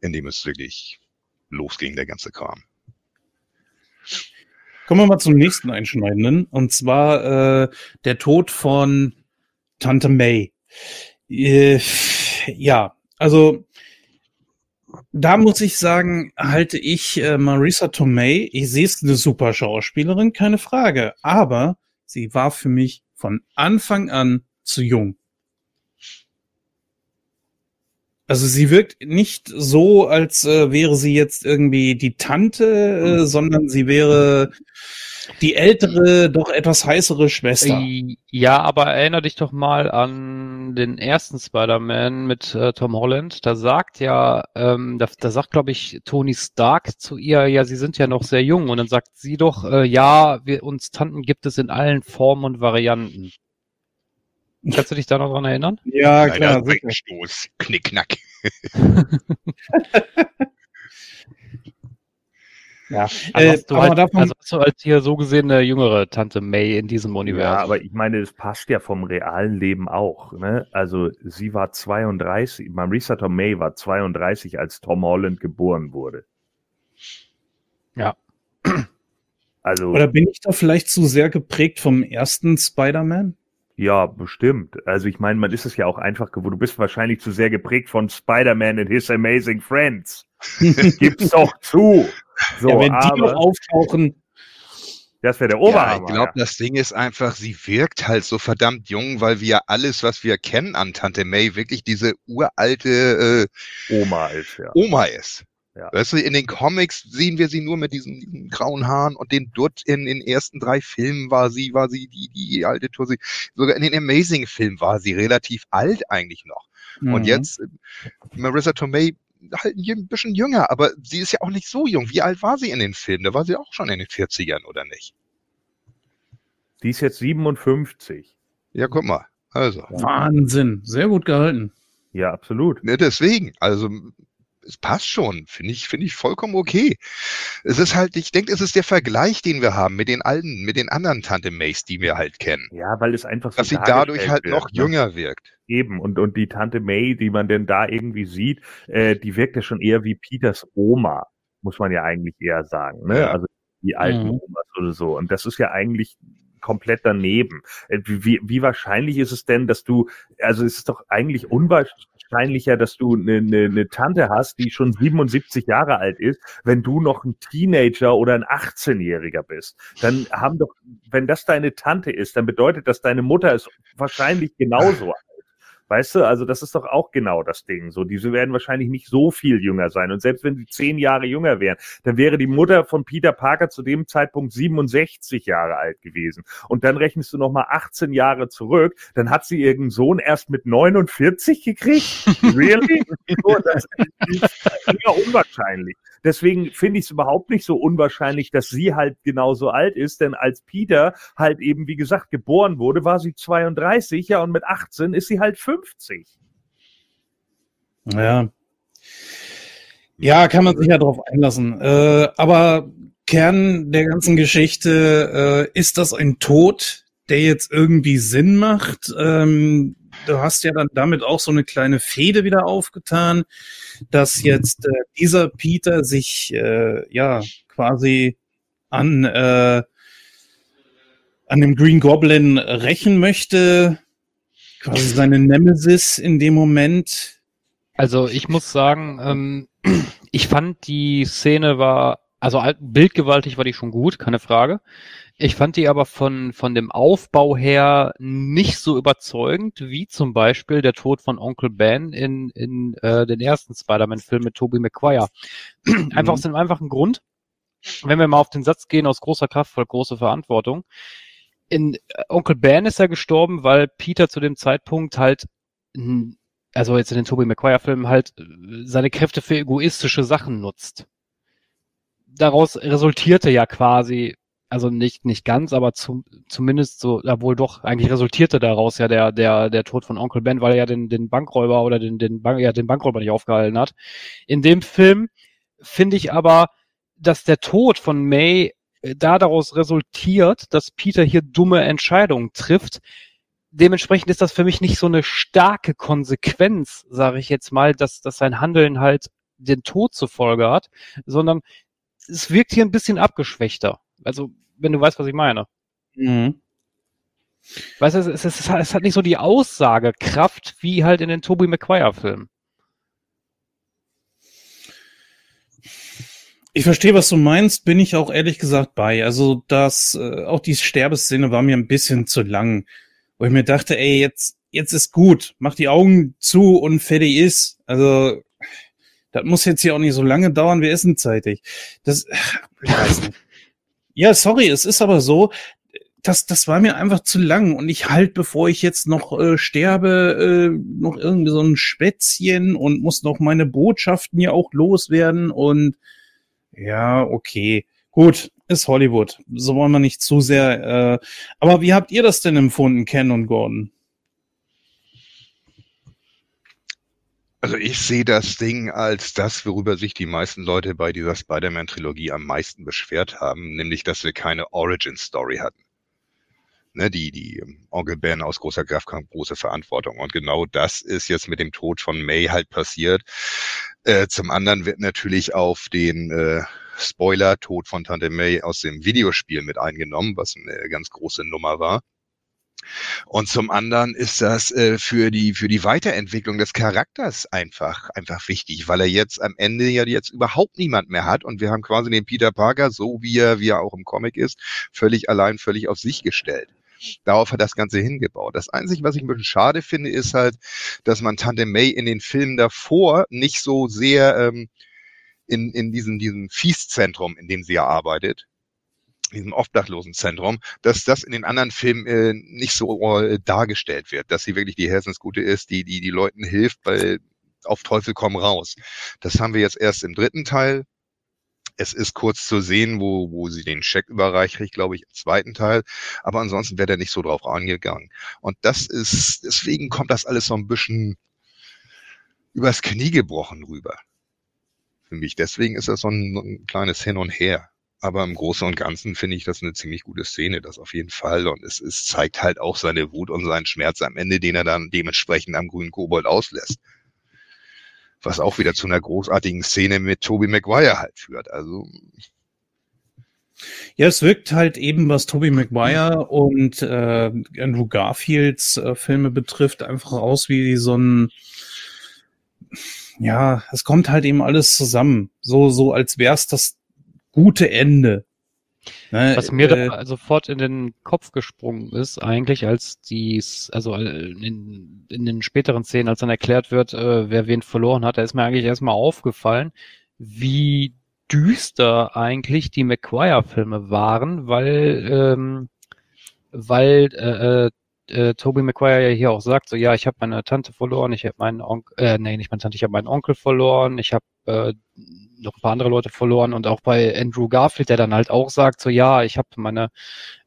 [SPEAKER 4] in dem es wirklich losging, der ganze Kram.
[SPEAKER 1] Kommen wir mal zum nächsten Einschneidenden, und zwar äh, der Tod von Tante May. Äh, ja, also da muss ich sagen, halte ich äh, Marisa Tomei, ich sehe es eine super Schauspielerin, keine Frage, aber sie war für mich von Anfang an zu jung. Also sie wirkt nicht so, als äh, wäre sie jetzt irgendwie die Tante, äh, hm. sondern sie wäre die ältere, doch etwas heißere Schwester.
[SPEAKER 2] Ja, aber erinnere dich doch mal an den ersten Spider-Man mit äh, Tom Holland. Da sagt ja, ähm, da, da sagt, glaube ich, Tony Stark zu ihr, ja, sie sind ja noch sehr jung. Und dann sagt sie doch, äh, ja, wir, uns Tanten gibt es in allen Formen und Varianten. Kannst du dich da noch dran erinnern?
[SPEAKER 4] Ja, klar. Stoß, Knickknack.
[SPEAKER 2] ja, also äh, hast du halt, davon, also hast du als hier so gesehen eine jüngere Tante May in diesem Universum. Ja,
[SPEAKER 3] aber ich meine, das passt ja vom realen Leben auch. Ne? Also sie war 32, Marisa Tomei war 32, als Tom Holland geboren wurde.
[SPEAKER 2] Ja.
[SPEAKER 1] Also, Oder bin ich da vielleicht zu sehr geprägt vom ersten Spider-Man?
[SPEAKER 3] Ja, bestimmt. Also ich meine, man ist es ja auch einfach geworden. Du bist wahrscheinlich zu sehr geprägt von Spider-Man and His Amazing Friends. Gib's doch zu.
[SPEAKER 1] So, ja, wenn aber, die noch auftauchen.
[SPEAKER 3] Das wäre der Oberhammer.
[SPEAKER 4] Ja, ich glaube, das Ding ist einfach, sie wirkt halt so verdammt jung, weil wir alles, was wir kennen an Tante May, wirklich diese uralte
[SPEAKER 3] äh, Oma ist. Ja.
[SPEAKER 4] Oma ist. Ja. Weißt du, in den Comics sehen wir sie nur mit diesen, diesen grauen Haaren und den Dutt in den ersten drei Filmen war sie, war sie die, die alte Tussi. Sogar in den Amazing-Filmen war sie relativ alt eigentlich noch. Mhm. Und jetzt, Marissa Tomei halt ein bisschen jünger, aber sie ist ja auch nicht so jung. Wie alt war sie in den Filmen? Da war sie auch schon in den 40ern, oder nicht?
[SPEAKER 3] Die ist jetzt 57.
[SPEAKER 4] Ja, guck mal. Also.
[SPEAKER 1] Wahnsinn. Sehr gut gehalten.
[SPEAKER 3] Ja, absolut.
[SPEAKER 4] Ne, deswegen. Also, es passt schon, finde ich, finde ich vollkommen okay. Es ist halt, ich denke, es ist der Vergleich, den wir haben mit den alten, mit den anderen Tante Mays, die wir halt kennen.
[SPEAKER 3] Ja, weil es einfach so
[SPEAKER 4] Dass sie dadurch halt wird, noch ne? jünger wirkt.
[SPEAKER 3] Eben, und, und die Tante May, die man denn da irgendwie sieht, äh, die wirkt ja schon eher wie Peters Oma, muss man ja eigentlich eher sagen, ne? Ja. Also die alten mhm. Omas oder so. Und das ist ja eigentlich komplett daneben. Äh, wie, wie wahrscheinlich ist es denn, dass du, also es ist doch eigentlich unwahrscheinlich, wahrscheinlicher, dass du eine, eine, eine Tante hast, die schon 77 Jahre alt ist, wenn du noch ein Teenager oder ein 18-Jähriger bist. Dann haben doch, wenn das deine Tante ist, dann bedeutet das, deine Mutter ist wahrscheinlich genauso alt. Weißt du, also das ist doch auch genau das Ding. So, diese werden wahrscheinlich nicht so viel jünger sein. Und selbst wenn sie zehn Jahre jünger wären, dann wäre die Mutter von Peter Parker zu dem Zeitpunkt 67 Jahre alt gewesen. Und dann rechnest du nochmal 18 Jahre zurück, dann hat sie ihren Sohn erst mit 49 gekriegt. really? das ist ja unwahrscheinlich. Deswegen finde ich es überhaupt nicht so unwahrscheinlich, dass sie halt genauso alt ist, denn als Peter halt eben, wie gesagt, geboren wurde, war sie 32, ja, und mit 18 ist sie halt 50.
[SPEAKER 1] Ja. Ja, kann man sich ja darauf einlassen. Äh, aber Kern der ganzen Geschichte, äh, ist das ein Tod, der jetzt irgendwie Sinn macht? Ähm, du hast ja dann damit auch so eine kleine Fehde wieder aufgetan, dass jetzt äh, dieser Peter sich äh, ja quasi an äh, an dem Green Goblin rächen möchte, quasi seine Nemesis in dem Moment.
[SPEAKER 2] Also ich muss sagen, ähm, ich fand die Szene war, also bildgewaltig war die schon gut, keine Frage. Ich fand die aber von, von dem Aufbau her nicht so überzeugend, wie zum Beispiel der Tod von Onkel Ben in, in äh, den ersten Spider-Man-Film mit Tobey Maguire. Einfach mhm. aus dem einfachen Grund, wenn wir mal auf den Satz gehen, aus großer Kraft folgt große Verantwortung. In äh, Onkel Ben ist er gestorben, weil Peter zu dem Zeitpunkt halt also jetzt in den Tobey Maguire-Filmen halt äh, seine Kräfte für egoistische Sachen nutzt. Daraus resultierte ja quasi also nicht nicht ganz, aber zu, zumindest so, ja wohl doch, eigentlich resultierte daraus ja der der der Tod von Onkel Ben, weil er ja den den Bankräuber oder den den Bank, ja den Bankräuber nicht aufgehalten hat. In dem Film finde ich aber, dass der Tod von May äh, da daraus resultiert, dass Peter hier dumme Entscheidungen trifft. Dementsprechend ist das für mich nicht so eine starke Konsequenz, sage ich jetzt mal, dass, dass sein Handeln halt den Tod zur Folge hat, sondern es wirkt hier ein bisschen abgeschwächter. Also, wenn du weißt, was ich meine. Mhm. Weißt du, es, es, es, hat nicht so die Aussagekraft wie halt in den Tobey Maguire-Filmen.
[SPEAKER 1] Ich verstehe, was du meinst, bin ich auch ehrlich gesagt bei. Also, das, äh, auch die Sterbeszene war mir ein bisschen zu lang, wo ich mir dachte, ey, jetzt, jetzt ist gut, mach die Augen zu und fertig ist. Also, das muss jetzt hier auch nicht so lange dauern, wir essen zeitig. Das, ich weiß nicht. Ja, sorry, es ist aber so, das, das war mir einfach zu lang und ich halt, bevor ich jetzt noch äh, sterbe, äh, noch irgendwie so ein Spätzchen und muss noch meine Botschaften ja auch loswerden und ja, okay. Gut, ist Hollywood. So wollen wir nicht zu sehr. Äh, aber wie habt ihr das denn empfunden, Ken und Gordon?
[SPEAKER 4] Also ich sehe das Ding als das, worüber sich die meisten Leute bei dieser Spider-Man-Trilogie am meisten beschwert haben, nämlich dass wir keine Origin-Story hatten. Ne, die, die ähm, Onkel Ben aus großer Kraft kam große Verantwortung. Und genau das ist jetzt mit dem Tod von May halt passiert. Äh, zum anderen wird natürlich auf den äh, Spoiler Tod von Tante May aus dem Videospiel mit eingenommen, was eine ganz große Nummer war. Und zum anderen ist das äh, für die für die Weiterentwicklung des Charakters einfach einfach wichtig, weil er jetzt am Ende ja jetzt überhaupt niemand mehr hat und wir haben quasi den Peter Parker so wie er wie er auch im Comic ist völlig allein völlig auf sich gestellt. Darauf hat das Ganze hingebaut. Das Einzige, was ich ein bisschen schade finde, ist halt, dass man Tante May in den Filmen davor nicht so sehr ähm, in, in diesem, diesem Fieszentrum, in dem sie ja arbeitet, diesem Obdachlosenzentrum, dass das in den anderen Filmen äh, nicht so äh, dargestellt wird, dass sie wirklich die Herzensgute ist, die die die Leuten hilft, weil auf Teufel komm raus. Das haben wir jetzt erst im dritten Teil. Es ist kurz zu sehen, wo, wo sie den Scheck überreicht, glaube ich, im zweiten Teil. Aber ansonsten wäre der nicht so drauf angegangen. Und das ist, deswegen kommt das alles so ein bisschen übers Knie gebrochen rüber. Für mich. Deswegen ist das so ein, ein kleines Hin und Her. Aber im Großen und Ganzen finde ich das eine ziemlich gute Szene, das auf jeden Fall. Und es, es zeigt halt auch seine Wut und seinen Schmerz am Ende, den er dann dementsprechend am grünen Kobold auslässt. Was auch wieder zu einer großartigen Szene mit Toby Maguire halt führt. Also.
[SPEAKER 1] Ja, es wirkt halt eben, was Toby Maguire und äh, Andrew Garfields äh, Filme betrifft, einfach aus wie so ein ja, es kommt halt eben alles zusammen. So, so als wär's das gute Ende.
[SPEAKER 2] Ne, Was mir äh, da sofort in den Kopf gesprungen ist, eigentlich, als dies, also äh, in, in den späteren Szenen, als dann erklärt wird, äh, wer wen verloren hat, da ist mir eigentlich erstmal aufgefallen, wie düster eigentlich die McQuire-Filme waren, weil, ähm, weil äh, äh, äh, Toby McQuire ja hier auch sagt, so ja, ich habe meine Tante verloren, ich habe meinen Onkel, äh, nee, nicht meine Tante, ich habe meinen Onkel verloren, ich habe äh, noch ein paar andere Leute verloren und auch bei Andrew Garfield, der dann halt auch sagt, so ja, ich habe meine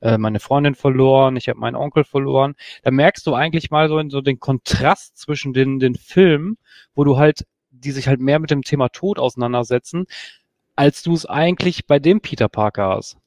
[SPEAKER 2] äh, meine Freundin verloren, ich habe meinen Onkel verloren. Da merkst du eigentlich mal so in so den Kontrast zwischen den den Filmen, wo du halt die sich halt mehr mit dem Thema Tod auseinandersetzen, als du es eigentlich bei dem Peter Parker hast.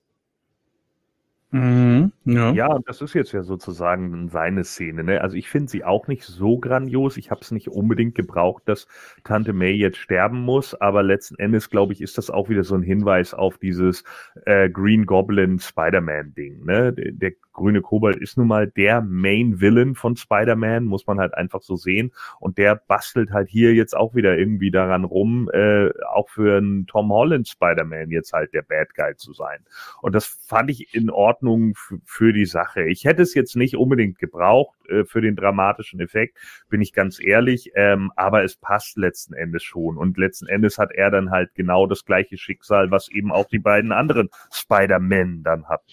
[SPEAKER 3] Mhm, ja. ja, das ist jetzt ja sozusagen seine Szene. Ne? Also ich finde sie auch nicht so grandios. Ich habe es nicht unbedingt gebraucht, dass Tante May jetzt sterben muss, aber letzten Endes, glaube ich, ist das auch wieder so ein Hinweis auf dieses äh, Green Goblin Spider-Man-Ding. Ne? Der, der grüne Kobold ist nun mal der Main Villain von Spider-Man, muss man halt einfach so sehen. Und der bastelt halt hier jetzt auch wieder irgendwie daran rum, äh, auch für einen Tom Holland Spider-Man jetzt halt der Bad Guy zu sein. Und das fand ich in Ordnung für die Sache. Ich hätte es jetzt nicht unbedingt gebraucht äh, für den dramatischen Effekt, bin ich ganz ehrlich, ähm, aber es passt letzten Endes schon. Und letzten Endes hat er dann halt genau das gleiche Schicksal, was eben auch die beiden anderen Spider-Men dann hatten.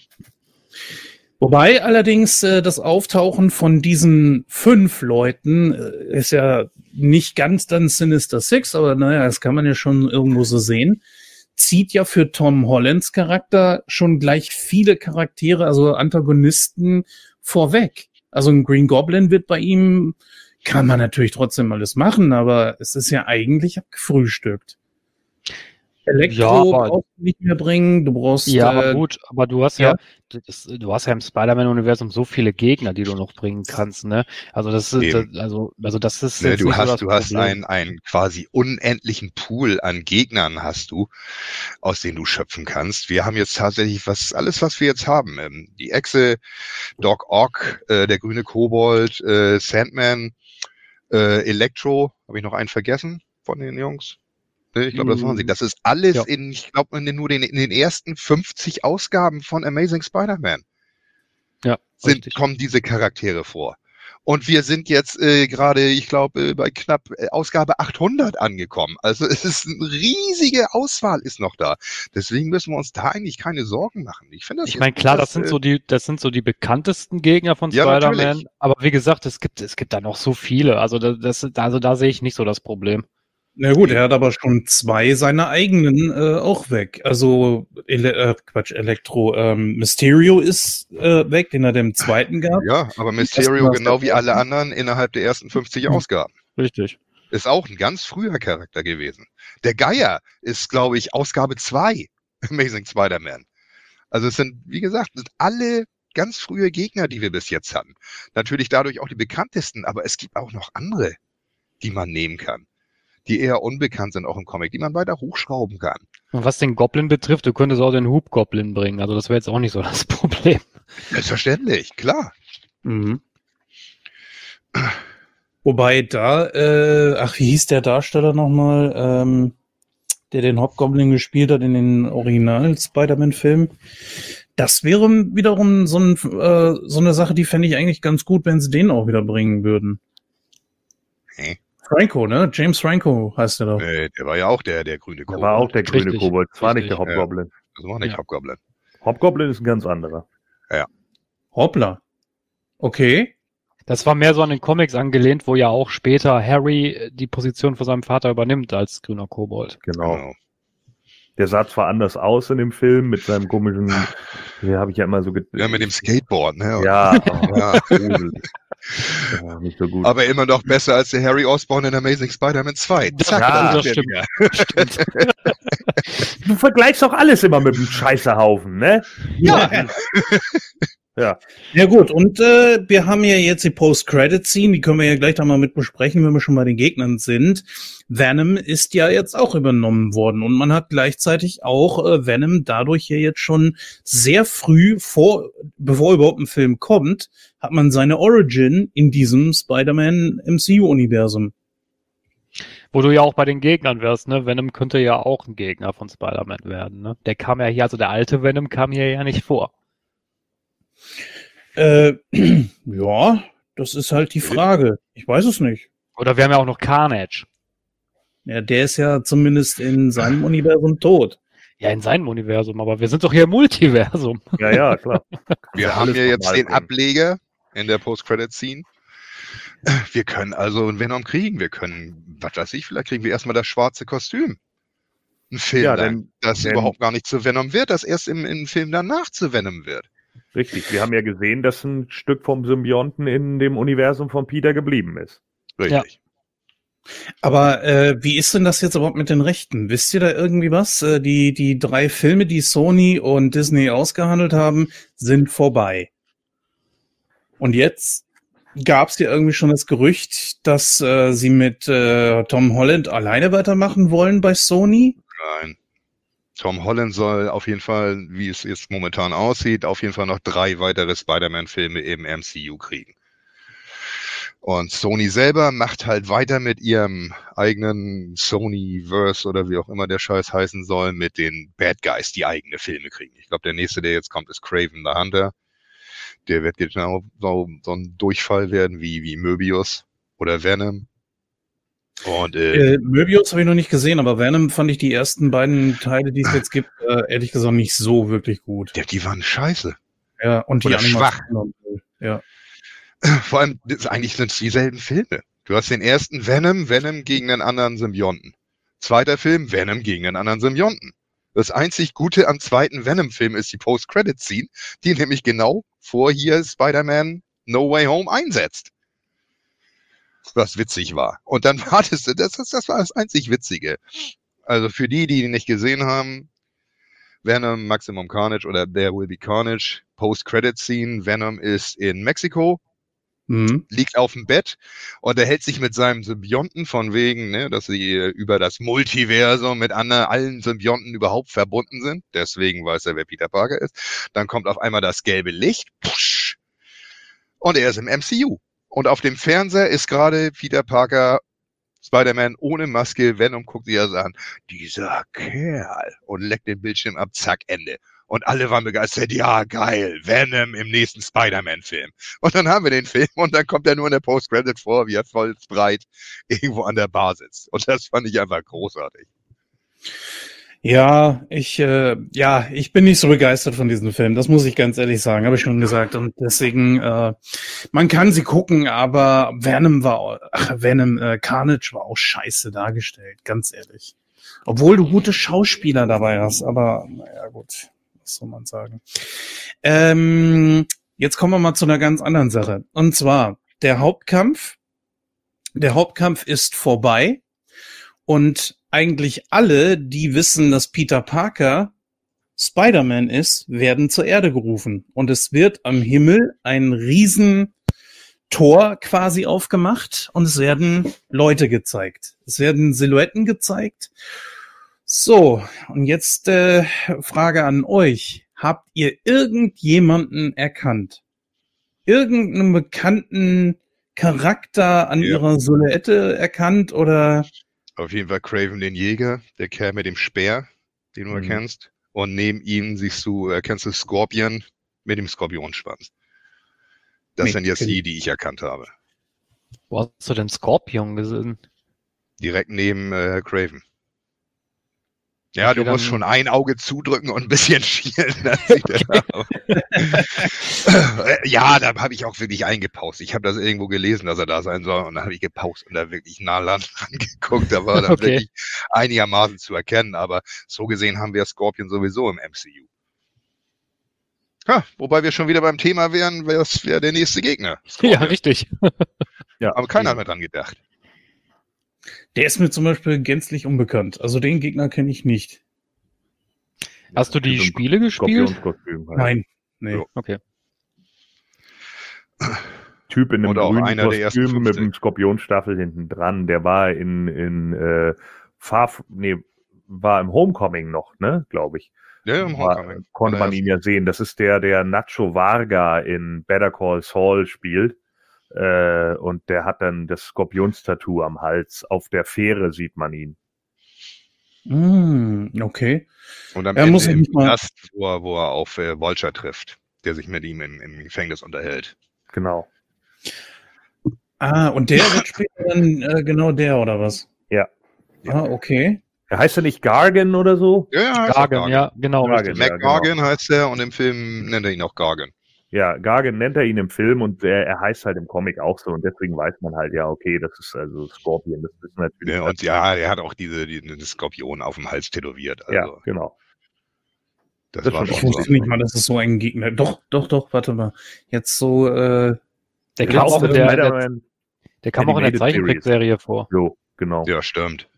[SPEAKER 1] Wobei allerdings äh, das Auftauchen von diesen fünf Leuten äh, ist ja nicht ganz dann Sinister Six, aber naja, das kann man ja schon irgendwo so sehen. Zieht ja für Tom Hollands Charakter schon gleich viele Charaktere, also Antagonisten vorweg. Also ein Green Goblin wird bei ihm, kann man natürlich trotzdem alles machen, aber es ist ja eigentlich abgefrühstückt. Elektro
[SPEAKER 2] Ja, aber-
[SPEAKER 1] brauchst du nicht mehr bringen. Du brauchst
[SPEAKER 2] Ja, aber
[SPEAKER 1] äh,
[SPEAKER 2] gut, aber du hast ja, das, du hast ja im Spider-Man-Universum so viele Gegner, die du noch bringen kannst, ne? Also das ist, das, also, also das ist
[SPEAKER 4] Ne, du
[SPEAKER 2] so
[SPEAKER 4] hast,
[SPEAKER 2] das
[SPEAKER 4] du hast einen, einen quasi unendlichen Pool an Gegnern hast du, aus denen du schöpfen kannst. Wir haben jetzt tatsächlich was, alles was wir jetzt haben. Ähm, die Echse, Doc Ock, äh, der grüne Kobold, äh, Sandman, äh, Electro, habe ich noch einen vergessen von den Jungs? Ne, Ich glaube, das waren sie.
[SPEAKER 2] Mm,
[SPEAKER 4] Das ist alles
[SPEAKER 2] ja.
[SPEAKER 4] in, ich glaube, nur den, in den ersten 50 Ausgaben von Amazing Spider-Man
[SPEAKER 2] Ja,
[SPEAKER 4] sind,
[SPEAKER 2] richtig.
[SPEAKER 4] kommen diese Charaktere vor. Und wir sind jetzt äh, gerade, ich glaube, äh, bei knapp äh, Ausgabe 800 angekommen. Also es ist eine riesige Auswahl ist noch da. Deswegen müssen wir uns da eigentlich keine Sorgen machen. Ich finde das.
[SPEAKER 2] Ich meine, klar,
[SPEAKER 4] dass,
[SPEAKER 2] das sind
[SPEAKER 4] äh,
[SPEAKER 2] so die, das sind so die bekanntesten Gegner von
[SPEAKER 4] Ja,
[SPEAKER 2] Spider-Man. Aber wie gesagt, es gibt, es gibt da noch so viele. Also da- das, also da sehe ich nicht so das Problem.
[SPEAKER 1] Na gut, er hat aber schon zwei seiner eigenen äh, auch weg. Also Ele äh, Quatsch, Elektro. Ähm, Mysterio ist äh, weg, den er im zweiten gehabt.
[SPEAKER 4] Ja, aber Mysterio, genau wie alle anderen, innerhalb der ersten 50
[SPEAKER 1] Hm.
[SPEAKER 4] Ausgaben.
[SPEAKER 2] Richtig.
[SPEAKER 4] Ist auch ein ganz früher Charakter gewesen. Der Geier ist, glaube ich, Ausgabe 2 Amazing Spider-Man. Also es sind, wie gesagt, sind alle ganz frühe Gegner, die wir bis jetzt hatten. Natürlich dadurch auch die bekanntesten, aber es gibt auch noch andere, die man nehmen kann. Die eher unbekannt sind auch im Comic, die man weiter hochschrauben kann.
[SPEAKER 2] Und was den Goblin betrifft, du könntest auch den Hub-Goblin bringen. Also das wäre jetzt auch nicht so das Problem.
[SPEAKER 4] Selbstverständlich, klar.
[SPEAKER 1] Mhm. Wobei da, äh, ach, wie hieß der Darsteller nochmal, ähm, der den Hobgoblin gespielt hat in den Original-Spider-Man-Filmen? Das wäre wiederum so, ein, äh, so eine Sache, die fände ich eigentlich ganz gut, wenn sie den auch wieder bringen würden.
[SPEAKER 4] Hä?
[SPEAKER 1] Franco, ne? James Franco heißt der doch.
[SPEAKER 4] Äh, der war ja auch der, der grüne
[SPEAKER 3] Der
[SPEAKER 4] Kobold.
[SPEAKER 3] war auch der grüne
[SPEAKER 2] Richtig,
[SPEAKER 3] Kobold. Das war nicht der
[SPEAKER 2] richtig,
[SPEAKER 4] ja.
[SPEAKER 3] Hobgoblin.
[SPEAKER 4] Das war nicht
[SPEAKER 2] Ja.
[SPEAKER 4] Hobgoblin.
[SPEAKER 3] Hobgoblin ist ein ganz anderer.
[SPEAKER 1] Hoppla. Okay.
[SPEAKER 2] Das war mehr so an den Comics angelehnt, wo ja auch später Harry die Position von seinem Vater übernimmt als grüner Kobold.
[SPEAKER 3] Genau.
[SPEAKER 4] Genau.
[SPEAKER 3] Der sah zwar anders aus in dem Film mit seinem komischen, hier habe ich ja immer so
[SPEAKER 4] Ja, mit dem Skateboard, ne?
[SPEAKER 3] Ja, oh,
[SPEAKER 4] Ja.
[SPEAKER 3] Ja, nicht so gut.
[SPEAKER 4] Aber immer noch besser als der Harry Osborn in Amazing Spider-Man 2. Zack,
[SPEAKER 3] Ja,
[SPEAKER 4] da
[SPEAKER 2] das stimmt.
[SPEAKER 4] wieder.
[SPEAKER 3] du vergleichst doch alles immer mit dem Scheißerhaufen, ne?
[SPEAKER 1] Ja.
[SPEAKER 3] Ja.
[SPEAKER 1] Ja gut, und äh, wir haben ja jetzt die Post-Credit-Scene, die können wir ja gleich da mal mit besprechen, wenn wir schon bei den Gegnern sind. Venom ist ja jetzt auch übernommen worden und man hat gleichzeitig auch äh, Venom dadurch ja jetzt schon sehr früh, vor, bevor überhaupt ein Film kommt, hat man seine Origin in diesem Spider-Man MCU-Universum.
[SPEAKER 2] Wo du ja auch bei den Gegnern wärst, ne? Venom könnte ja auch ein Gegner von Spider-Man werden, ne? Der kam ja hier, also der alte Venom kam hier ja nicht vor.
[SPEAKER 1] Äh, ja, das ist halt die Frage. Ich weiß es nicht.
[SPEAKER 2] Oder wir haben ja auch noch Carnage.
[SPEAKER 1] Ja, der ist ja zumindest in seinem Universum tot.
[SPEAKER 2] Ja, in seinem Universum, aber wir sind doch hier im Multiversum.
[SPEAKER 3] Ja, ja, klar.
[SPEAKER 4] Wir haben ja jetzt den. Ableger in der Post-Credit-Scene. Wir können also einen Venom kriegen. Wir können, was weiß ich, vielleicht kriegen wir erstmal das schwarze Kostüm. Ein Film,
[SPEAKER 3] Ja, denn-
[SPEAKER 4] das
[SPEAKER 3] denn-
[SPEAKER 4] überhaupt gar nicht zu Venom wird, das erst im, im Film danach zu Venom wird.
[SPEAKER 3] Richtig. Wir haben ja gesehen, dass ein Stück vom Symbionten in dem Universum von Peter geblieben ist.
[SPEAKER 4] Richtig.
[SPEAKER 1] Aber äh, wie ist denn das jetzt überhaupt mit den Rechten? Wisst ihr da irgendwie was? Äh, die, die drei Filme, die Sony und Disney ausgehandelt haben, sind vorbei. Und jetzt gab es ja irgendwie schon das Gerücht, dass äh, sie mit äh, Tom Holland alleine weitermachen wollen bei Sony.
[SPEAKER 4] Nein. Tom Holland soll auf jeden Fall, wie es jetzt momentan aussieht, auf jeden Fall noch drei weitere Spider-Man-Filme im MCU kriegen. Und Sony selber macht halt weiter mit ihrem eigenen Sony-Verse oder wie auch immer der Scheiß heißen soll, mit den Bad Guys, die eigene Filme kriegen. Ich glaube, der nächste, der jetzt kommt, ist Craven the Hunter. Der wird genau so, so ein Durchfall werden wie, wie Möbius oder Venom. Und äh,
[SPEAKER 1] Äh, Möbius habe ich noch nicht gesehen, aber Venom fand ich die ersten beiden Teile, die es jetzt gibt, äh, ehrlich gesagt nicht so wirklich gut.
[SPEAKER 4] der, die waren scheiße.
[SPEAKER 1] Ja, und die
[SPEAKER 4] Oder schwach.
[SPEAKER 1] Ja.
[SPEAKER 4] Vor allem, das, eigentlich sind es dieselben Filme. Du hast den ersten Venom, Venom gegen einen anderen Symbionten. Zweiter Film, Venom gegen einen anderen Symbionten. Das einzig Gute am zweiten Venom-Film ist die Post-Credit-Scene, die nämlich genau vor hier Spider-Man No Way Home einsetzt. Was witzig war. Und dann wartest du, das, das, das war das einzig Witzige. Also für die, die ihn nicht gesehen haben, Venom Maximum Carnage oder There Will Be Carnage, Post-Credit-Scene. Venom ist in Mexiko, mhm. liegt auf dem Bett und er hält sich mit seinem Symbionten von wegen, ne, dass sie über das Multiversum mit anderen, allen Symbionten überhaupt verbunden sind. Deswegen weiß er, wer Peter Parker ist. Dann kommt auf einmal das gelbe Licht. Pusch, und er ist im MCU. Und auf dem Fernseher ist gerade Peter Parker Spider-Man ohne Maske, Venom guckt sich das an. Dieser Kerl. Und leckt den Bildschirm ab, zack, Ende. Und alle waren begeistert, ja, geil, Venom im nächsten Spider-Man-Film. Und dann haben wir den Film und dann kommt er nur in der Post-Credit vor, wie er voll breit irgendwo an der Bar sitzt. Und das fand ich einfach großartig.
[SPEAKER 1] Ja, ich, äh, ja, ich bin nicht so begeistert von diesem Film. Das muss ich ganz ehrlich sagen, habe ich schon gesagt. Und deswegen, äh, man kann sie gucken, aber Venom war, ach, Venom, äh, Carnage war auch scheiße dargestellt, ganz ehrlich. Obwohl du gute Schauspieler dabei hast, aber naja, gut, was soll man sagen. Ähm, jetzt kommen wir mal zu einer ganz anderen Sache. Und zwar, der Hauptkampf, der Hauptkampf ist vorbei und eigentlich alle, die wissen, dass Peter Parker Spider-Man ist, werden zur Erde gerufen. Und es wird am Himmel ein riesen Tor quasi aufgemacht und es werden Leute gezeigt. Es werden Silhouetten gezeigt. So, und jetzt äh, Frage an euch. Habt ihr irgendjemanden erkannt? Irgendeinen bekannten Charakter an ja. ihrer Silhouette erkannt oder
[SPEAKER 4] auf jeden Fall Craven den Jäger, der Kerl mit dem Speer, den du mhm. erkennst. Und neben ihm siehst du, erkennst du Scorpion mit dem Skorpionschwanz. Das nee, sind jetzt die, die ich erkannt habe.
[SPEAKER 2] Wo hast du denn Scorpion gesehen?
[SPEAKER 4] Direkt neben äh, Craven. Ja, okay, du musst schon ein Auge zudrücken und ein bisschen schielen. ja, da habe ich auch wirklich eingepaust. Ich habe das irgendwo gelesen, dass er da sein soll. Und da habe ich gepaust und da wirklich nah angeguckt. Da war dann okay. wirklich einigermaßen zu erkennen. Aber so gesehen haben wir Scorpion sowieso im MCU. Ha, wobei wir schon wieder beim Thema wären, wer wäre der nächste Gegner?
[SPEAKER 2] Scorpion. Ja, richtig.
[SPEAKER 4] ja, aber keiner hat mehr dran gedacht.
[SPEAKER 1] Der ist mir zum Beispiel gänzlich unbekannt. Also den Gegner kenne ich nicht.
[SPEAKER 2] Hast du die Spiele gespielt?
[SPEAKER 1] Halt. Nein. Nee.
[SPEAKER 2] Okay.
[SPEAKER 3] Typ in einem grünen Kostüm mit einem Skorpionstaffel hinten dran. Der war in, in äh, Far, nee, war im Homecoming noch, ne, glaube ich.
[SPEAKER 4] Ja, im Homecoming. War,
[SPEAKER 3] konnte man ihn ja sehen. Das ist der, der Nacho Varga in Better Call Saul spielt. Äh, und der hat dann das Skorpionstattoo am Hals. Auf der Fähre sieht man ihn.
[SPEAKER 1] Mm, okay.
[SPEAKER 4] Und am er Ende muss im Knast, wo er, wo er auf äh, Vulture trifft, der sich mit ihm im, im Gefängnis unterhält.
[SPEAKER 3] Genau.
[SPEAKER 1] Ah, und der wird später dann äh, genau der, oder was?
[SPEAKER 3] Ja.
[SPEAKER 1] Ah, okay.
[SPEAKER 3] Er heißt er nicht Gargan oder so?
[SPEAKER 2] Ja, ja Gargan, Gargan, ja, genau.
[SPEAKER 4] Gargan, Mac ja, genau. Gargan heißt er und im Film nennt er ihn auch Gargan.
[SPEAKER 3] Ja, Gargan nennt er ihn im Film und er, er, heißt halt im Comic auch so und deswegen weiß man halt, ja, okay, das ist also Scorpion, das
[SPEAKER 4] ist natürlich. Ja, und ja, er hat auch diese, diese Skorpion auf dem Hals tätowiert. Also.
[SPEAKER 3] Ja, genau.
[SPEAKER 1] Das, das war ich wusste nicht mal, dass es so ein Gegner. Doch, doch, doch, warte mal. Jetzt so, äh,
[SPEAKER 2] der kam auch, der, der, der kam auch in der Zeichentrickserie vor.
[SPEAKER 3] Jo, genau.
[SPEAKER 4] Ja, stimmt.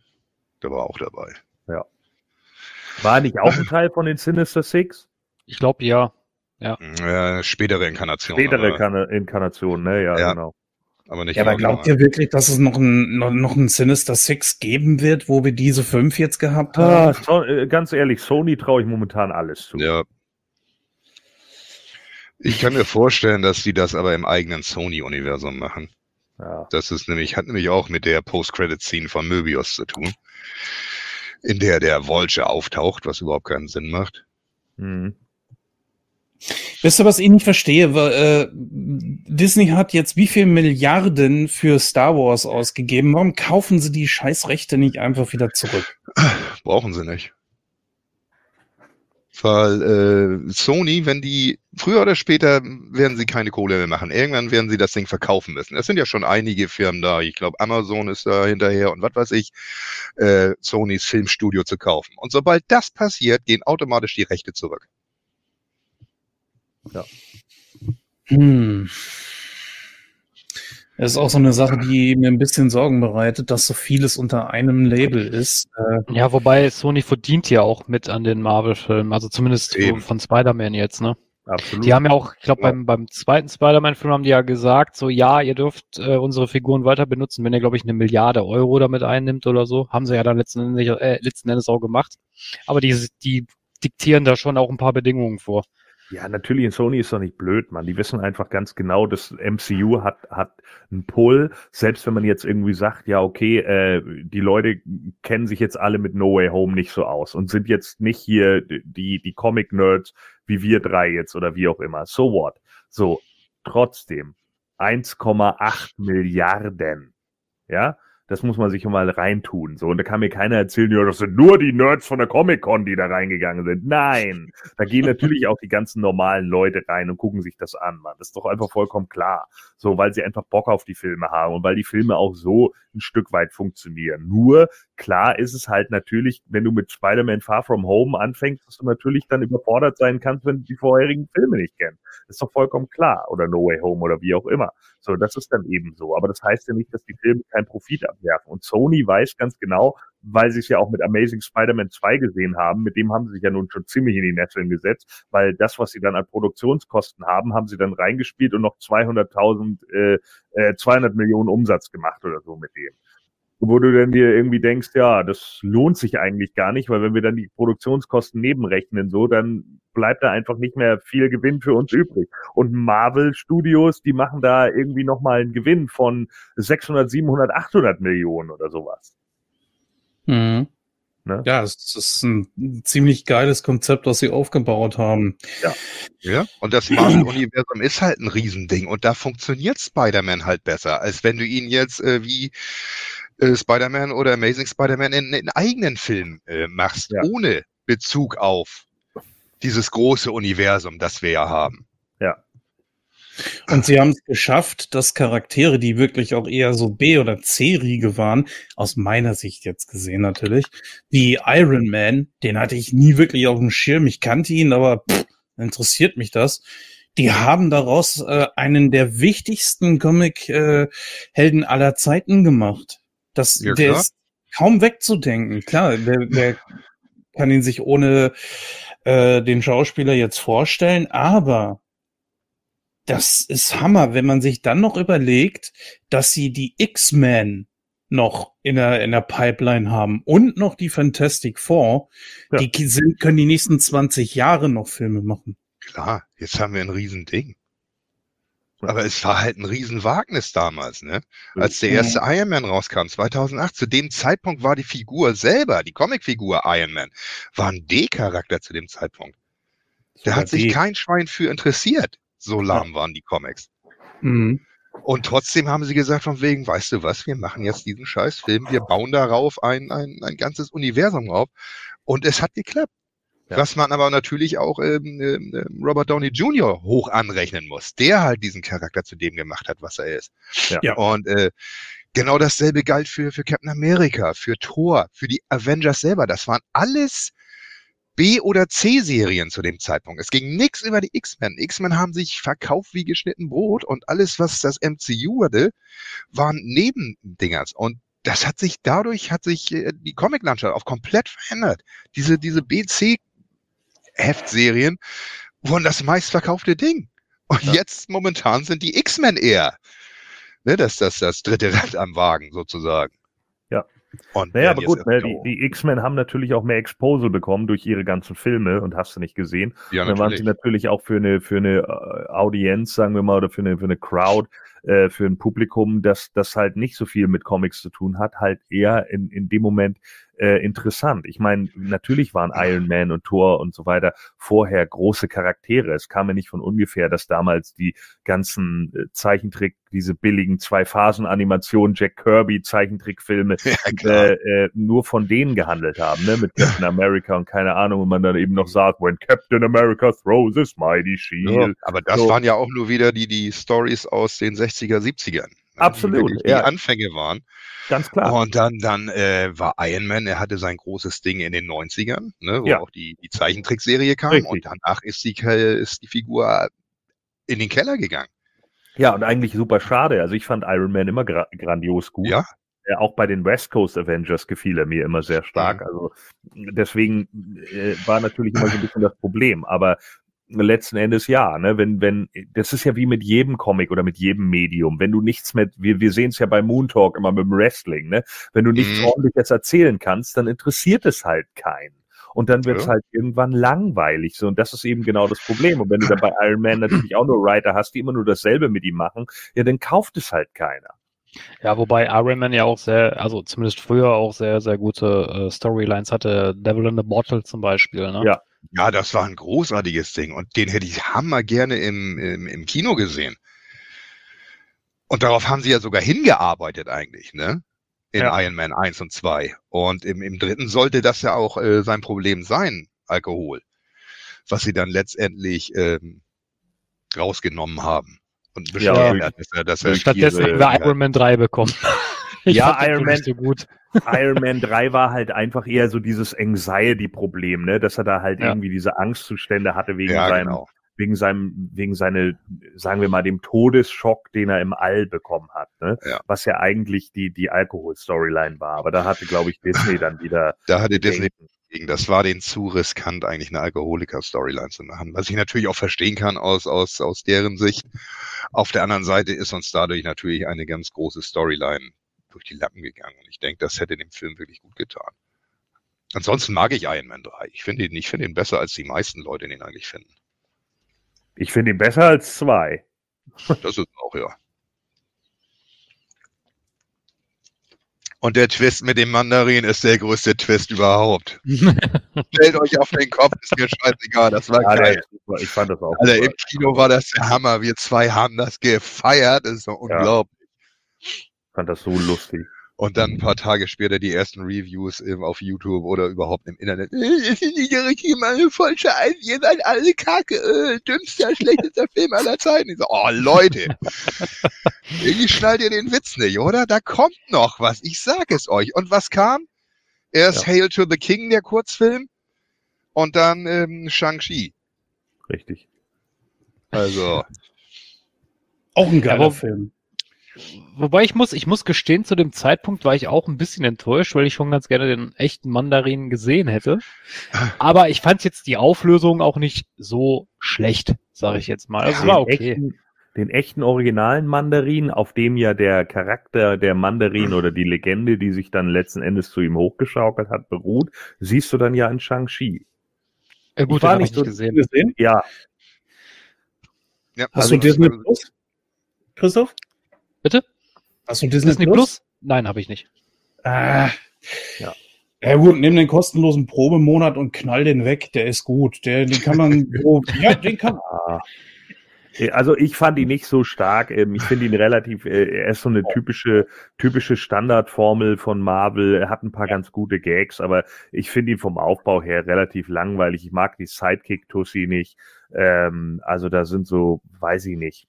[SPEAKER 4] Der war auch dabei.
[SPEAKER 3] Ja. War nicht auch ein Teil von den Sinister Six?
[SPEAKER 2] Ich glaube ja.
[SPEAKER 4] Ja. ja spätere Inkarnation.
[SPEAKER 3] Spätere aber, Inkarnation, ne? Ja, ja, genau.
[SPEAKER 1] Aber nicht ja, aber glaubt ihr wirklich, dass es noch ein, noch, noch ein Sinister Six geben wird, wo wir diese fünf jetzt gehabt haben? Ah,
[SPEAKER 3] so, äh, ganz ehrlich, Sony traue ich momentan alles zu.
[SPEAKER 4] Ja. Ich kann mir vorstellen, dass die das aber im eigenen Sony-Universum machen. Ja. Das ist nämlich, hat nämlich auch mit der Post-Credit-Scene von Möbius zu tun, in der der Vulture auftaucht, was überhaupt keinen Sinn macht. Mhm.
[SPEAKER 1] Wisst ihr, was ich nicht verstehe? Äh, Disney hat jetzt wie viel Milliarden für Star Wars ausgegeben. Warum kaufen sie die Scheißrechte nicht einfach wieder zurück?
[SPEAKER 4] Brauchen sie nicht. Weil äh, Sony, wenn die früher oder später werden sie keine Kohle mehr machen. Irgendwann werden sie das Ding verkaufen müssen. Es sind ja schon einige Firmen da. Ich glaube, Amazon ist da hinterher und was weiß ich, äh, Sonys Filmstudio zu kaufen. Und sobald das passiert, gehen automatisch die Rechte zurück.
[SPEAKER 1] Ja. Hm. Das ist auch so eine Sache, die mir ein bisschen Sorgen bereitet, dass so vieles unter einem Label ist.
[SPEAKER 2] Äh, ja, wobei Sony verdient ja auch mit an den Marvel-Filmen, also zumindest Eben. von Spider-Man jetzt, ne? Absolut. Die haben ja auch, ich glaube, ja. beim, beim zweiten Spider-Man-Film haben die ja gesagt, so ja, ihr dürft äh, unsere Figuren weiter benutzen, wenn ihr, glaube ich, eine Milliarde Euro damit einnimmt oder so. Haben sie ja dann letzten Endes, äh, letzten Endes auch gemacht. Aber die, die diktieren da schon auch ein paar Bedingungen vor.
[SPEAKER 3] Ja, natürlich, Sony ist doch nicht blöd, man. Die wissen einfach ganz genau, das MCU hat, hat einen Pull. Selbst wenn man jetzt irgendwie sagt, ja, okay, äh, die Leute kennen sich jetzt alle mit No Way Home nicht so aus und sind jetzt nicht hier die, die Comic-Nerds wie wir drei jetzt oder wie auch immer. So what? So, trotzdem 1,8 Milliarden. Ja, das muss man sich mal reintun. So, und da kann mir keiner erzählen, ja, das sind nur die Nerds von der Comic-Con, die da reingegangen sind. Nein, da gehen natürlich auch die ganzen normalen Leute rein und gucken sich das an, Mann. Das ist doch einfach vollkommen klar. So, weil sie einfach Bock auf die Filme haben und weil die Filme auch so ein Stück weit funktionieren. Nur, klar ist es halt natürlich, wenn du mit Spider-Man Far From Home anfängst, dass du natürlich dann überfordert sein kannst, wenn du die vorherigen Filme nicht kennst. Das ist doch vollkommen klar. Oder No Way Home oder wie auch immer. So, das ist dann eben so. Aber das heißt ja nicht, dass die Filme keinen Profit abwerfen. Und Sony weiß ganz genau, weil sie es ja auch mit Amazing Spider-Man 2 gesehen haben, mit dem haben sie sich ja nun schon ziemlich in die Nesseln gesetzt, weil das, was sie dann an Produktionskosten haben, haben sie dann reingespielt und noch 200.000, äh, äh, 200 Millionen Umsatz gemacht oder so mit dem wo du dann dir irgendwie denkst, ja, das lohnt sich eigentlich gar nicht, weil wenn wir dann die Produktionskosten nebenrechnen, so, dann bleibt da einfach nicht mehr viel Gewinn für uns übrig. Und Marvel Studios, die machen da irgendwie nochmal einen Gewinn von 600, 700, 800 Millionen oder sowas.
[SPEAKER 1] Mhm. Ne? Ja, es ist ein ziemlich geiles Konzept, was sie aufgebaut haben.
[SPEAKER 4] Ja, ja. und das Marvel-Universum ist halt ein Riesending und da funktioniert Spider-Man halt besser, als wenn du ihn jetzt äh, wie äh, Spider-Man oder Amazing Spider-Man in, in eigenen Film äh, machst, ja. ohne Bezug auf dieses große Universum, das wir ja haben.
[SPEAKER 3] Ja.
[SPEAKER 1] Und sie haben es geschafft, dass Charaktere, die wirklich auch eher so B- oder C-Riege waren, aus meiner Sicht jetzt gesehen natürlich, wie Iron Man, den hatte ich nie wirklich auf dem Schirm. Ich kannte ihn, aber pff, interessiert mich das. Die haben daraus äh, einen der wichtigsten Comic-Helden äh, aller Zeiten gemacht. Das, ja, der ist kaum wegzudenken. Klar, der, der kann ihn sich ohne äh, den Schauspieler jetzt vorstellen, aber das ist Hammer, wenn man sich dann noch überlegt, dass sie die X-Men noch in der, in der Pipeline haben und noch die Fantastic Four, ja. die sind, können die nächsten 20 Jahre noch Filme machen.
[SPEAKER 4] Klar, jetzt haben wir ein Riesending. Aber es war halt ein Riesenwagnis damals, ne? Als der erste. Iron Man rauskam, 2008, zu dem Zeitpunkt war die Figur selber, die Comicfigur Iron Man, war ein D-Charakter zu dem Zeitpunkt. Da hat sich kein Schwein für interessiert. So lahm waren die Comics. Mhm. Und trotzdem haben sie gesagt, von wegen, weißt du was, wir machen jetzt diesen Scheißfilm, wir bauen darauf ein, ein, ein ganzes Universum auf. Und es hat geklappt. Ja. Was man aber natürlich auch ähm, ähm, Robert Downey Jr. hoch anrechnen muss, der halt diesen Charakter zu dem gemacht hat, was er ist. Ja. Und äh, genau dasselbe galt für, für Captain America, für Thor, für die Avengers selber. Das waren alles B- oder C-Serien zu dem Zeitpunkt. Es ging nichts über die X-Men. X-Men haben sich verkauft wie geschnitten Brot und alles, was das MCU hatte, waren Nebendingers. Und das hat sich dadurch hat sich äh, die Comic-Landschaft auch komplett verändert. Diese diese BC Heftserien wurden das meistverkaufte Ding. Und ja. jetzt momentan sind die X-Men eher. Ne, das, das, das dritte Rad am Wagen sozusagen.
[SPEAKER 3] Ja. Und naja, aber gut, ne, die, die X-Men haben natürlich auch mehr Exposure bekommen durch ihre ganzen Filme und hast du nicht gesehen. Ja, natürlich. Dann waren sie natürlich auch für eine, für eine äh, Audienz, sagen wir mal, oder für eine, für eine Crowd äh, für ein Publikum, das, das halt nicht so viel mit Comics zu tun hat, halt eher in, in dem Moment äh, interessant. Ich meine, natürlich waren Iron Man und Thor und so weiter vorher große Charaktere. Es kam ja nicht von ungefähr, dass damals die ganzen äh, Zeichentrick, diese billigen Zwei-Phasen-Animationen, Jack Kirby Zeichentrickfilme, ja, äh, äh, nur von denen gehandelt haben, ne? mit Captain America und keine Ahnung, und man dann eben noch sagt, when Captain America throws his mighty shield. Ja,
[SPEAKER 4] aber das so. waren ja auch nur wieder die, die Stories aus den 60er, 70ern.
[SPEAKER 3] Absolut.
[SPEAKER 4] Die, die ja. Anfänge waren.
[SPEAKER 3] Ganz klar.
[SPEAKER 4] Und dann, dann äh, war Iron Man, er hatte sein großes Ding in den 90ern, ne, wo ja. auch die, die Zeichentrickserie kam. Richtig. Und danach ist die, ist die Figur in den Keller gegangen.
[SPEAKER 3] Ja, und eigentlich super schade. Also ich fand Iron Man immer gra grandios gut.
[SPEAKER 4] Ja.
[SPEAKER 3] Äh, auch bei den West Coast Avengers gefiel er mir immer sehr stark.
[SPEAKER 4] Mhm.
[SPEAKER 3] Also deswegen äh, war natürlich immer so ein bisschen das Problem. Aber letzten Endes ja, ne, wenn, wenn, das ist ja wie mit jedem Comic oder mit jedem Medium. Wenn du nichts mit, wir, wir sehen es ja bei Moon Talk immer mit dem Wrestling, ne? Wenn du nichts
[SPEAKER 4] Mhm.
[SPEAKER 3] ordentliches erzählen kannst, dann interessiert es halt keinen. Und dann wird es
[SPEAKER 4] Ja.
[SPEAKER 3] halt irgendwann langweilig. So, und das ist eben genau das Problem. Und wenn du dann bei Iron Man natürlich auch nur Writer hast, die immer nur dasselbe mit ihm machen, ja, dann kauft es halt keiner.
[SPEAKER 2] Ja, wobei Iron Man ja auch sehr, also zumindest früher auch sehr, sehr gute äh, Storylines hatte. Devil in the Bottle zum Beispiel, ne?
[SPEAKER 3] Ja.
[SPEAKER 4] Ja, das war ein großartiges Ding und den hätte ich hammer gerne im, im, im Kino gesehen. Und darauf haben sie ja sogar hingearbeitet eigentlich, ne? In
[SPEAKER 3] Ja.
[SPEAKER 4] Iron Man 1 und 2. Und im, im dritten sollte das ja auch äh, sein Problem sein, Alkohol. Was sie dann letztendlich ähm, rausgenommen haben. Und
[SPEAKER 3] Ja,
[SPEAKER 4] dass er, dass er
[SPEAKER 2] Stattdessen haben wir Iron Man 3 bekommen. Ich
[SPEAKER 3] Ja, Iron Man-
[SPEAKER 2] so gut.
[SPEAKER 3] Iron Man 3 war halt einfach eher so dieses Anxiety-Problem, ne? Dass er da halt
[SPEAKER 2] Ja.
[SPEAKER 3] irgendwie diese Angstzustände hatte wegen
[SPEAKER 4] ja,
[SPEAKER 3] seinem,
[SPEAKER 4] genau.
[SPEAKER 3] wegen seinem, wegen seine, sagen wir mal, dem Todesschock, den er im All bekommen hat, ne?
[SPEAKER 4] Ja.
[SPEAKER 3] Was ja eigentlich die, die Alkohol-Storyline war. Aber da hatte, glaube ich, Disney dann wieder.
[SPEAKER 4] Da hatte Disney. Das war denen zu riskant, eigentlich eine Alkoholiker-Storyline zu machen. Was ich natürlich auch verstehen kann aus, aus, aus deren Sicht. Auf der anderen Seite ist uns dadurch natürlich eine ganz große Storyline durch die Lappen gegangen. Und ich denke, das hätte dem Film wirklich gut getan. Ansonsten mag ich Iron Man 3. Ich finde ihn, ich finde ihn besser, als die meisten Leute ihn eigentlich finden.
[SPEAKER 3] Ich finde ihn besser als zwei.
[SPEAKER 4] Das ist auch, ja. Und der Twist mit dem Mandarin ist der größte Twist überhaupt. Stellt euch auf den Kopf, ist mir scheißegal, das war
[SPEAKER 3] Ja,
[SPEAKER 4] geil.
[SPEAKER 3] super. Ich fand das auch.
[SPEAKER 4] Alter,
[SPEAKER 3] super.
[SPEAKER 4] im Kino war das der Hammer. Wir zwei haben das gefeiert. Das ist doch unglaublich.
[SPEAKER 3] Ich fand das so lustig.
[SPEAKER 4] Und dann ein paar Tage später die ersten Reviews eben auf YouTube oder überhaupt im Internet. Äh, Das ist nicht der richtige Mann, voll scheiße, ihr seid alle kacke, äh, dümmster, schlechtester Film aller Zeiten. Ich so, oh Leute, irgendwie schnallt ihr den Witz nicht, oder? Da kommt noch was, ich sag es euch. Und was kam? Erst Hail to the King, der Kurzfilm, und dann ähm, Shang-Chi.
[SPEAKER 3] Richtig.
[SPEAKER 4] Also,
[SPEAKER 1] Auch ein geiler
[SPEAKER 2] Ja,
[SPEAKER 1] Film.
[SPEAKER 2] Wobei ich muss, ich muss gestehen, zu dem Zeitpunkt war ich auch ein bisschen enttäuscht, weil ich schon ganz gerne den echten Mandarin gesehen hätte. Aber ich fand jetzt die Auflösung auch nicht so schlecht, sage ich jetzt mal. Also es
[SPEAKER 3] Den
[SPEAKER 2] war okay.
[SPEAKER 3] Echten, den echten originalen Mandarin, auf dem ja der Charakter der Mandarin oder die Legende, die sich dann letzten Endes zu ihm hochgeschaukelt hat, beruht, siehst du dann ja in Shang-Chi.
[SPEAKER 2] Ja,
[SPEAKER 3] Ich
[SPEAKER 2] gut,
[SPEAKER 3] war
[SPEAKER 2] den hab
[SPEAKER 3] nicht
[SPEAKER 2] ich
[SPEAKER 3] so-
[SPEAKER 2] gesehen.
[SPEAKER 1] gesehen?
[SPEAKER 3] Ja,
[SPEAKER 4] ja.
[SPEAKER 1] Hast
[SPEAKER 3] Also
[SPEAKER 1] du Disney Plus? Christoph?
[SPEAKER 2] Bitte?
[SPEAKER 1] Hast du Disney,
[SPEAKER 2] Disney Plus? Nein, habe ich nicht.
[SPEAKER 1] Ah.
[SPEAKER 3] Ja.
[SPEAKER 1] Ja gut, nimm den kostenlosen Probemonat und knall den weg, der ist gut. Der, den kann man so, ja, den kann
[SPEAKER 3] Ah. Also ich fand ihn nicht so stark. Ähm, Ich finde ihn relativ, äh, er ist so eine typische, typische Standardformel von Marvel. Er hat ein paar ganz gute Gags, aber ich finde ihn vom Aufbau her relativ langweilig. Ich mag die Sidekick-Tussi nicht. Ähm, Also da sind so, weiß ich nicht,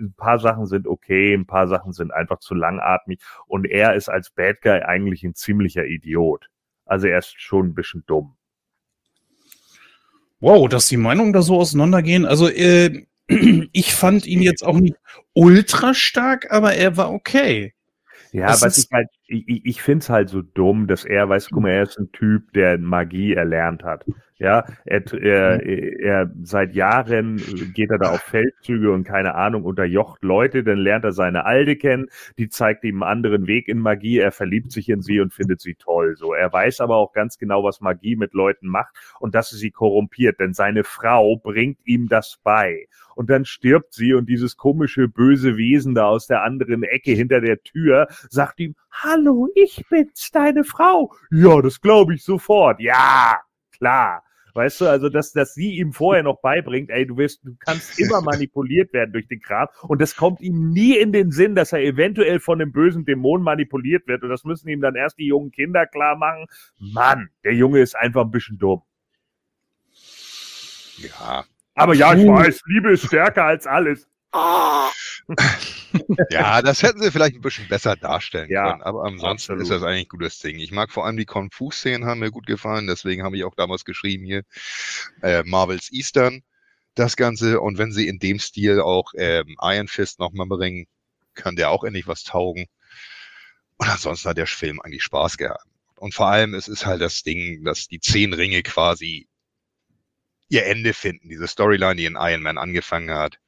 [SPEAKER 3] ein paar Sachen sind okay, ein paar Sachen sind einfach zu langatmig. Und er ist als Bad Guy eigentlich ein ziemlicher Idiot. Also er ist schon ein bisschen dumm.
[SPEAKER 1] Wow, dass die Meinungen da so auseinandergehen. Also, äh, ich fand ihn jetzt auch nicht ultra stark, aber er war okay.
[SPEAKER 3] Ja,
[SPEAKER 1] Das
[SPEAKER 3] was ich halt, ich- ich finde es halt so dumm, dass er, weißt du, guck mal, er ist ein Typ, der Magie erlernt hat. Ja, er, er, er seit Jahren geht er da auf Feldzüge und keine Ahnung, unterjocht Leute, dann lernt er seine Alte kennen, die zeigt ihm einen anderen Weg in Magie, er verliebt sich in sie und findet sie toll. So, er weiß aber auch ganz genau, was Magie mit Leuten macht und dass sie sie korrumpiert, denn seine Frau bringt ihm das bei. Und dann stirbt sie und dieses komische böse Wesen da aus der anderen Ecke hinter der Tür sagt ihm, Hallo, ich bin's, deine Frau. Ja, das glaube ich sofort. Ja, klar. Weißt du, also dass, dass sie ihm vorher noch beibringt, ey, du wirst, du kannst immer manipuliert werden durch den Kram und das kommt ihm nie in den Sinn, dass er eventuell von einem bösen Dämon manipuliert wird und das müssen ihm dann erst die jungen Kinder klar machen. Mann, der Junge ist einfach ein bisschen dumm.
[SPEAKER 4] ja,
[SPEAKER 3] Aber ja, ich weiß, Liebe ist stärker als alles.
[SPEAKER 4] Ja, das hätten sie vielleicht ein bisschen besser darstellen
[SPEAKER 3] Ja,
[SPEAKER 4] können. Aber ansonsten
[SPEAKER 3] absolut.
[SPEAKER 4] ist das eigentlich ein gutes Ding. Ich mag vor allem die Kung Fu-Szenen, haben mir gut gefallen. Deswegen habe ich auch damals geschrieben hier äh, Marvels Eastern. das Ganze. Und wenn sie in dem Stil auch ähm, Iron Fist nochmal bringen, kann der auch endlich was taugen. Und ansonsten hat der Film eigentlich Spaß gehabt. Und vor allem, es ist halt das Ding, dass die zehn Ringe quasi ihr Ende finden. Diese Storyline, die in Iron Man angefangen hat,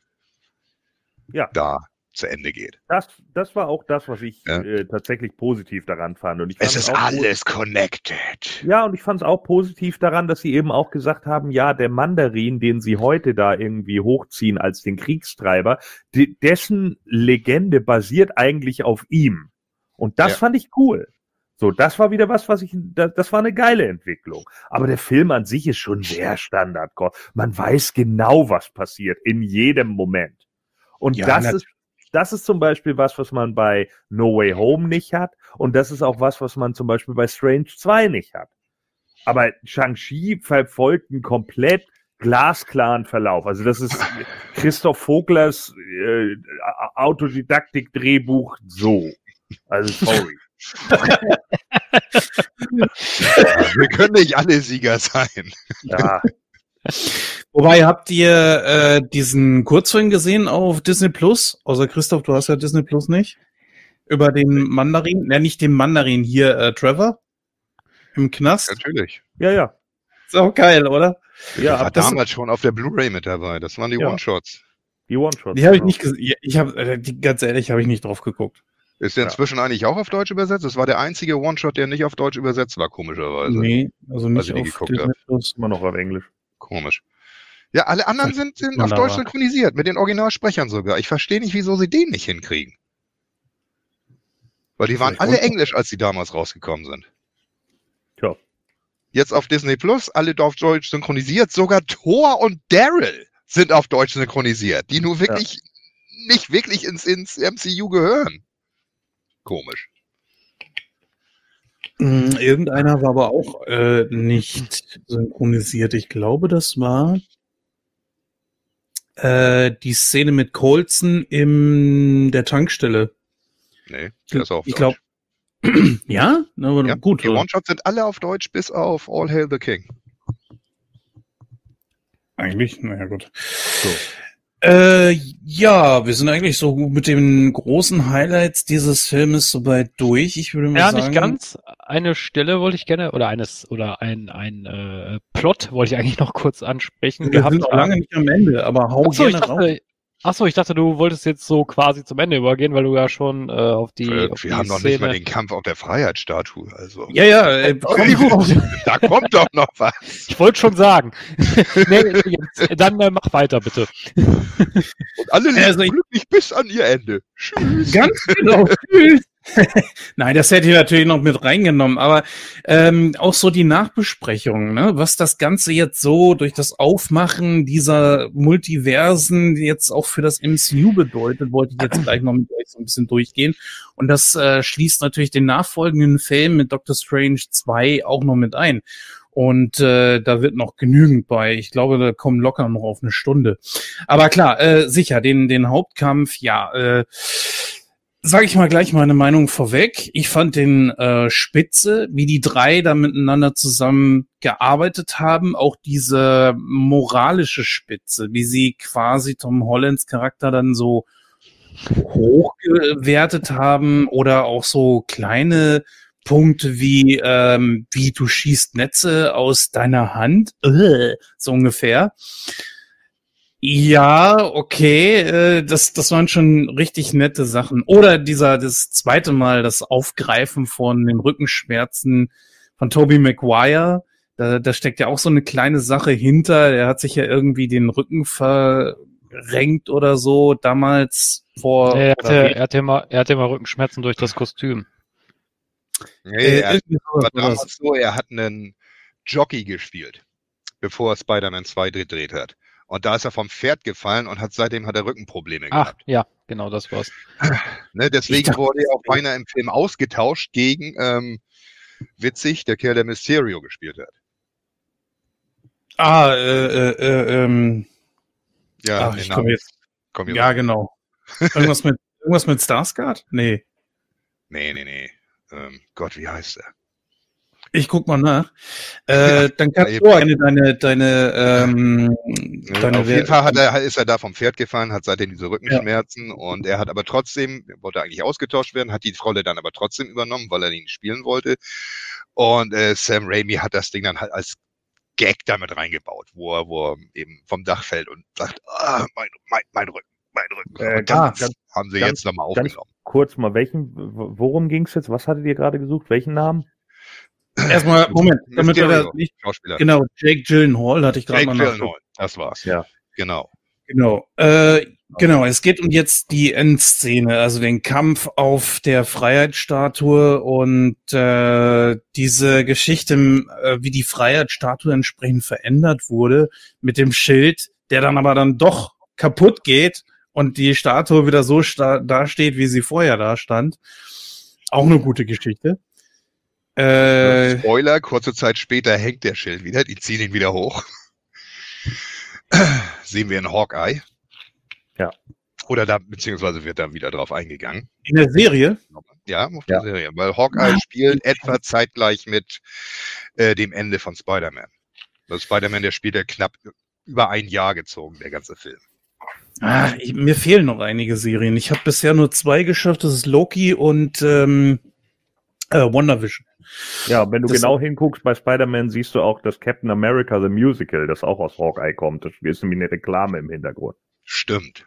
[SPEAKER 3] ja.
[SPEAKER 4] da zu Ende geht.
[SPEAKER 3] Das, das war auch das, was ich ja. äh, tatsächlich positiv daran fand. Und ich
[SPEAKER 4] es ist alles connected.
[SPEAKER 3] Ja, und ich fand es auch positiv daran, dass sie eben auch gesagt haben, ja, der Mandarin, den sie heute da irgendwie hochziehen als den Kriegstreiber, die, dessen Legende basiert eigentlich auf ihm. Und das ja. fand ich cool. So, das war wieder was, was ich, das, das, war eine geile Entwicklung. Aber der Film an sich ist schon sehr Standard. Man weiß genau, was passiert in jedem Moment. Und ja, das ist, das ist zum Beispiel was, was man bei No Way Home nicht hat. Und das ist auch was, was man zum Beispiel bei Strange 2 nicht hat. Aber Shang-Chi verfolgt einen komplett glasklaren Verlauf. Also das ist Christoph Voglers äh, Autodidaktik-Drehbuch so. Also sorry.
[SPEAKER 4] Wir können nicht alle Sieger sein. Ja.
[SPEAKER 1] Wobei, habt ihr äh, diesen Kurzfilm gesehen auf Disney Plus? Außer Christoph, du hast ja Disney Plus nicht. Über den Mandarin, ja nicht den Mandarin, hier äh, Trevor im Knast.
[SPEAKER 4] Natürlich.
[SPEAKER 1] Ja, ja. Ist auch geil, oder?
[SPEAKER 4] Ja, war damals schon auf der Blu-ray mit dabei. Das waren die ja. One-Shots.
[SPEAKER 1] Die One-Shots. Die habe ich genau. nicht gesehen. Ich habe, äh, ganz ehrlich, habe ich nicht drauf geguckt.
[SPEAKER 4] Ist der inzwischen ja. eigentlich auch auf Deutsch übersetzt? Das war der einzige One-Shot, der nicht auf Deutsch übersetzt war, komischerweise.
[SPEAKER 1] Nee, also nicht auf
[SPEAKER 3] geguckt habe. Immer noch auf Englisch.
[SPEAKER 4] Komisch. Ja, alle anderen sind, sind auf Deutsch synchronisiert, mit den Originalsprechern sogar. Ich verstehe nicht, wieso sie den nicht hinkriegen. Weil die waren alle Englisch, als sie damals rausgekommen sind.
[SPEAKER 3] Tja.
[SPEAKER 4] Jetzt auf Disney Plus, alle auf Deutsch synchronisiert. Sogar Thor und Daryl sind auf Deutsch synchronisiert, die nur wirklich ja. nicht wirklich ins, ins MCU gehören komisch.
[SPEAKER 1] Mm, irgendeiner war aber auch äh, nicht synchronisiert. Ich glaube, das war äh, die Szene mit Colson in der Tankstelle.
[SPEAKER 4] Nee, der ist auf
[SPEAKER 1] Ich glaube. ja? Aber ja, gut.
[SPEAKER 4] Die One-Shots sind alle auf Deutsch, bis auf All Hail the King.
[SPEAKER 1] Eigentlich, naja, gut. So. Äh, ja, wir sind eigentlich so mit den großen Highlights dieses Filmes soweit durch. Ich würde mal ja, sagen. Ja, nicht
[SPEAKER 2] ganz. Eine Stelle wollte ich gerne, oder eines, oder ein, ein äh, Plot wollte ich eigentlich noch kurz ansprechen.
[SPEAKER 1] Wir gehabt sind noch lange nicht am Ende, aber hau
[SPEAKER 2] Achso, gerne raus. Achso, ich dachte, du wolltest jetzt so quasi zum Ende übergehen, weil du ja schon äh, auf die.
[SPEAKER 4] Wir,
[SPEAKER 2] auf
[SPEAKER 4] wir die haben noch nicht mal den Kampf auf der Freiheitsstatue. Also.
[SPEAKER 1] Ja, ja, äh,
[SPEAKER 4] da kommt doch noch was.
[SPEAKER 2] Ich wollte schon sagen. nee, jetzt, dann äh, mach weiter, bitte.
[SPEAKER 4] Und alle leben also, glücklich bis an ihr Ende. Tschüss.
[SPEAKER 1] Ganz genau. Tschüss. Nein, das hätte ich natürlich noch mit reingenommen, aber ähm, auch so die Nachbesprechung, ne? was das Ganze jetzt so durch das Aufmachen dieser Multiversen jetzt auch für das MCU bedeutet, wollte ich jetzt gleich noch mit euch so ein bisschen durchgehen. Und das äh, schließt natürlich den nachfolgenden Film mit Doctor Strange 2 auch noch mit ein. Und äh, da wird noch genügend bei. Ich glaube, da kommen locker noch auf eine Stunde. Aber klar, äh, sicher, den, den Hauptkampf, ja, äh, sage ich mal gleich meine Meinung vorweg. Ich fand den äh, spitze, wie die drei da miteinander zusammen gearbeitet haben. Auch diese moralische Spitze, wie sie quasi Tom Hollands Charakter dann so hochgewertet haben oder auch so kleine Punkte wie ähm, wie du schießt Netze aus deiner Hand, äh, so ungefähr. Ja, okay, äh, das, das waren schon richtig nette Sachen. Oder dieser, das zweite Mal, das Aufgreifen von den Rückenschmerzen von Toby Maguire. Da, da steckt ja auch so eine kleine Sache hinter. Er hat sich ja irgendwie den Rücken verrenkt oder so damals vor.
[SPEAKER 2] er, hatte, er, hatte immer, er hatte immer Rückenschmerzen durch das Kostüm.
[SPEAKER 4] Nee, er, war damals so, er hat einen Jockey gespielt, bevor er Spider-Man 2 gedreht hat. Und da ist er vom Pferd gefallen und hat seitdem hat er Rückenprobleme
[SPEAKER 2] Ach, gehabt. ja, genau, das war's.
[SPEAKER 4] ne, deswegen dachte, wurde er auch beinahe im Film ausgetauscht gegen, ähm, witzig, der Kerl, der Mysterio gespielt hat.
[SPEAKER 1] Ah, äh, äh, äh ähm.
[SPEAKER 4] Ja,
[SPEAKER 1] Ach, ich komm jetzt. Komm jetzt. Ja, genau. Irgendwas mit, irgendwas mit Starsguard? Nee.
[SPEAKER 4] Nee, nee, nee. Ähm, Gott, wie heißt er?
[SPEAKER 1] Ich guck mal nach. Äh, dann kannst du eine deine deine ähm,
[SPEAKER 4] deine Auf jeden Fall hat er, ist er da vom Pferd gefallen, hat seitdem diese Rückenschmerzen ja. und er hat aber trotzdem, wollte eigentlich ausgetauscht werden, hat die Rolle dann aber trotzdem übernommen, weil er ihn spielen wollte. Und äh, Sam Raimi hat das Ding dann halt als Gag damit reingebaut, wo er, wo er eben vom Dach fällt und sagt, ah, mein, mein, mein Rücken, mein Rücken. Äh,
[SPEAKER 3] ganz, ganz, haben sie ganz, jetzt nochmal aufgenommen. kurz mal, welchen, worum ging es jetzt? Was hattet ihr gerade gesucht? Welchen Namen?
[SPEAKER 1] Erstmal, Moment, damit wir da nicht. Genau, Jake Gyllenhaal hatte ich gerade mal Jake Gyllenhaal,
[SPEAKER 4] das war's. Ja. Genau.
[SPEAKER 1] Genau. Äh, genau, es geht um jetzt die Endszene, also den Kampf auf der Freiheitsstatue und äh, diese Geschichte, äh, wie die Freiheitsstatue entsprechend verändert wurde mit dem Schild, der dann aber dann doch kaputt geht und die Statue wieder so dasteht, wie sie vorher da stand. Auch eine gute Geschichte.
[SPEAKER 4] Äh, Spoiler, kurze Zeit später hängt der Schild wieder, die ziehen ihn wieder hoch. Sehen wir in Hawkeye.
[SPEAKER 3] Ja.
[SPEAKER 4] Oder da, beziehungsweise wird da wieder drauf eingegangen.
[SPEAKER 1] In der Serie?
[SPEAKER 4] Ja, auf der ja. Serie. Weil Hawkeye spielt etwa zeitgleich mit äh, dem Ende von Spider-Man. Also Spider-Man, der spielt ja knapp über ein Jahr gezogen, der ganze Film.
[SPEAKER 1] Ah, ich, mir fehlen noch einige Serien. Ich habe bisher nur zwei geschafft. Das ist Loki und ähm, äh, WandaVision.
[SPEAKER 3] Ja, wenn du das genau hinguckst bei Spider-Man, siehst du auch das Captain America The Musical, das auch aus Hawkeye kommt. Das ist nämlich eine Reklame im Hintergrund.
[SPEAKER 4] Stimmt.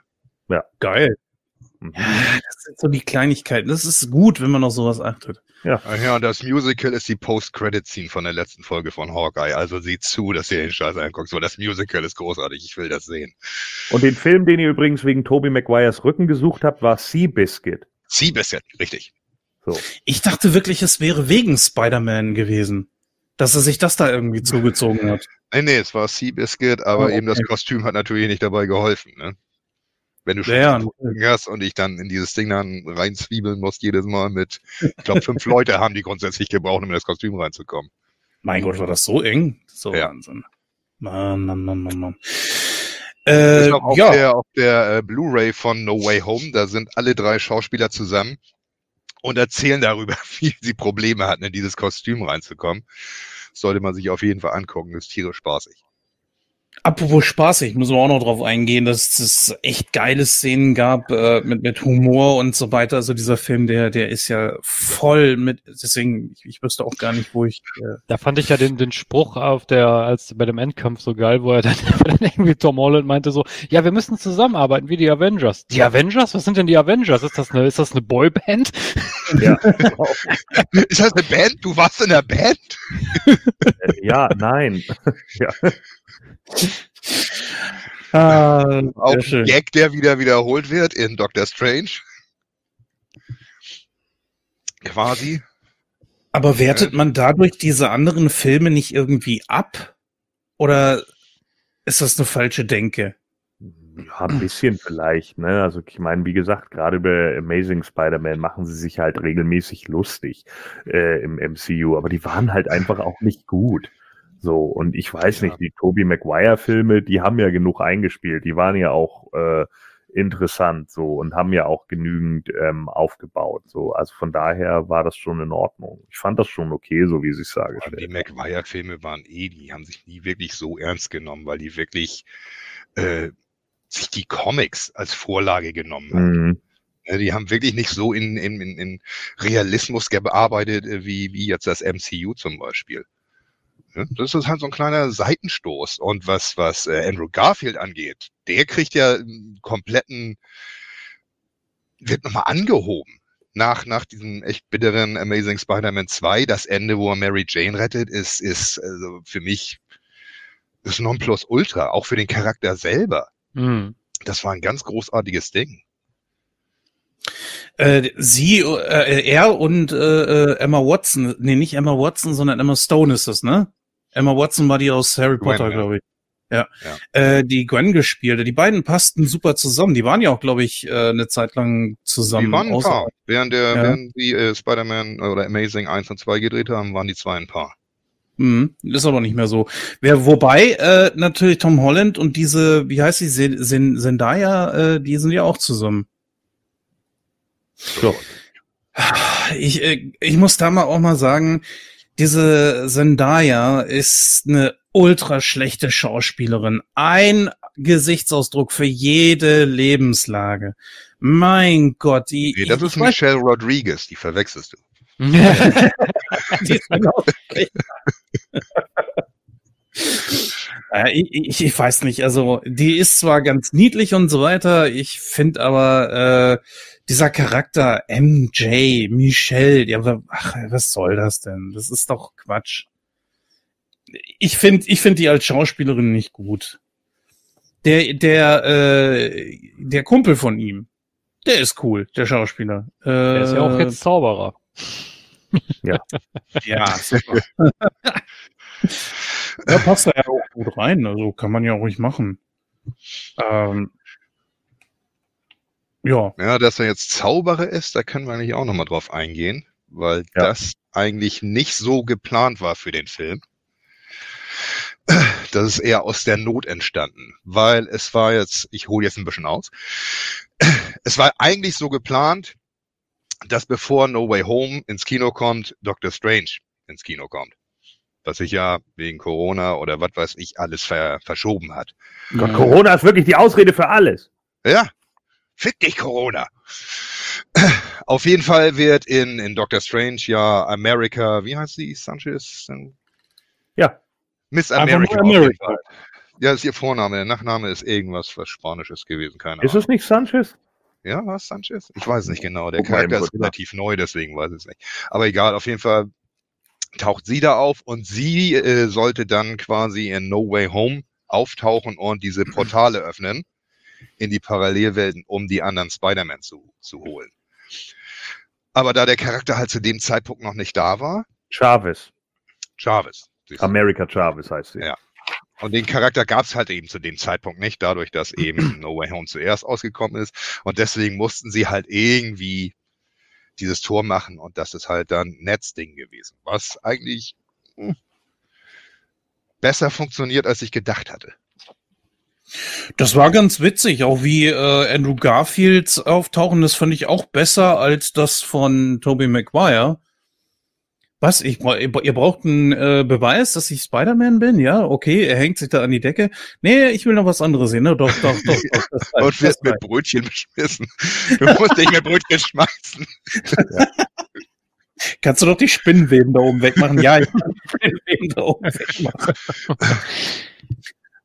[SPEAKER 1] Ja. Geil. Mhm. Das sind so die Kleinigkeiten. Das ist gut, wenn man auf sowas achtet.
[SPEAKER 4] Ja. Ja, und das Musical ist die Post-Credit-Scene von der letzten Folge von Hawkeye. Also sieh zu, dass ihr den Scheiß anguckt. So, das Musical ist großartig. Ich will das sehen.
[SPEAKER 3] Und den Film, den ihr übrigens wegen Tobey Maguires Rücken gesucht habt, war Seabiscuit.
[SPEAKER 4] Seabiscuit, richtig.
[SPEAKER 1] So. Ich dachte wirklich, es wäre wegen Spider-Man gewesen, dass er sich das da irgendwie zugezogen hat.
[SPEAKER 4] Nee, nee, es war Seabiscuit, aber oh, okay. eben das Kostüm hat natürlich nicht dabei geholfen. Ne? Wenn du schon ja, hast und ich dann in dieses Ding dann reinzwiebeln musst jedes Mal mit, ich glaube, fünf Leute haben die grundsätzlich gebraucht, um in das Kostüm reinzukommen.
[SPEAKER 1] Mein Gott, war das so eng? So
[SPEAKER 4] ja.
[SPEAKER 1] Wahnsinn. Mann, Mann, Mann, Mann, Mann.
[SPEAKER 4] Äh, auf ja. der, auf der äh, Blu-ray von No Way Home, da sind alle drei Schauspieler zusammen und erzählen darüber, wie sie Probleme hatten, in dieses Kostüm reinzukommen. sollte man sich auf jeden Fall angucken, das ist tierisch spaßig.
[SPEAKER 1] Apropos spaßig, müssen wir auch noch drauf eingehen, dass es echt geile Szenen gab äh, mit, mit Humor und so weiter. Also dieser Film, der, der ist ja voll mit, deswegen, ich, ich wüsste auch gar nicht, wo ich.
[SPEAKER 2] Äh da fand ich ja den, den Spruch auf der, als bei dem Endkampf so geil, wo er dann, dann irgendwie Tom Holland meinte so, ja, wir müssen zusammenarbeiten wie die Avengers. Die Avengers? Was sind denn die Avengers? Ist das eine, ist das eine Boyband?
[SPEAKER 4] Ja. ist das eine Band? Du warst in der Band?
[SPEAKER 3] ja, nein. ja.
[SPEAKER 4] Ah, Auch ein Gag, der wieder wiederholt wird in Doctor Strange. Quasi.
[SPEAKER 1] Aber wertet man dadurch diese anderen Filme nicht irgendwie ab? Oder ist das eine falsche Denke?
[SPEAKER 3] Ja, ein bisschen vielleicht, ne? Also ich meine, wie gesagt, gerade bei Amazing Spider-Man machen sie sich halt regelmäßig lustig äh, im MCU, aber die waren halt einfach auch nicht gut. So, und ich weiß ja. nicht, die Tobey Maguire-Filme, die haben ja genug eingespielt, die waren ja auch äh, interessant so und haben ja auch genügend ähm, aufgebaut. So, also von daher war das schon in Ordnung. Ich fand das schon okay, so wie sie es sagen.
[SPEAKER 4] Die Maguire-Filme waren eh, die haben sich nie wirklich so ernst genommen, weil die wirklich äh, sich die Comics als Vorlage genommen haben. Mhm. Die haben wirklich nicht so in, in, in Realismus gearbeitet, äh, wie, wie jetzt das MCU zum Beispiel. Das ist halt so ein kleiner Seitenstoß. Und was, was äh, Andrew Garfield angeht, der kriegt ja einen kompletten, wird nochmal angehoben. Nach, nach diesem echt bitteren Amazing Spider-Man 2, das Ende, wo er Mary Jane rettet, ist, ist also für mich das Nonplusultra, auch für den Charakter selber. Mhm. Das war ein ganz großartiges Ding.
[SPEAKER 1] Äh, sie, äh, er und äh, äh, Emma Watson, nee, nicht Emma Watson, sondern Emma Stone ist es, ne? Emma Watson war die aus Harry Gwen, Potter, ja. glaube ich. Ja. ja. Äh, die Gwen gespielte. Die beiden passten super zusammen. Die waren ja auch, glaube ich, äh, eine Zeit lang zusammen. Die
[SPEAKER 4] waren ein Paar. Während, der, ja. während die äh, Spider-Man oder Amazing 1 und 2 gedreht haben, waren die zwei ein Paar.
[SPEAKER 1] Mhm, ist aber nicht mehr so. Wer, wobei äh, natürlich Tom Holland und diese, wie heißt sie, Zendaya, äh, die sind ja auch zusammen. So. Ich, äh, ich muss da mal auch mal sagen, diese Zendaya ist eine ultra schlechte Schauspielerin. Ein Gesichtsausdruck für jede Lebenslage. Mein Gott, die.
[SPEAKER 4] Nee, das ist Michelle Rodriguez, die verwechselst du. die ist genau
[SPEAKER 1] ich, ich, ich, weiß nicht, also die ist zwar ganz niedlich und so weiter, ich finde aber äh, dieser Charakter MJ, Michelle, ja, ach, was soll das denn? Das ist doch Quatsch. Ich finde, ich finde die als Schauspielerin nicht gut. Der, der, äh, der Kumpel von ihm, der ist cool, der Schauspieler.
[SPEAKER 2] Äh, der ist ja auch jetzt Zauberer.
[SPEAKER 1] ja. ja, super. ja, passt da ja auch gut rein, also kann man ja ruhig machen. Ähm,
[SPEAKER 4] ja. Ja, dass er jetzt Zauberer ist, da können wir eigentlich auch nochmal drauf eingehen, weil ja. das eigentlich nicht so geplant war für den Film. Das ist eher aus der Not entstanden, weil es war jetzt, ich hole jetzt ein bisschen aus, es war eigentlich so geplant, dass bevor No Way Home ins Kino kommt, Doctor Strange ins Kino kommt. Was sich ja wegen Corona oder was weiß ich alles ver verschoben hat.
[SPEAKER 3] Gott, Corona ist wirklich die Ausrede für alles.
[SPEAKER 4] Ja, Fick dich, Corona. Auf jeden Fall wird in, in Doctor Strange ja America, wie heißt sie? Sanchez?
[SPEAKER 3] Ja.
[SPEAKER 4] Miss America. America. Ja, ist ihr Vorname. Der Nachname ist irgendwas was Spanisches gewesen, keine
[SPEAKER 3] Ahnung. Ist es nicht Sanchez?
[SPEAKER 4] Ja, was Sanchez? Ich weiß nicht genau. Der Charakter ist relativ neu, deswegen weiß ich es nicht. Aber egal, auf jeden Fall taucht sie da auf und sie äh, sollte dann quasi in No Way Home auftauchen und diese Portale öffnen in die Parallelwelten, um die anderen Spider-Man zu, zu holen. Aber da der Charakter halt zu dem Zeitpunkt noch nicht da war.
[SPEAKER 3] Jarvis.
[SPEAKER 4] Jarvis.
[SPEAKER 3] America Jarvis heißt sie.
[SPEAKER 4] Ja. Und den Charakter gab es halt eben zu dem Zeitpunkt nicht, dadurch, dass eben No Way Home zuerst ausgekommen ist. Und deswegen mussten sie halt irgendwie dieses Tor machen und das ist halt dann Netzding gewesen, was eigentlich hm, besser funktioniert, als ich gedacht hatte.
[SPEAKER 1] Das war ganz witzig, auch wie äh, Andrew Garfields Auftauchen, das fand ich auch besser als das von Tobey Maguire. Was? Ich, ihr braucht einen äh, Beweis, dass ich Spider-Man bin? Ja, okay, er hängt sich da an die Decke. Nee, ich will noch was anderes sehen. Ne? Doch, doch, doch. doch
[SPEAKER 4] Und wirst mit Brötchen beschmissen. Du musst dich mit Brötchen schmeißen.
[SPEAKER 1] Ja. Kannst du doch die Spinnenweben da oben wegmachen? Ja, ich kann die Spinnenweben da oben wegmachen.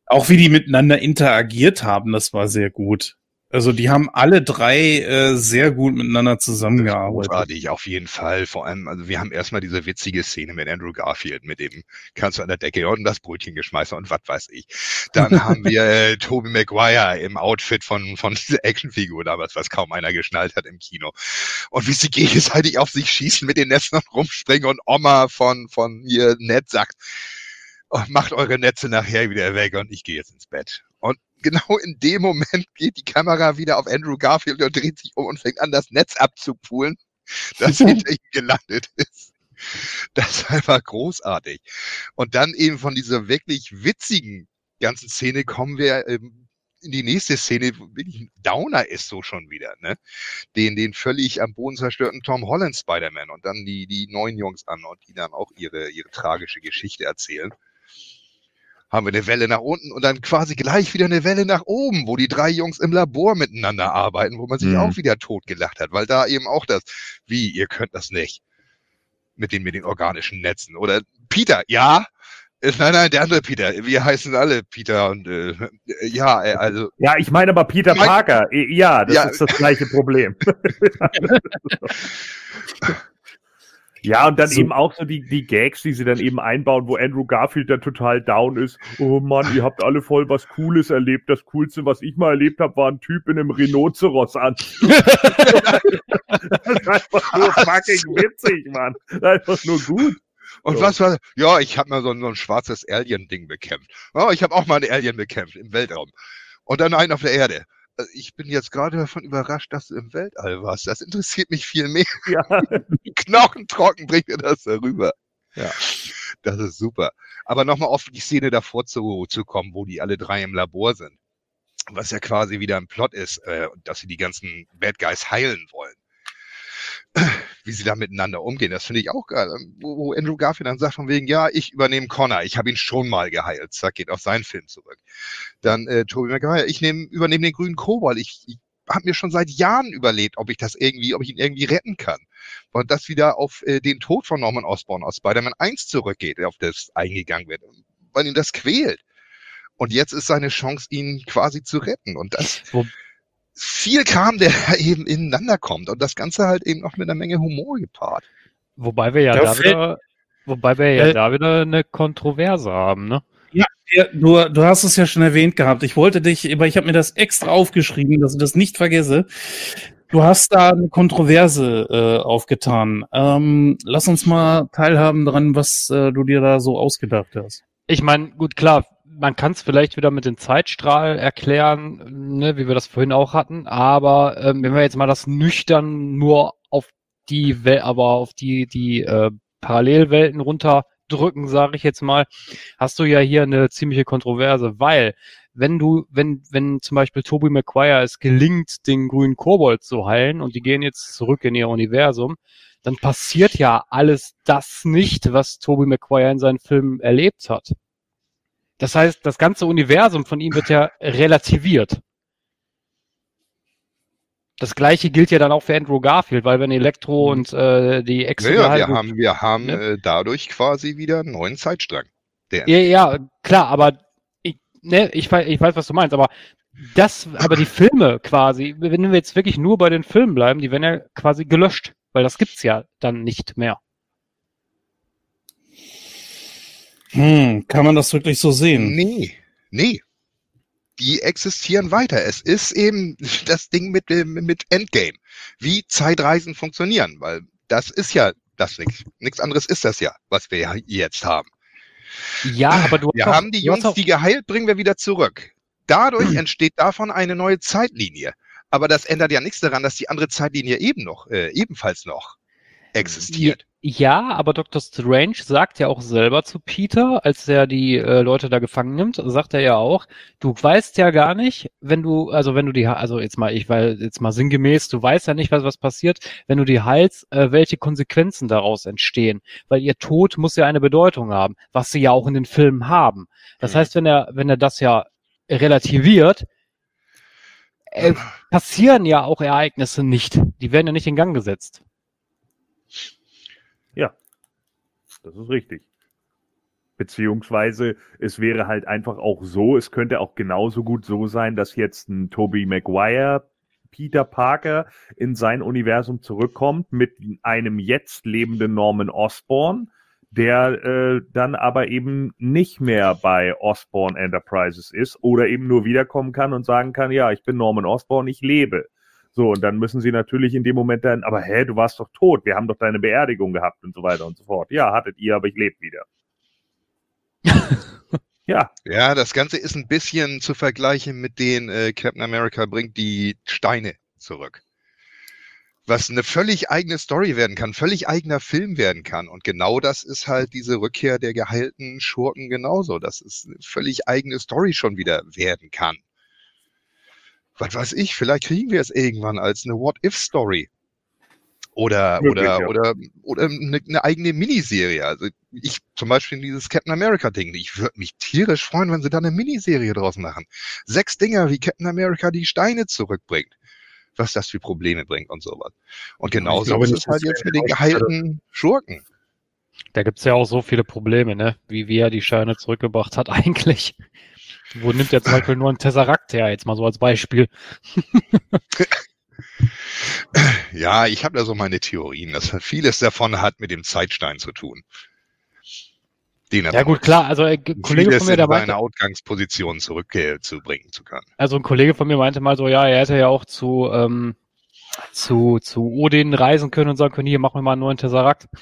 [SPEAKER 1] Auch wie die miteinander interagiert haben, das war sehr gut. Also die haben alle drei äh, sehr gut miteinander zusammengearbeitet.
[SPEAKER 4] Großartig, auf jeden Fall. Vor allem, also wir haben erstmal diese witzige Szene mit Andrew Garfield, mit dem kannst du an der Decke und das Brötchen geschmeißen und was weiß ich. Dann haben wir äh, Tobey Maguire im Outfit von, von dieser Actionfigur damals, was kaum einer geschnallt hat im Kino. Und wie sie gegenseitig auf sich schießen, mit den Netzen rumspringen und Oma von, von ihr Ned sagt, macht eure Netze nachher wieder weg und ich gehe jetzt ins Bett. Und genau in dem Moment geht die Kamera wieder auf Andrew Garfield und dreht sich um und fängt an, das Netz abzupulen, das hinter ihm gelandet ist. Das ist einfach großartig. Und dann eben von dieser wirklich witzigen ganzen Szene kommen wir ähm, in die nächste Szene, wirklich ein Downer ist so schon wieder, ne? Den, den völlig am Boden zerstörten Tom Holland Spider-Man und dann die, die neuen Jungs an und die dann auch ihre, ihre tragische Geschichte erzählen haben wir eine Welle nach unten und dann quasi gleich wieder eine Welle nach oben, wo die drei Jungs im Labor miteinander arbeiten, wo man sich mhm. auch wieder totgelacht hat, weil da eben auch das, wie, ihr könnt das nicht. Mit den, mit den organischen Netzen. Oder Peter, ja, Nein, nein, der andere Peter. Wir heißen alle Peter und äh, ja, äh, also.
[SPEAKER 3] Ja, ich meine aber Peter mein, Parker. Ja, das ja. ist das gleiche Problem. Ja, und dann so. eben auch so die, die Gags, die sie dann eben einbauen, wo Andrew Garfield dann total down ist. Oh Mann, ihr habt alle voll was Cooles erlebt. Das Coolste, was ich mal erlebt habe, war ein Typ in einem Rhinoceros an. das ist einfach nur fucking witzig, Mann. Das ist einfach nur gut.
[SPEAKER 4] Und so. was war, ja, ich habe mal so, so ein schwarzes Alien-Ding bekämpft. Oh, ich habe auch mal ein Alien bekämpft im Weltraum. Und dann einen auf der Erde. Äh, ich bin jetzt gerade davon überrascht, dass du im Weltall warst. Das interessiert mich viel mehr. Ja. Knochentrocken bringt mir das darüber. Ja. Das ist super. Aber nochmal auf die Szene davor zu, zu kommen, wo die alle drei im Labor sind. Was ja quasi wieder ein Plot ist, äh, dass sie die ganzen Bad Guys heilen wollen. wie sie da miteinander umgehen. Das finde ich auch geil. Wo, wo Andrew Garfield dann sagt von wegen, ja, ich übernehme Connor, ich habe ihn schon mal geheilt. Zack, geht auf seinen Film zurück. Dann äh, Tobey Maguire, ich nehm, übernehme den grünen Kobold. Ich, ich habe mir schon seit Jahren überlegt, ob ich das irgendwie, ob ich ihn irgendwie retten kann. Und das wieder auf äh, den Tod von Norman Osborn aus Spider-Man 1 zurückgeht, auf das eingegangen wird, weil ihn das quält. Und jetzt ist seine Chance, ihn quasi zu retten. Und das viel Kram, der eben ineinander kommt. Und das Ganze halt eben noch mit einer Menge Humor gepaart.
[SPEAKER 2] Wobei wir ja da, da wieder, wobei wir ja äh, da wieder eine Kontroverse haben, ne?
[SPEAKER 1] Ja, du, du hast es ja schon erwähnt gehabt. Ich wollte dich, aber ich habe mir das extra aufgeschrieben, dass ich das nicht vergesse. Du hast da eine Kontroverse äh, aufgetan. Ähm, lass uns mal teilhaben daran, was äh, du dir da so ausgedacht hast.
[SPEAKER 2] Ich meine, gut, klar, man kann es vielleicht wieder mit dem Zeitstrahl erklären, ne, wie wir das vorhin auch hatten, aber ähm, wenn wir jetzt mal das nüchtern nur auf die Welt, aber auf die, die äh, Parallelwelten runter drücken, sage ich jetzt mal, hast du ja hier eine ziemliche Kontroverse, weil wenn du, wenn, wenn zum Beispiel Toby Maguire es gelingt, den grünen Kobold zu heilen und die gehen jetzt zurück in ihr Universum, dann passiert ja alles das nicht, was Toby Maguire in seinen Filmen erlebt hat. Das heißt, das ganze Universum von ihm wird ja relativiert. Das gleiche gilt ja dann auch für Andrew Garfield, weil wenn Elektro mhm. und äh, die
[SPEAKER 4] Ex naja, wir haben, wir haben ne? äh, dadurch quasi wieder einen neuen Zeitstrang.
[SPEAKER 2] ja, ja, klar, aber ich, ne, ich, ich weiß, was du meinst, aber das, aber die Filme quasi, wenn wir jetzt wirklich nur bei den Filmen bleiben, die werden ja quasi gelöscht, weil das gibt's ja dann nicht mehr.
[SPEAKER 1] Hm, kann man das wirklich so sehen?
[SPEAKER 4] Nee, nee die existieren weiter. Es ist eben das Ding mit, mit Endgame, wie Zeitreisen funktionieren, weil das ist ja das nichts. Nichts anderes ist das ja, was wir jetzt haben.
[SPEAKER 2] Ja, aber du
[SPEAKER 4] Wir hast haben auch, die Jungs, die geheilt, bringen wir wieder zurück. Dadurch entsteht davon eine neue Zeitlinie. Aber das ändert ja nichts daran, dass die andere Zeitlinie eben noch, äh, ebenfalls noch existiert.
[SPEAKER 2] Ja, aber Dr. Strange sagt ja auch selber zu Peter, als er die äh, Leute da gefangen nimmt, sagt er ja auch, du weißt ja gar nicht, wenn du, also wenn du die, also jetzt mal, ich weil jetzt mal sinngemäß, du weißt ja nicht, was was passiert, wenn du die heilst, äh, welche Konsequenzen daraus entstehen, weil ihr Tod muss ja eine Bedeutung haben, was sie ja auch in den Filmen haben. Das mhm. heißt, wenn er, wenn er das ja relativiert, äh, passieren ja auch Ereignisse nicht. Die werden ja nicht in Gang gesetzt.
[SPEAKER 3] Ja, das ist richtig. Beziehungsweise es wäre halt einfach auch so, es könnte auch genauso gut so sein, dass jetzt ein Toby Maguire Peter Parker in sein Universum zurückkommt mit einem jetzt lebenden Norman Osborn, der äh, dann aber eben nicht mehr bei Osborn Enterprises ist oder eben nur wiederkommen kann und sagen kann, ja, ich bin Norman Osborn, ich lebe. So, und dann müssen sie natürlich in dem Moment dann, aber hä, du warst doch tot, wir haben doch deine Beerdigung gehabt und so weiter und so fort. Ja, hattet ihr, aber ich lebe wieder.
[SPEAKER 4] ja. Ja, das Ganze ist ein bisschen zu vergleichen mit den äh, Captain America bringt die Steine zurück. Was eine völlig eigene Story werden kann, völlig eigener Film werden kann. Und genau das ist halt diese Rückkehr der geheilten Schurken genauso. Das ist eine völlig eigene Story schon wieder werden kann was weiß ich, vielleicht kriegen wir es irgendwann als eine What-If-Story. Oder, Wirklich, oder, ja. oder, oder eine, eine, eigene Miniserie. Also ich zum Beispiel dieses Captain America Ding. Ich würde mich tierisch freuen, wenn sie da eine Miniserie draus machen. Sechs Dinger, wie Captain America die Steine zurückbringt. Was das für Probleme bringt und sowas. Und genauso ist es halt jetzt mit den geheilten Schurken.
[SPEAKER 2] Da gibt's ja auch so viele Probleme, ne? Wie, wie er die Steine zurückgebracht hat eigentlich. Wo nimmt er zum Beispiel nur ein Tesseract her, jetzt mal so als Beispiel?
[SPEAKER 4] ja, ich habe da so meine Theorien. dass vieles davon hat mit dem Zeitstein zu tun.
[SPEAKER 2] Den ja gut, klar. Also ein äh, Kollege von mir, der
[SPEAKER 4] meinte, eine Ausgangsposition zurückzubringen zu können.
[SPEAKER 2] Also ein Kollege von mir meinte mal so, ja, er hätte ja auch zu ähm, zu zu Odin reisen können und sagen können, hier machen wir mal einen neuen Tesseract.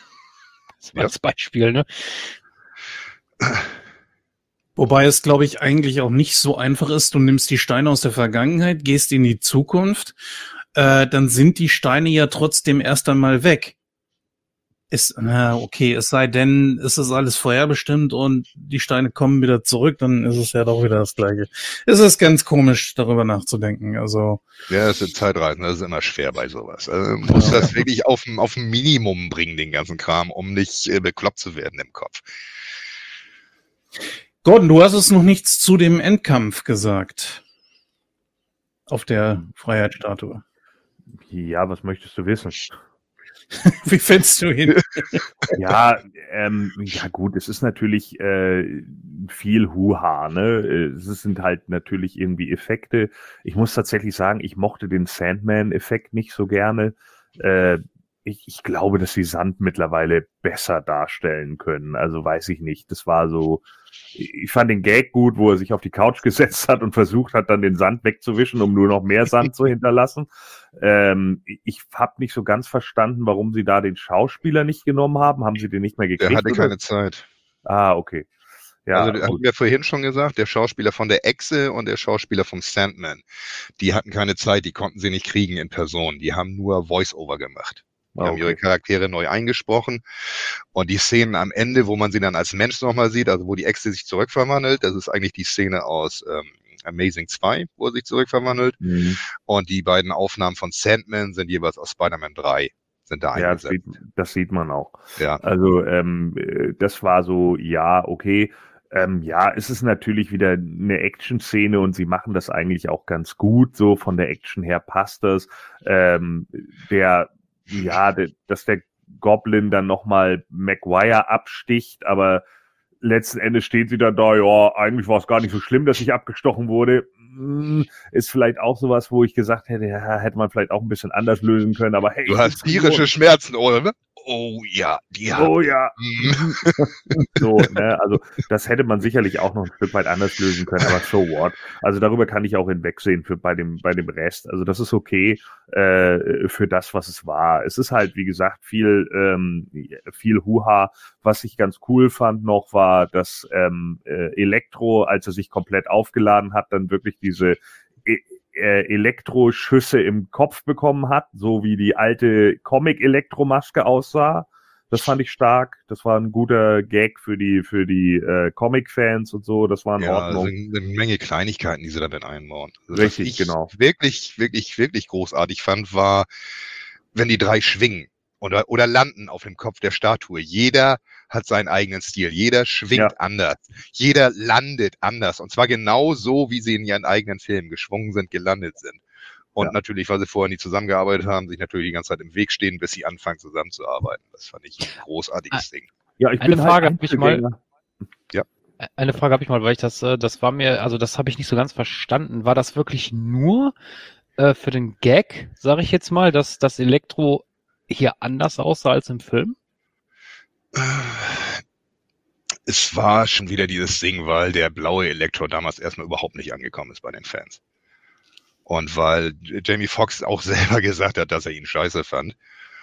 [SPEAKER 2] Das war ja. als Beispiel, ne?
[SPEAKER 1] Wobei es, glaube ich, eigentlich auch nicht so einfach ist. Du nimmst die Steine aus der Vergangenheit, gehst in die Zukunft, äh, dann sind die Steine ja trotzdem erst einmal weg. ist, na, okay, es sei denn, ist es alles vorherbestimmt und die Steine kommen wieder zurück, dann ist es ja doch wieder das Gleiche. Es ist ganz komisch, darüber nachzudenken, also.
[SPEAKER 4] Ja, es sind Zeitreisen, das ist immer schwer bei sowas. Also, man muss ja. das wirklich auf ein, auf ein Minimum bringen, den ganzen Kram, um nicht äh, bekloppt zu werden im Kopf.
[SPEAKER 1] Gordon, du hast es noch nichts zu dem Endkampf gesagt. Auf der Freiheitsstatue.
[SPEAKER 3] Ja, was möchtest du wissen?
[SPEAKER 1] Wie fändest du ihn?
[SPEAKER 3] ja, ähm, ja gut, es ist natürlich äh, viel Huha, ne? Es sind halt natürlich irgendwie Effekte. Ich muss tatsächlich sagen, ich mochte den Sandman-Effekt nicht so gerne. Äh, ich, ich glaube, dass sie Sand mittlerweile besser darstellen können. Also weiß ich nicht. Das war so, ich fand den Gag gut, wo er sich auf die Couch gesetzt hat und versucht hat, dann den Sand wegzuwischen, um nur noch mehr Sand zu hinterlassen. Ähm, ich habe nicht so ganz verstanden, warum sie da den Schauspieler nicht genommen haben. Haben sie den nicht mehr gekriegt?
[SPEAKER 4] Der hatte keine Zeit.
[SPEAKER 3] Ah, okay.
[SPEAKER 4] Ja, also hatten wir vorhin schon gesagt, der Schauspieler von der Echse und der Schauspieler vom Sandman, die hatten keine Zeit, die konnten sie nicht kriegen in Person. Die haben nur Voice-Over gemacht. Die okay. haben ihre Charaktere neu eingesprochen. Und die Szenen am Ende, wo man sie dann als Mensch nochmal sieht, also wo die Echse sich zurückverwandelt, das ist eigentlich die Szene aus ähm, Amazing 2, wo er sich zurückverwandelt. Mhm. Und die beiden Aufnahmen von Sandman sind jeweils aus Spider-Man 3 sind da
[SPEAKER 3] ja. Das sieht, das sieht man auch. Ja. Also ähm, das war so, ja, okay. Ähm, ja, es ist natürlich wieder eine Action-Szene und sie machen das eigentlich auch ganz gut. So von der Action her passt das. Ähm, der ja, dass der Goblin dann nochmal Maguire absticht, aber letzten Endes steht sie dann da, ja, eigentlich war es gar nicht so schlimm, dass ich abgestochen wurde. Hm, ist vielleicht auch sowas, wo ich gesagt hätte, ja, hätte man vielleicht auch ein bisschen anders lösen können, aber hey.
[SPEAKER 4] Du hast tierische Schmerzen, oder? Oh ja, die
[SPEAKER 3] hat. Oh ja. Mhm. so, ne, also das hätte man sicherlich auch noch ein Stück weit anders lösen können, aber so what. Also darüber kann ich auch hinwegsehen für bei dem bei dem Rest. Also das ist okay äh, für das, was es war. Es ist halt wie gesagt viel ähm, viel Huha. Was ich ganz cool fand noch war, dass ähm, äh, Elektro, als er sich komplett aufgeladen hat, dann wirklich diese äh, Elektroschüsse im Kopf bekommen hat, so wie die alte Comic-Elektromaske aussah. Das fand ich stark. Das war ein guter Gag für die für die äh, Comic-Fans und so. Das war in ja, Ordnung.
[SPEAKER 4] Also eine Menge Kleinigkeiten, die sie damit einbauen.
[SPEAKER 3] Also Richtig, genau.
[SPEAKER 4] Wirklich, wirklich, wirklich großartig fand, war, wenn die drei schwingen oder, oder landen auf dem Kopf der Statue. Jeder hat seinen eigenen Stil. Jeder schwingt ja. anders. Jeder landet anders. Und zwar genau so, wie sie in ihren eigenen Filmen geschwungen sind, gelandet sind. Und ja. natürlich, weil sie vorher nie zusammengearbeitet haben, sich natürlich die ganze Zeit im Weg stehen, bis sie anfangen zusammenzuarbeiten. Das fand ich ein großartiges Ding.
[SPEAKER 2] Ja, ich eine Frage halt habe ich mal. Ja. Eine Frage habe ich mal, weil ich das, äh, das war mir, also das habe ich nicht so ganz verstanden. War das wirklich nur äh, für den Gag, sage ich jetzt mal, dass das Elektro hier anders aussah als im Film?
[SPEAKER 4] Es war schon wieder dieses Ding, weil der blaue Elektro damals erstmal überhaupt nicht angekommen ist bei den Fans. Und weil Jamie Foxx auch selber gesagt hat, dass er ihn scheiße fand.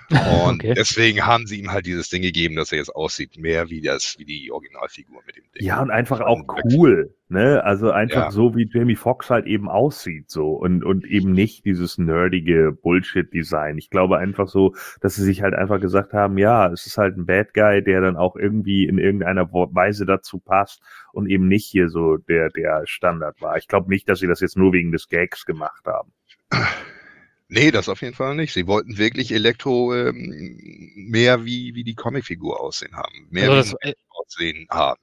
[SPEAKER 4] Und okay. deswegen haben sie ihm halt dieses Ding gegeben, dass er jetzt aussieht, mehr wie das, wie die Originalfigur mit dem Ding.
[SPEAKER 3] Ja, und einfach auch cool, ne? Also einfach ja. so, wie Jamie Foxx halt eben aussieht, so. Und, und eben nicht dieses nerdige Bullshit-Design. Ich glaube einfach so, dass sie sich halt einfach gesagt haben, ja, es ist halt ein Bad Guy, der dann auch irgendwie in irgendeiner Weise dazu passt und eben nicht hier so der, der Standard war. Ich glaube nicht, dass sie das jetzt nur wegen des Gags gemacht haben.
[SPEAKER 4] Nee, das auf jeden Fall nicht. Sie wollten wirklich Elektro ähm, mehr wie, wie die Comicfigur aussehen haben. Mehr
[SPEAKER 2] also
[SPEAKER 4] wie
[SPEAKER 2] das, aussehen haben.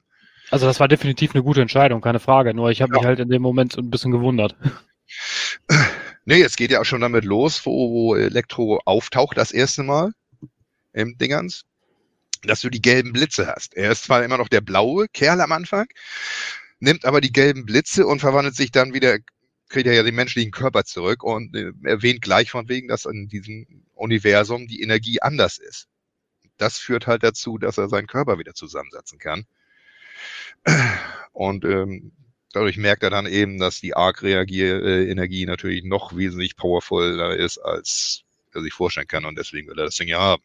[SPEAKER 2] Also das war definitiv eine gute Entscheidung, keine Frage. Nur ich habe ja. mich halt in dem Moment ein bisschen gewundert.
[SPEAKER 4] Nee, es geht ja auch schon damit los, wo, wo Elektro auftaucht das erste Mal im Dingens, dass du die gelben Blitze hast. Er ist zwar immer noch der blaue Kerl am Anfang, nimmt aber die gelben Blitze und verwandelt sich dann wieder kriegt er ja den menschlichen Körper zurück und äh, erwähnt gleich von wegen, dass in diesem Universum die Energie anders ist. Das führt halt dazu, dass er seinen Körper wieder zusammensetzen kann. Und ähm, dadurch merkt er dann eben, dass die Arc-Energie natürlich noch wesentlich powervoller ist, als er sich vorstellen kann. Und deswegen will er das Ding ja haben.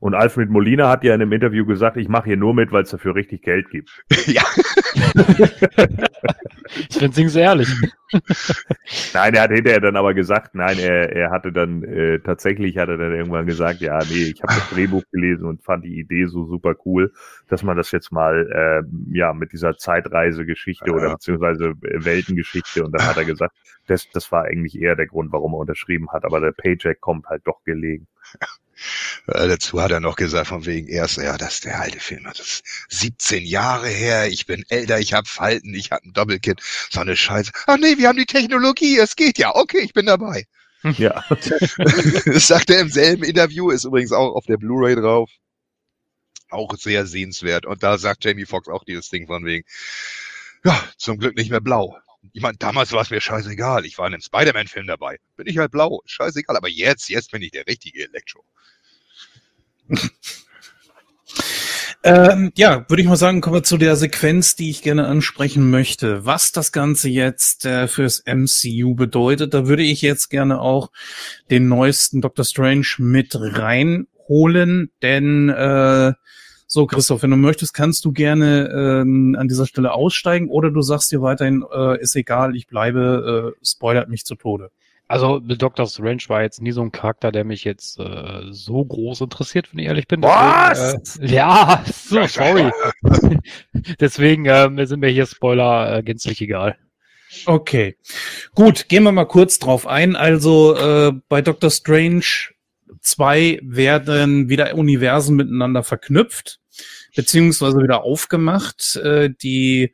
[SPEAKER 3] Und Alfred Molina hat ja in einem Interview gesagt, ich mache hier nur mit, weil es dafür richtig Geld gibt. ja.
[SPEAKER 2] ich bin es ehrlich.
[SPEAKER 3] nein, er hat hinterher dann aber gesagt, nein, er, er hatte dann äh, tatsächlich hat er dann irgendwann gesagt, ja, nee, ich habe das Drehbuch gelesen und fand die Idee so super cool, dass man das jetzt mal äh, ja mit dieser Zeitreisegeschichte ja. oder beziehungsweise Weltengeschichte und dann hat er gesagt, das, das war eigentlich eher der Grund, warum er unterschrieben hat, aber der Paycheck kommt halt doch gelegen.
[SPEAKER 4] Äh, dazu hat er noch gesagt, von wegen erst, ja, das ist der alte Film, das ist 17 Jahre her, ich bin älter, ich habe Falten, ich habe ein Doppelkit, so eine Scheiße. Ach nee, wir haben die Technologie, es geht ja, okay, ich bin dabei.
[SPEAKER 3] Ja.
[SPEAKER 4] das sagt er im selben Interview, ist übrigens auch auf der Blu-ray drauf. Auch sehr sehenswert. Und da sagt Jamie Foxx auch dieses Ding von wegen, ja, zum Glück nicht mehr blau. Ich meine, damals war es mir scheißegal. Ich war in einem Spider-Man-Film dabei. Bin ich halt blau. Scheißegal. Aber jetzt, jetzt bin ich der richtige Elektro.
[SPEAKER 1] ähm, ja, würde ich mal sagen, kommen wir zu der Sequenz, die ich gerne ansprechen möchte. Was das Ganze jetzt äh, fürs MCU bedeutet, da würde ich jetzt gerne auch den neuesten Doctor Strange mit reinholen, denn äh, so, Christoph, wenn du möchtest, kannst du gerne ähm, an dieser Stelle aussteigen oder du sagst dir weiterhin, äh, ist egal, ich bleibe, äh, spoilert mich zu Tode.
[SPEAKER 2] Also Dr. Strange war jetzt nie so ein Charakter, der mich jetzt äh, so groß interessiert, wenn ich ehrlich bin.
[SPEAKER 3] Was?
[SPEAKER 2] Deswegen, äh, ja, so sorry. Deswegen äh, sind mir hier Spoiler äh, gänzlich egal.
[SPEAKER 1] Okay, gut, gehen wir mal kurz drauf ein. Also äh, bei Dr. Strange 2 werden wieder Universen miteinander verknüpft, beziehungsweise wieder aufgemacht. Äh, die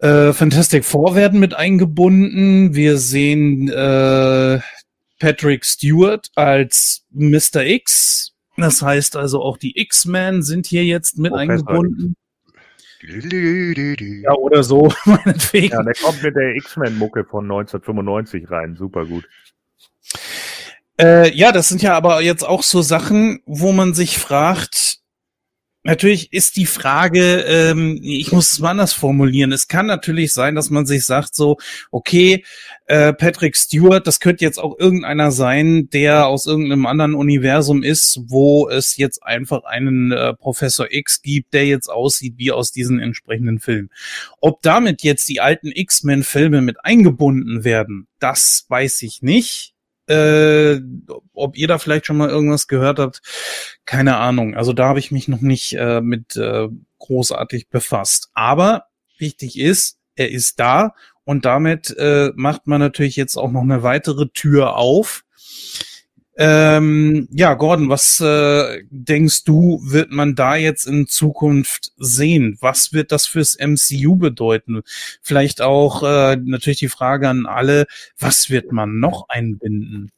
[SPEAKER 1] äh, Fantastic Four werden mit eingebunden. Wir sehen äh, Patrick Stewart als Mr. X. Das heißt also auch die X-Men sind hier jetzt mit Professor eingebunden. Ja, oder so,
[SPEAKER 3] meinetwegen. Ja, der kommt mit der X-Men-Mucke von 1995 rein. Super gut.
[SPEAKER 1] Äh, ja, das sind ja aber jetzt auch so Sachen, wo man sich fragt, Natürlich ist die Frage, ähm, ich muss es mal anders formulieren. Es kann natürlich sein, dass man sich sagt so, okay, äh, Patrick Stewart, das könnte jetzt auch irgendeiner sein, der aus irgendeinem anderen Universum ist, wo es jetzt einfach einen äh, Professor X gibt, der jetzt aussieht wie aus diesen entsprechenden Filmen. Ob damit jetzt die alten X-Men-Filme mit eingebunden werden, das weiß ich nicht. Äh, ob ihr da vielleicht schon mal irgendwas gehört habt, keine Ahnung. Also da habe ich mich noch nicht äh, mit äh, großartig befasst. Aber wichtig ist, er ist da und damit äh, macht man natürlich jetzt auch noch eine weitere Tür auf ähm, ja, Gordon, was äh, denkst du, wird man da jetzt in Zukunft sehen? Was wird das fürs MCU bedeuten? Vielleicht auch äh, natürlich die Frage an alle, was wird man noch einbinden?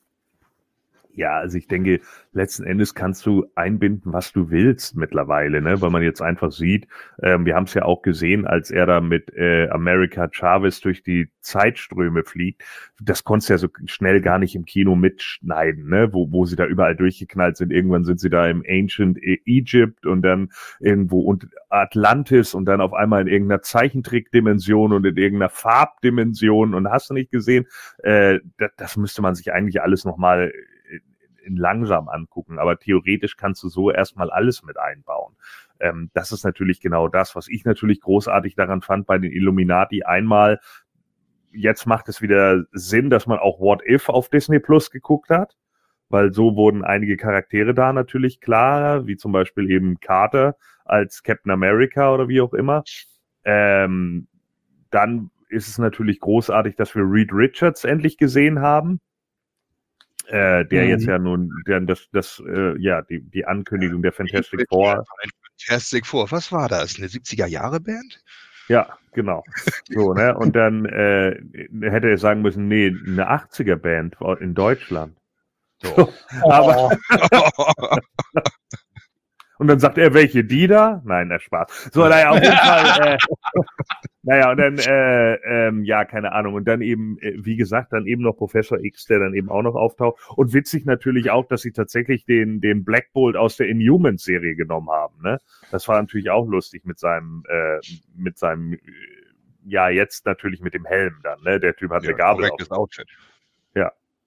[SPEAKER 3] Ja, also ich denke, letzten Endes kannst du einbinden, was du willst mittlerweile, ne? weil man jetzt einfach sieht, ähm, wir haben es ja auch gesehen, als er da mit äh, America Chavez durch die Zeitströme fliegt, das konntest du ja so schnell gar nicht im Kino mitschneiden, ne? wo, wo sie da überall durchgeknallt sind. Irgendwann sind sie da im Ancient e-, Egypt und dann irgendwo und Atlantis und dann auf einmal in irgendeiner Zeichentrickdimension und in irgendeiner Farbdimension und hast du nicht gesehen, äh, das, das müsste man sich eigentlich alles nochmal in langsam angucken, aber theoretisch kannst du so erstmal alles mit einbauen. Ähm, das ist natürlich genau das, was ich natürlich großartig daran fand bei den Illuminati. Einmal, jetzt macht es wieder Sinn, dass man auch What If auf Disney Plus geguckt hat, weil so wurden einige Charaktere da natürlich klarer, wie zum Beispiel eben Carter als Captain America oder wie auch immer. Ähm, dann ist es natürlich großartig, dass wir Reed Richards endlich gesehen haben äh, der mhm. jetzt ja nun, der, das, das, äh, ja, die, die Ankündigung der Fantastic Four.
[SPEAKER 4] Fantastic Four, was war das? Eine 70er-Jahre-Band?
[SPEAKER 3] Ja, genau. So, ne? Und dann äh, hätte er sagen müssen, nee, eine 80er-Band in Deutschland. So. Aber, Und dann sagt er, welche die da? Nein, der Spaß. So, naja, auf jeden Fall, äh, naja, und dann, äh, ähm, ja, keine Ahnung. Und dann eben, äh, wie gesagt, dann eben noch Professor X, der dann eben auch noch auftaucht. Und witzig natürlich auch, dass sie tatsächlich den, den Black Bolt aus der Inhumans-Serie genommen haben, ne? Das war natürlich auch lustig mit seinem, äh, mit seinem, ja, jetzt natürlich mit dem Helm dann, ne? Der Typ hat ja, eine Gabel. Auf.
[SPEAKER 4] Outfit.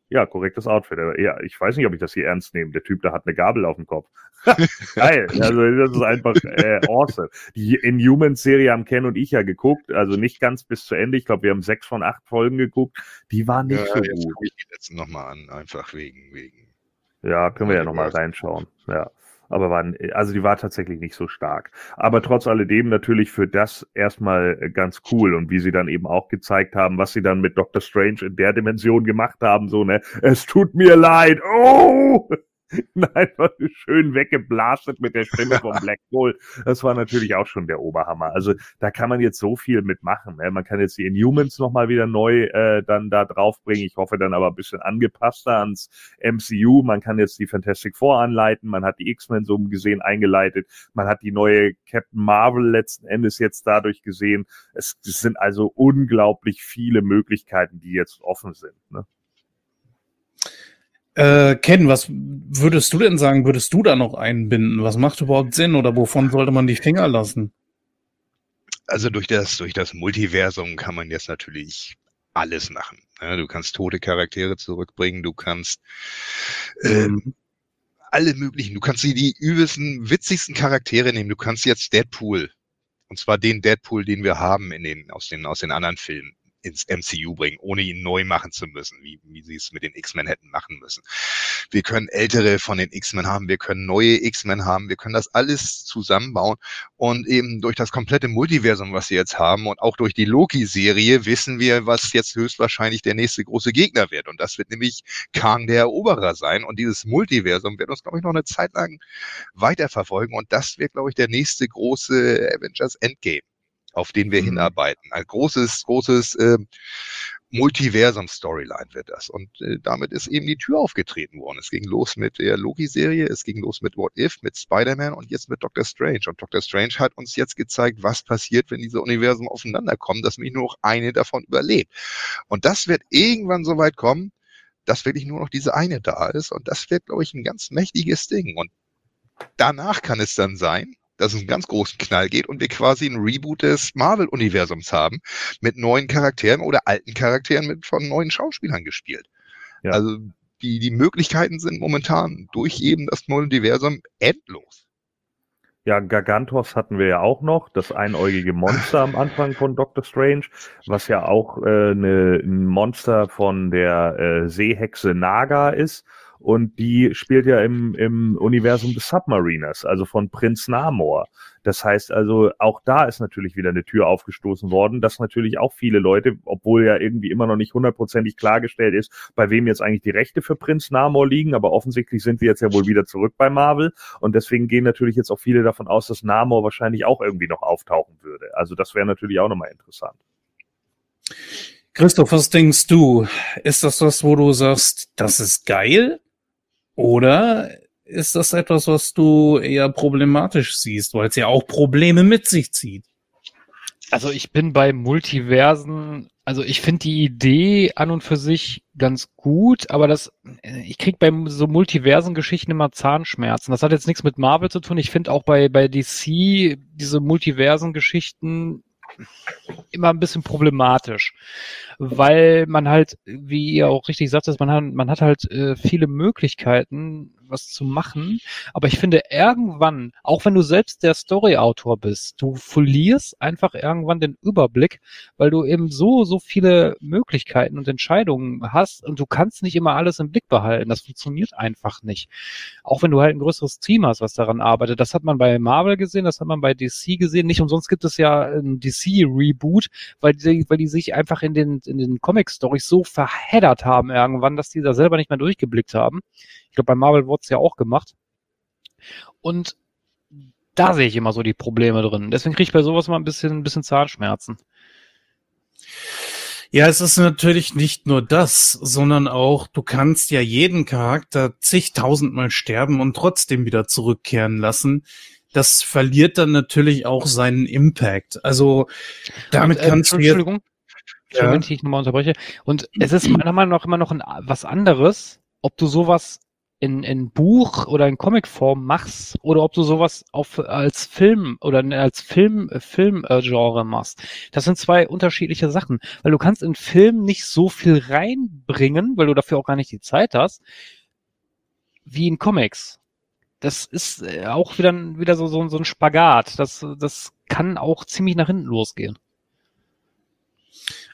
[SPEAKER 3] Ja. Korrektes Outfit. Ja, ich weiß nicht, ob ich das hier ernst nehme. Der Typ, da hat eine Gabel auf dem Kopf. Geil. Also, das ist einfach äh, awesome. Die Inhumans-Serie haben Ken und ich ja geguckt. Also nicht ganz bis zu Ende. Ich glaube, wir haben sechs von acht Folgen geguckt. Die waren nicht ja, so jetzt gut. Ich die
[SPEAKER 4] letzten nochmal an, einfach wegen, wegen.
[SPEAKER 3] Ja, können wir ja nochmal reinschauen. Ja aber waren, also die war tatsächlich nicht so stark. Aber trotz alledem natürlich für das erstmal ganz cool und wie sie dann eben auch gezeigt haben, was sie dann mit Doctor Strange in der Dimension gemacht haben, so, ne, es tut mir leid, oh! einfach schön weggeblastet mit der Stimme von Black Bull. Das war natürlich auch schon der Oberhammer. Also da kann man jetzt so viel mitmachen. Ne? Man kann jetzt die Inhumans nochmal wieder neu äh, dann da draufbringen. Ich hoffe dann aber ein bisschen angepasster ans MCU. Man kann jetzt die Fantastic Four anleiten. Man hat die X-Men so gesehen eingeleitet. Man hat die neue Captain Marvel letzten Endes jetzt dadurch gesehen. Es, es sind also unglaublich viele Möglichkeiten, die jetzt offen sind. Ne?
[SPEAKER 1] Äh, Ken, was würdest du denn sagen, würdest du da noch einbinden? Was macht überhaupt Sinn oder wovon sollte man die Finger lassen?
[SPEAKER 4] Also durch das, durch das Multiversum kann man jetzt natürlich alles machen. Ja, du kannst tote Charaktere zurückbringen, du kannst äh, mhm. alle möglichen, du kannst die, die übelsten, witzigsten Charaktere nehmen. Du kannst jetzt Deadpool, und zwar den Deadpool, den wir haben in den, aus den, aus den anderen Filmen, ins MCU bringen, ohne ihn neu machen zu müssen, wie, wie sie es mit den X-Men hätten machen müssen. Wir können ältere von den X-Men haben, wir können neue X-Men haben, wir können das alles zusammenbauen und eben durch das komplette Multiversum, was wir jetzt haben und auch durch die Loki-Serie wissen wir, was jetzt höchstwahrscheinlich der nächste große Gegner wird. Und das wird nämlich Kang der Eroberer sein. Und dieses Multiversum wird uns, glaube ich, noch eine Zeit lang weiterverfolgen. Und das wird, glaube ich, der nächste große Avengers Endgame auf den wir mhm. hinarbeiten. Ein großes, großes äh, Multiversum-Storyline wird das. Und äh, damit ist eben die Tür aufgetreten worden. Es ging los mit der Loki-Serie, es ging los mit What If, mit Spider-Man und jetzt mit Doctor Strange. Und Doctor Strange hat uns jetzt gezeigt, was passiert, wenn diese Universen aufeinanderkommen, dass nämlich nur noch eine davon überlebt. Und das wird irgendwann so weit kommen, dass wirklich nur noch diese eine da ist. Und das wird, glaube ich, ein ganz mächtiges Ding. Und danach kann es dann sein, dass es einen ganz großen Knall geht und wir quasi ein Reboot des Marvel-Universums haben mit neuen Charakteren oder alten Charakteren mit von neuen Schauspielern gespielt. Ja. Also die, die Möglichkeiten sind momentan durch eben das Multiversum endlos.
[SPEAKER 3] Ja, Gargantos hatten wir ja auch noch, das einäugige Monster am Anfang von Doctor Strange, was ja auch äh, ne, ein Monster von der äh, Seehexe Naga ist und die spielt ja im, im Universum des Submariners, also von Prinz Namor. Das heißt also, auch da ist natürlich wieder eine Tür aufgestoßen worden, dass natürlich auch viele Leute, obwohl ja irgendwie immer noch nicht hundertprozentig klargestellt ist, bei wem jetzt eigentlich die Rechte für Prinz Namor liegen, aber offensichtlich sind wir jetzt ja wohl wieder zurück bei Marvel und deswegen gehen natürlich jetzt auch viele davon aus, dass Namor wahrscheinlich auch irgendwie noch auftauchen würde. Also das wäre natürlich auch nochmal interessant.
[SPEAKER 1] Christoph, was denkst du? Ist das das, wo du sagst, das ist geil? Oder ist das etwas, was du eher problematisch siehst, weil es ja auch Probleme mit sich zieht?
[SPEAKER 2] Also ich bin bei Multiversen, also ich finde die Idee an und für sich ganz gut, aber das, ich krieg bei so Multiversen-Geschichten immer Zahnschmerzen. Das hat jetzt nichts mit Marvel zu tun. Ich finde auch bei, bei DC diese Multiversen-Geschichten immer ein bisschen problematisch, weil man halt, wie ihr auch richtig sagt, man hat, man hat halt äh, viele Möglichkeiten, was zu machen. Aber ich finde irgendwann, auch wenn du selbst der Story-Autor bist, du verlierst einfach irgendwann den Überblick, weil du eben so, so viele Möglichkeiten und Entscheidungen hast und du kannst nicht immer alles im Blick behalten. Das funktioniert einfach nicht. Auch wenn du halt ein größeres Team hast, was daran arbeitet. Das hat man bei Marvel gesehen, das hat man bei DC gesehen. Nicht umsonst gibt es ja ein DC-Reboot, weil die, weil die sich einfach in den, in den Comic-Stories so verheddert haben irgendwann, dass die da selber nicht mehr durchgeblickt haben. Ich glaube, bei Marvel wurde es ja auch gemacht. Und da sehe ich immer so die Probleme drin. Deswegen kriege ich bei sowas mal ein bisschen, ein bisschen Zahnschmerzen.
[SPEAKER 1] Ja, es ist natürlich nicht nur das, sondern auch, du kannst ja jeden Charakter zigtausendmal sterben und trotzdem wieder zurückkehren lassen. Das verliert dann natürlich auch seinen Impact. Also damit und, äh, kannst du jetzt. Entschuldigung,
[SPEAKER 2] ja. wenn ich nochmal unterbreche. Und es ist meiner Meinung nach immer noch ein, was anderes, ob du sowas in, in Buch oder in Comicform machst oder ob du sowas auf, als Film oder als Film, Filmgenre äh, machst. Das sind zwei unterschiedliche Sachen, weil du kannst in Film nicht so viel reinbringen, weil du dafür auch gar nicht die Zeit hast, wie in Comics. Das ist äh, auch wieder, wieder so, so, so ein Spagat. Das, das kann auch ziemlich nach hinten losgehen.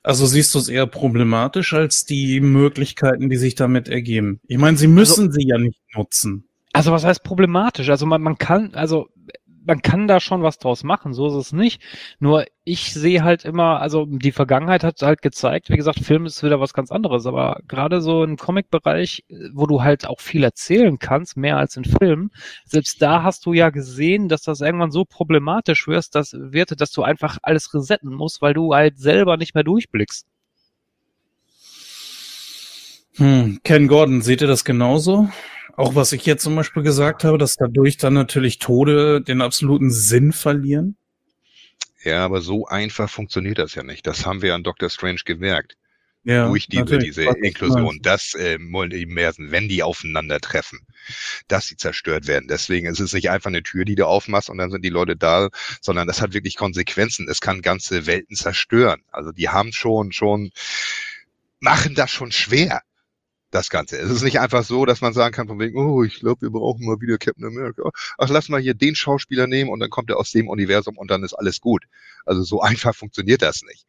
[SPEAKER 1] Also siehst du es eher problematisch als die Möglichkeiten, die sich damit ergeben. Ich meine, sie müssen also, sie ja nicht nutzen.
[SPEAKER 2] Also was heißt problematisch? Also man, man kann, also man kann da schon was draus machen, so ist es nicht. Nur ich sehe halt immer, also die Vergangenheit hat halt gezeigt, wie gesagt, Film ist wieder was ganz anderes, aber gerade so im Comic-Bereich, wo du halt auch viel erzählen kannst, mehr als in Filmen, selbst da hast du ja gesehen, dass das irgendwann so problematisch wird, dass, wird, dass du einfach alles resetten musst, weil du halt selber nicht mehr durchblickst.
[SPEAKER 1] Hm, Ken Gordon, seht ihr das genauso? Auch was ich jetzt zum Beispiel gesagt habe, dass dadurch dann natürlich Tode den absoluten Sinn verlieren.
[SPEAKER 4] Ja, aber so einfach funktioniert das ja nicht. Das haben wir an Doctor Strange gemerkt. Ja, durch diese, diese Inklusion, dass äh, Multiversen, wenn die aufeinandertreffen, dass sie zerstört werden. Deswegen ist es nicht einfach eine Tür, die du aufmachst und dann sind die Leute da, sondern das hat wirklich Konsequenzen. Es kann ganze Welten zerstören. Also die haben schon, schon, machen das schon schwer das Ganze. Es ist nicht einfach so, dass man sagen kann von wegen, oh, ich glaube, wir brauchen mal wieder Captain America. Ach, lass mal hier den Schauspieler nehmen und dann kommt er aus dem Universum und dann ist alles gut. Also so einfach funktioniert das nicht.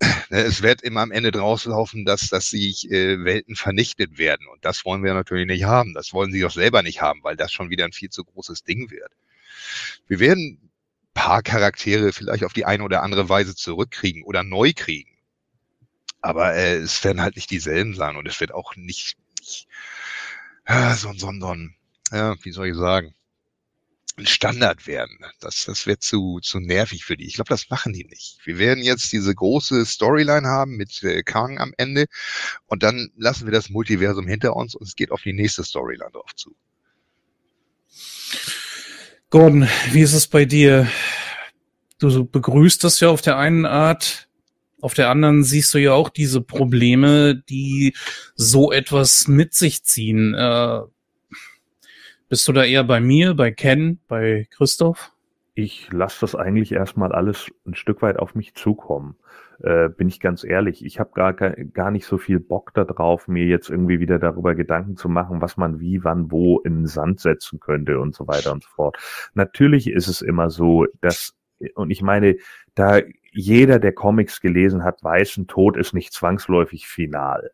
[SPEAKER 4] Ne, es wird immer am Ende draus laufen, dass, dass sich äh, Welten vernichtet werden. Und das wollen wir natürlich nicht haben. Das wollen sie auch selber nicht haben, weil das schon wieder ein viel zu großes Ding wird. Wir werden paar Charaktere vielleicht auf die eine oder andere Weise zurückkriegen oder neu kriegen. Aber äh, es werden halt nicht dieselben sein und es wird auch nicht, nicht äh, so, so, so ein, ja, wie soll ich sagen, ein Standard werden. Das, das wird zu, zu nervig für die. Ich glaube, das machen die nicht. Wir werden jetzt diese große Storyline haben mit äh, Kang am Ende und dann lassen wir das Multiversum hinter uns und es geht auf die nächste Storyline drauf zu.
[SPEAKER 1] Gordon, wie ist es bei dir? Du begrüßt das ja auf der einen Art, auf der anderen siehst du ja auch diese Probleme, die so etwas mit sich ziehen. Äh, bist du da eher bei mir, bei Ken, bei Christoph?
[SPEAKER 3] Ich lasse das eigentlich erstmal alles ein Stück weit auf mich zukommen. Äh, bin ich ganz ehrlich. Ich habe gar, gar nicht so viel Bock darauf, mir jetzt irgendwie wieder darüber Gedanken zu machen, was man wie, wann, wo in den Sand setzen könnte und so weiter und so fort. Natürlich ist es immer so, dass, und ich meine, da jeder, der Comics gelesen hat, weiß, ein Tod ist nicht zwangsläufig final.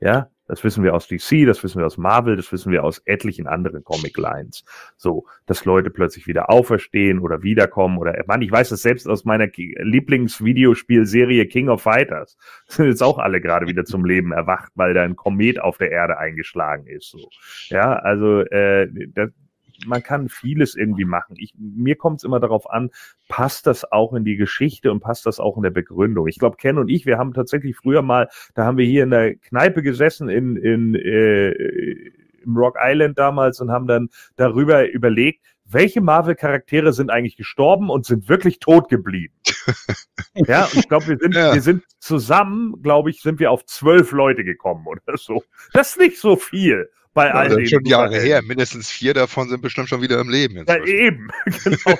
[SPEAKER 3] Ja, das wissen wir aus DC, das wissen wir aus Marvel, das wissen wir aus etlichen anderen Comic-Lines. So, dass Leute plötzlich wieder auferstehen oder wiederkommen oder, Mann, ich weiß das selbst aus meiner Lieblingsvideospielserie King of Fighters. Sind jetzt auch alle gerade wieder zum Leben erwacht, weil da ein Komet auf der Erde eingeschlagen ist. So, ja, also äh, das, man kann vieles irgendwie machen. Ich, mir kommt es immer darauf an, passt das auch in die Geschichte und passt das auch in der Begründung. Ich glaube, Ken und ich, wir haben tatsächlich früher mal, da haben wir hier in der Kneipe gesessen in, in äh, im Rock Island damals und haben dann darüber überlegt, welche Marvel-Charaktere sind eigentlich gestorben und sind wirklich tot geblieben? ja, und ich glaube, wir sind, ja. wir sind zusammen, glaube ich, sind wir auf zwölf Leute gekommen oder so. Das ist nicht so viel bei ja, all
[SPEAKER 4] dem. schon Jahre her. Mindestens vier davon sind bestimmt schon wieder im Leben.
[SPEAKER 3] Ja, eben, genau.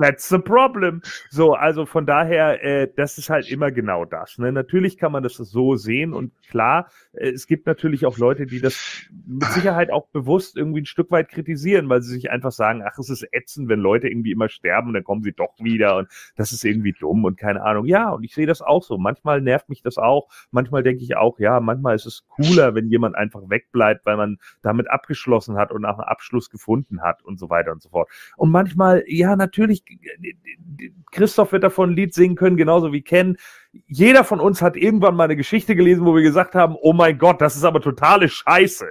[SPEAKER 3] That's the problem. So, also von daher, äh, das ist halt immer genau das. Ne? Natürlich kann man das so sehen und klar, äh, es gibt natürlich auch Leute, die das mit Sicherheit auch bewusst irgendwie ein Stück weit kritisieren, weil sie sich einfach sagen, ach, es ist ätzend, wenn Leute irgendwie immer sterben und dann kommen sie doch wieder und das ist irgendwie dumm und keine Ahnung. Ja, und ich sehe das auch so. Manchmal nervt mich das auch. Manchmal denke ich auch, ja, manchmal ist es cooler, wenn jemand einfach wegbleibt bleibt, weil man damit abgeschlossen hat und auch einen Abschluss gefunden hat und so weiter und so fort. Und manchmal, ja, natürlich, Christoph wird davon ein Lied singen können, genauso wie Ken. Jeder von uns hat irgendwann mal eine Geschichte gelesen, wo wir gesagt haben, oh mein Gott, das ist aber totale Scheiße.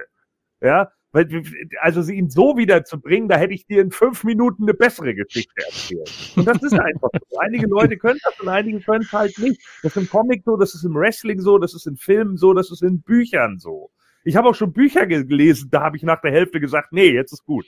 [SPEAKER 3] Ja, weil, also sie ihn so wieder zu bringen, da hätte ich dir in fünf Minuten eine bessere Geschichte erzählt. Und das ist einfach so. Einige Leute können das und einige können es halt nicht. Das ist im Comic so, das ist im Wrestling so, das ist in Filmen so, das ist in Büchern so. Ich habe auch schon Bücher gelesen, da habe ich nach der Hälfte gesagt, nee, jetzt ist gut.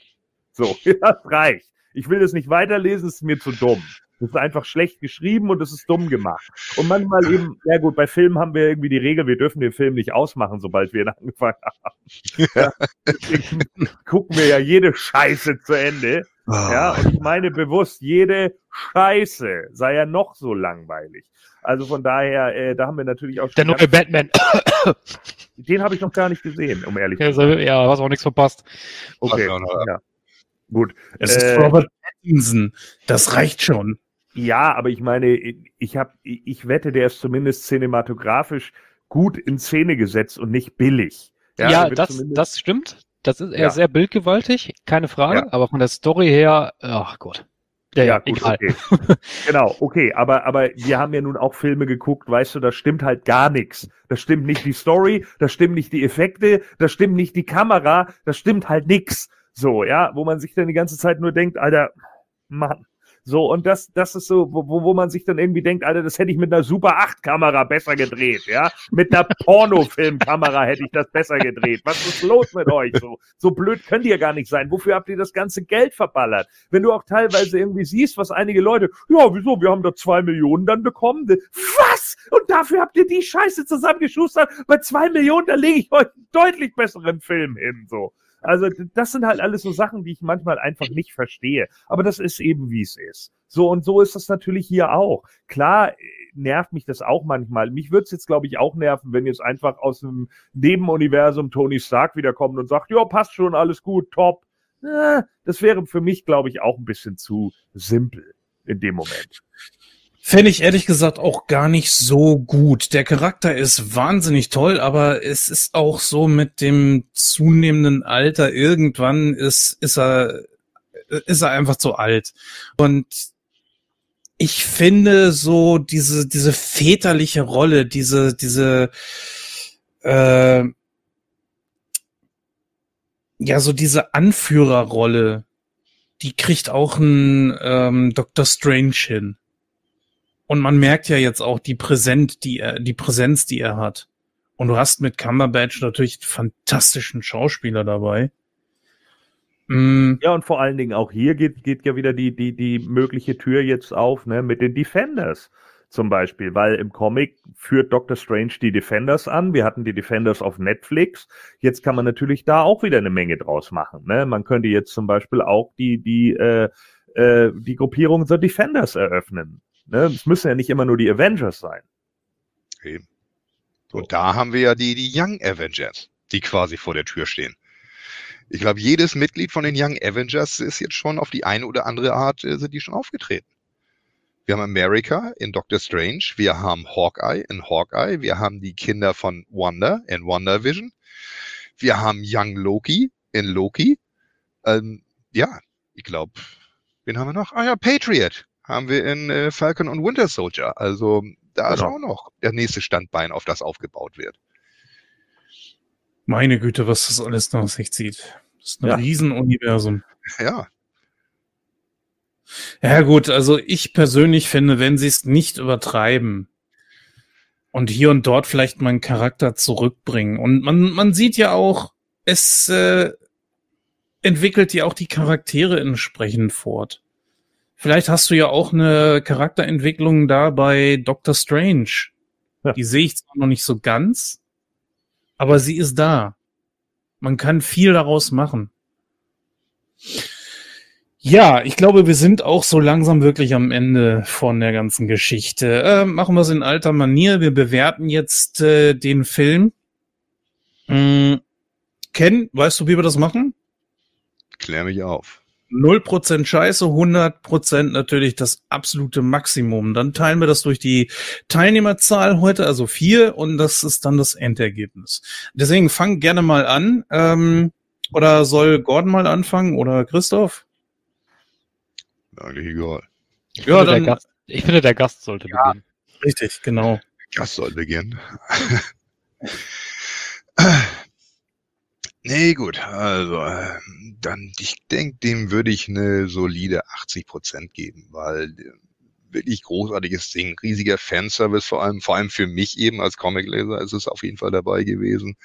[SPEAKER 3] So, das reicht. Ich will das nicht weiterlesen, ist mir zu dumm. Das ist einfach schlecht geschrieben und es ist dumm gemacht. Und manchmal eben, ja gut, bei Filmen haben wir irgendwie die Regel, wir dürfen den Film nicht ausmachen, sobald wir ihn angefangen haben. Ja, deswegen gucken wir ja jede Scheiße zu Ende. Oh. Ja, und ich meine bewusst, jede Scheiße sei ja noch so langweilig. Also von daher, äh, da haben wir natürlich auch schon.
[SPEAKER 2] Der neue Batman.
[SPEAKER 3] Den habe ich noch gar nicht gesehen, um ehrlich zu
[SPEAKER 2] sein. Ja, hast auch nichts verpasst.
[SPEAKER 3] Okay, ja. Gut.
[SPEAKER 1] Es äh, ist Robert Pattinson. Das reicht schon.
[SPEAKER 3] Ja, aber ich meine, ich habe, ich wette, der ist zumindest cinematografisch gut in Szene gesetzt und nicht billig.
[SPEAKER 2] Ja, ja das, das stimmt. Das ist eher ja. sehr bildgewaltig, keine Frage. Ja. Aber von der Story her, ach Gott.
[SPEAKER 3] Ja, ja, gut, egal. okay. genau, okay, aber, aber wir haben ja nun auch Filme geguckt, weißt du, da stimmt halt gar nichts. Da stimmt nicht die Story, da stimmt nicht die Effekte, da stimmt nicht die Kamera, da stimmt halt nix. So, ja, wo man sich dann die ganze Zeit nur denkt, Alter, Mann, so, und das, das ist so, wo, wo man sich dann irgendwie denkt, Alter, das hätte ich mit einer Super 8 Kamera besser gedreht, ja? Mit einer Pornofilmkamera hätte ich das besser gedreht. Was ist los mit euch? So, so blöd könnt ihr gar nicht sein. Wofür habt ihr das ganze Geld verballert? Wenn du auch teilweise irgendwie siehst, was einige Leute, ja, wieso, wir haben da zwei Millionen dann bekommen. Was? Und dafür habt ihr die Scheiße zusammengeschustert? Bei zwei Millionen, da lege ich euch einen deutlich besseren Film hin, so. Also das sind halt alles so Sachen, die ich manchmal einfach nicht verstehe. Aber das ist eben, wie es ist. So und so ist das natürlich hier auch. Klar äh, nervt mich das auch manchmal. Mich würde es jetzt, glaube ich, auch nerven, wenn jetzt einfach aus dem Nebenuniversum Tony Stark wiederkommt und sagt, ja, passt schon, alles gut, top. Äh, das wäre für mich, glaube ich, auch ein bisschen zu simpel in dem Moment.
[SPEAKER 1] Fände ich ehrlich gesagt auch gar nicht so gut. Der Charakter ist wahnsinnig toll, aber es ist auch so mit dem zunehmenden Alter, irgendwann ist, ist er, ist er einfach zu alt. Und ich finde so diese, diese väterliche Rolle, diese, diese, äh, ja, so diese Anführerrolle, die kriegt auch ein ähm, Dr. Strange hin. Und man merkt ja jetzt auch die Präsent, die er, die Präsenz, die er hat. Und du hast mit Cumberbatch natürlich fantastischen Schauspieler dabei.
[SPEAKER 3] Mm. Ja, und vor allen Dingen auch hier geht, geht ja wieder die, die, die mögliche Tür jetzt auf, ne, mit den Defenders zum Beispiel, weil im Comic führt Doctor Strange die Defenders an. Wir hatten die Defenders auf Netflix. Jetzt kann man natürlich da auch wieder eine Menge draus machen. Ne? Man könnte jetzt zum Beispiel auch die, die, äh, äh, die Gruppierung The Defenders eröffnen. Ne? Es müssen ja nicht immer nur die Avengers sein.
[SPEAKER 4] Eben. Und da haben wir ja die, die Young Avengers, die quasi vor der Tür stehen. Ich glaube, jedes Mitglied von den Young Avengers ist jetzt schon auf die eine oder andere Art, äh, sind die schon aufgetreten. Wir haben America in Doctor Strange, wir haben Hawkeye in Hawkeye, wir haben die Kinder von Wanda in Wonder Vision, wir haben Young Loki in Loki. Ähm, ja, ich glaube, wen haben wir noch? Ah ja, Patriot haben wir in äh, Falcon und Winter Soldier. Also da genau. ist auch noch der nächste Standbein, auf das aufgebaut wird.
[SPEAKER 1] Meine Güte, was das alles nach sich zieht. Das ist ein ja. Riesenuniversum.
[SPEAKER 4] Ja.
[SPEAKER 1] Ja gut, also ich persönlich finde, wenn sie es nicht übertreiben und hier und dort vielleicht mal einen Charakter zurückbringen und man, man sieht ja auch, es äh, entwickelt ja auch die Charaktere entsprechend fort. Vielleicht hast du ja auch eine Charakterentwicklung da bei Doctor Strange. Ja. Die sehe ich zwar noch nicht so ganz, aber sie ist da. Man kann viel daraus machen. Ja, ich glaube, wir sind auch so langsam wirklich am Ende von der ganzen Geschichte. Äh, machen wir es in alter Manier. Wir bewerten jetzt äh, den Film. Hm, Ken, weißt du, wie wir das machen?
[SPEAKER 4] Klär mich auf.
[SPEAKER 1] 0% Scheiße, 100% natürlich das absolute Maximum. Dann teilen wir das durch die Teilnehmerzahl heute, also vier, und das ist dann das Endergebnis. Deswegen fang gerne mal an. Ähm, oder soll Gordon mal anfangen oder Christoph?
[SPEAKER 4] Eigentlich egal.
[SPEAKER 2] Ich, ja, finde, dann, der Gast, ich finde, der Gast sollte ja, beginnen.
[SPEAKER 1] Richtig, genau.
[SPEAKER 4] Der Gast soll beginnen. Nee, gut, also äh, dann, ich denke, dem würde ich eine solide 80 Prozent geben, weil äh, wirklich großartiges Ding, riesiger Fanservice, vor allem, vor allem für mich eben als Comicleser ist es auf jeden Fall dabei gewesen.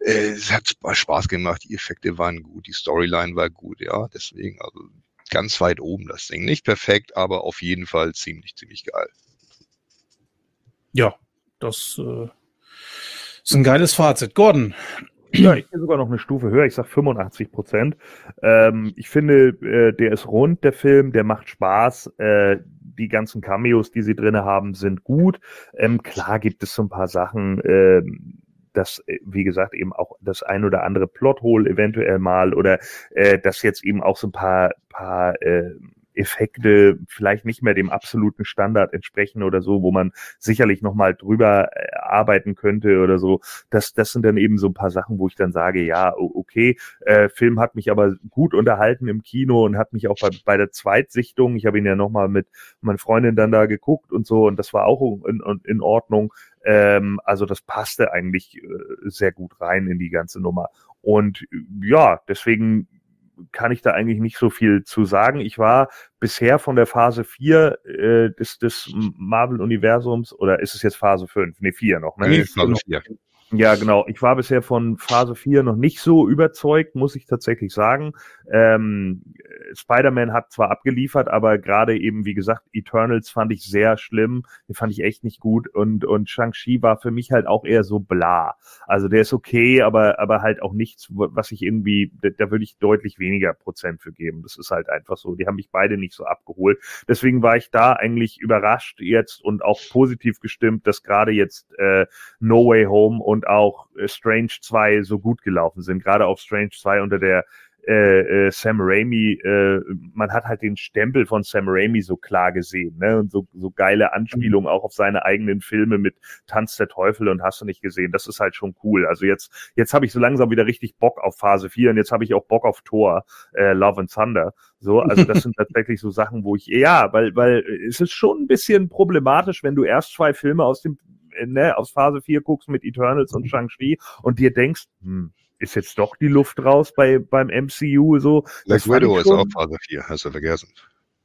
[SPEAKER 4] Äh, es hat Spaß gemacht, die Effekte waren gut, die Storyline war gut, ja, deswegen, also ganz weit oben, das Ding. Nicht perfekt, aber auf jeden Fall ziemlich, ziemlich geil.
[SPEAKER 1] Ja, das äh, ist ein geiles Fazit. Gordon.
[SPEAKER 3] Ja, ich gehe sogar noch eine Stufe höher. Ich sag 85 Prozent. Ähm, ich finde, äh, der ist rund, der Film, der macht Spaß. Äh, die ganzen Cameos, die sie drin haben, sind gut. Ähm, klar gibt es so ein paar Sachen, äh, dass, wie gesagt, eben auch das ein oder andere Plothole eventuell mal oder äh, dass jetzt eben auch so ein paar, paar äh, Effekte vielleicht nicht mehr dem absoluten Standard entsprechen oder so, wo man sicherlich nochmal drüber äh, arbeiten könnte oder so. Das, das sind dann eben so ein paar Sachen, wo ich dann sage, ja, okay, äh, Film hat mich aber gut unterhalten im Kino und hat mich auch bei, bei der Zweitsichtung, ich habe ihn ja nochmal mit meiner Freundin dann da geguckt und so und das war auch in, in Ordnung. Ähm, also das passte eigentlich äh, sehr gut rein in die ganze Nummer. Und ja, deswegen kann ich da eigentlich nicht so viel zu sagen. Ich war bisher von der Phase 4 äh, des, des Marvel-Universums, oder ist es jetzt Phase 5? Nee, 4 noch, ne? Nee, Phase 4. Ja, genau. Ich war bisher von Phase 4 noch nicht so überzeugt, muss ich tatsächlich sagen. Ähm, Spider-Man hat zwar abgeliefert, aber gerade eben, wie gesagt, Eternals fand ich sehr schlimm. Den fand ich echt nicht gut. Und, und Shang-Chi war für mich halt auch eher so bla. Also der ist okay, aber, aber halt auch nichts, was ich irgendwie, da, da würde ich deutlich weniger Prozent für geben. Das ist halt einfach so. Die haben mich beide nicht so abgeholt. Deswegen war ich da eigentlich überrascht jetzt und auch positiv gestimmt, dass gerade jetzt äh, No Way Home und auch äh, Strange 2 so gut gelaufen sind. Gerade auf Strange 2 unter der äh, äh, Sam Raimi, äh, man hat halt den Stempel von Sam Raimi so klar gesehen, ne? Und so, so geile Anspielungen auch auf seine eigenen Filme mit Tanz der Teufel und hast du nicht gesehen. Das ist halt schon cool. Also jetzt, jetzt habe ich so langsam wieder richtig Bock auf Phase 4 und jetzt habe ich auch Bock auf Thor, äh, Love and Thunder. So, also das sind tatsächlich so Sachen, wo ich, ja, weil, weil es ist schon ein bisschen problematisch, wenn du erst zwei Filme aus dem ne, aus Phase 4 guckst mit Eternals und Shang-Chi und dir denkst, hm, ist jetzt doch die Luft raus bei, beim MCU so.
[SPEAKER 4] Black Widow ist auch Phase 4, hast du vergessen.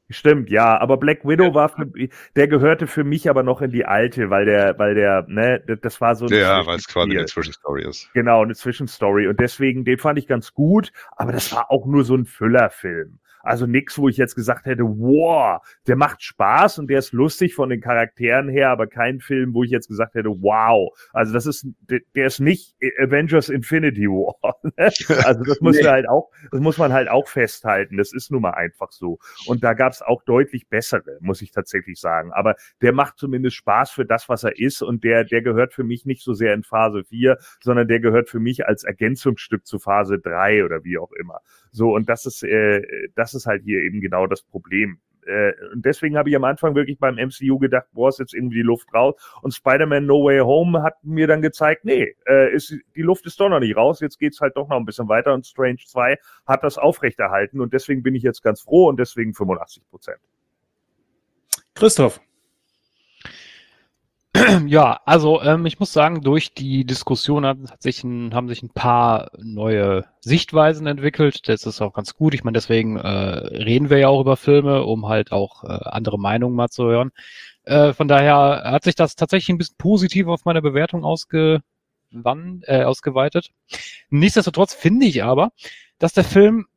[SPEAKER 3] Stimmt, ja, aber Black Widow ja. war für, der gehörte für mich aber noch in die alte, weil der, weil der, ne, das war so.
[SPEAKER 4] Ja, weil es quasi eine Zwischenstory ist.
[SPEAKER 3] Genau, eine Zwischenstory und deswegen, den fand ich ganz gut, aber das war auch nur so ein Füllerfilm. Also nix, wo ich jetzt gesagt hätte, wow, der macht Spaß und der ist lustig von den Charakteren her, aber kein Film, wo ich jetzt gesagt hätte, wow. Also das ist, der ist nicht Avengers Infinity War. also das muss nee. halt auch, das muss man halt auch festhalten. Das ist nun mal einfach so. Und da gab es auch deutlich bessere, muss ich tatsächlich sagen. Aber der macht zumindest Spaß für das, was er ist und der, der gehört für mich nicht so sehr in Phase 4, sondern der gehört für mich als Ergänzungsstück zu Phase 3 oder wie auch immer. So, und das ist, äh, das ist halt hier eben genau das Problem. Äh, und deswegen habe ich am Anfang wirklich beim MCU gedacht, boah, ist jetzt irgendwie die Luft raus. Und Spider-Man No Way Home hat mir dann gezeigt, nee, äh, ist, die Luft ist doch noch nicht raus, jetzt geht's halt doch noch ein bisschen weiter und Strange 2 hat das aufrechterhalten und deswegen bin ich jetzt ganz froh und deswegen 85 Prozent.
[SPEAKER 1] Christoph.
[SPEAKER 2] Ja, also ähm, ich muss sagen, durch die Diskussion hat, hat sich ein, haben sich ein paar neue Sichtweisen entwickelt. Das ist auch ganz gut. Ich meine, deswegen äh, reden wir ja auch über Filme, um halt auch äh, andere Meinungen mal zu hören. Äh, von daher hat sich das tatsächlich ein bisschen positiv auf meine Bewertung ausgewandt, äh, ausgeweitet. Nichtsdestotrotz finde ich aber, dass der Film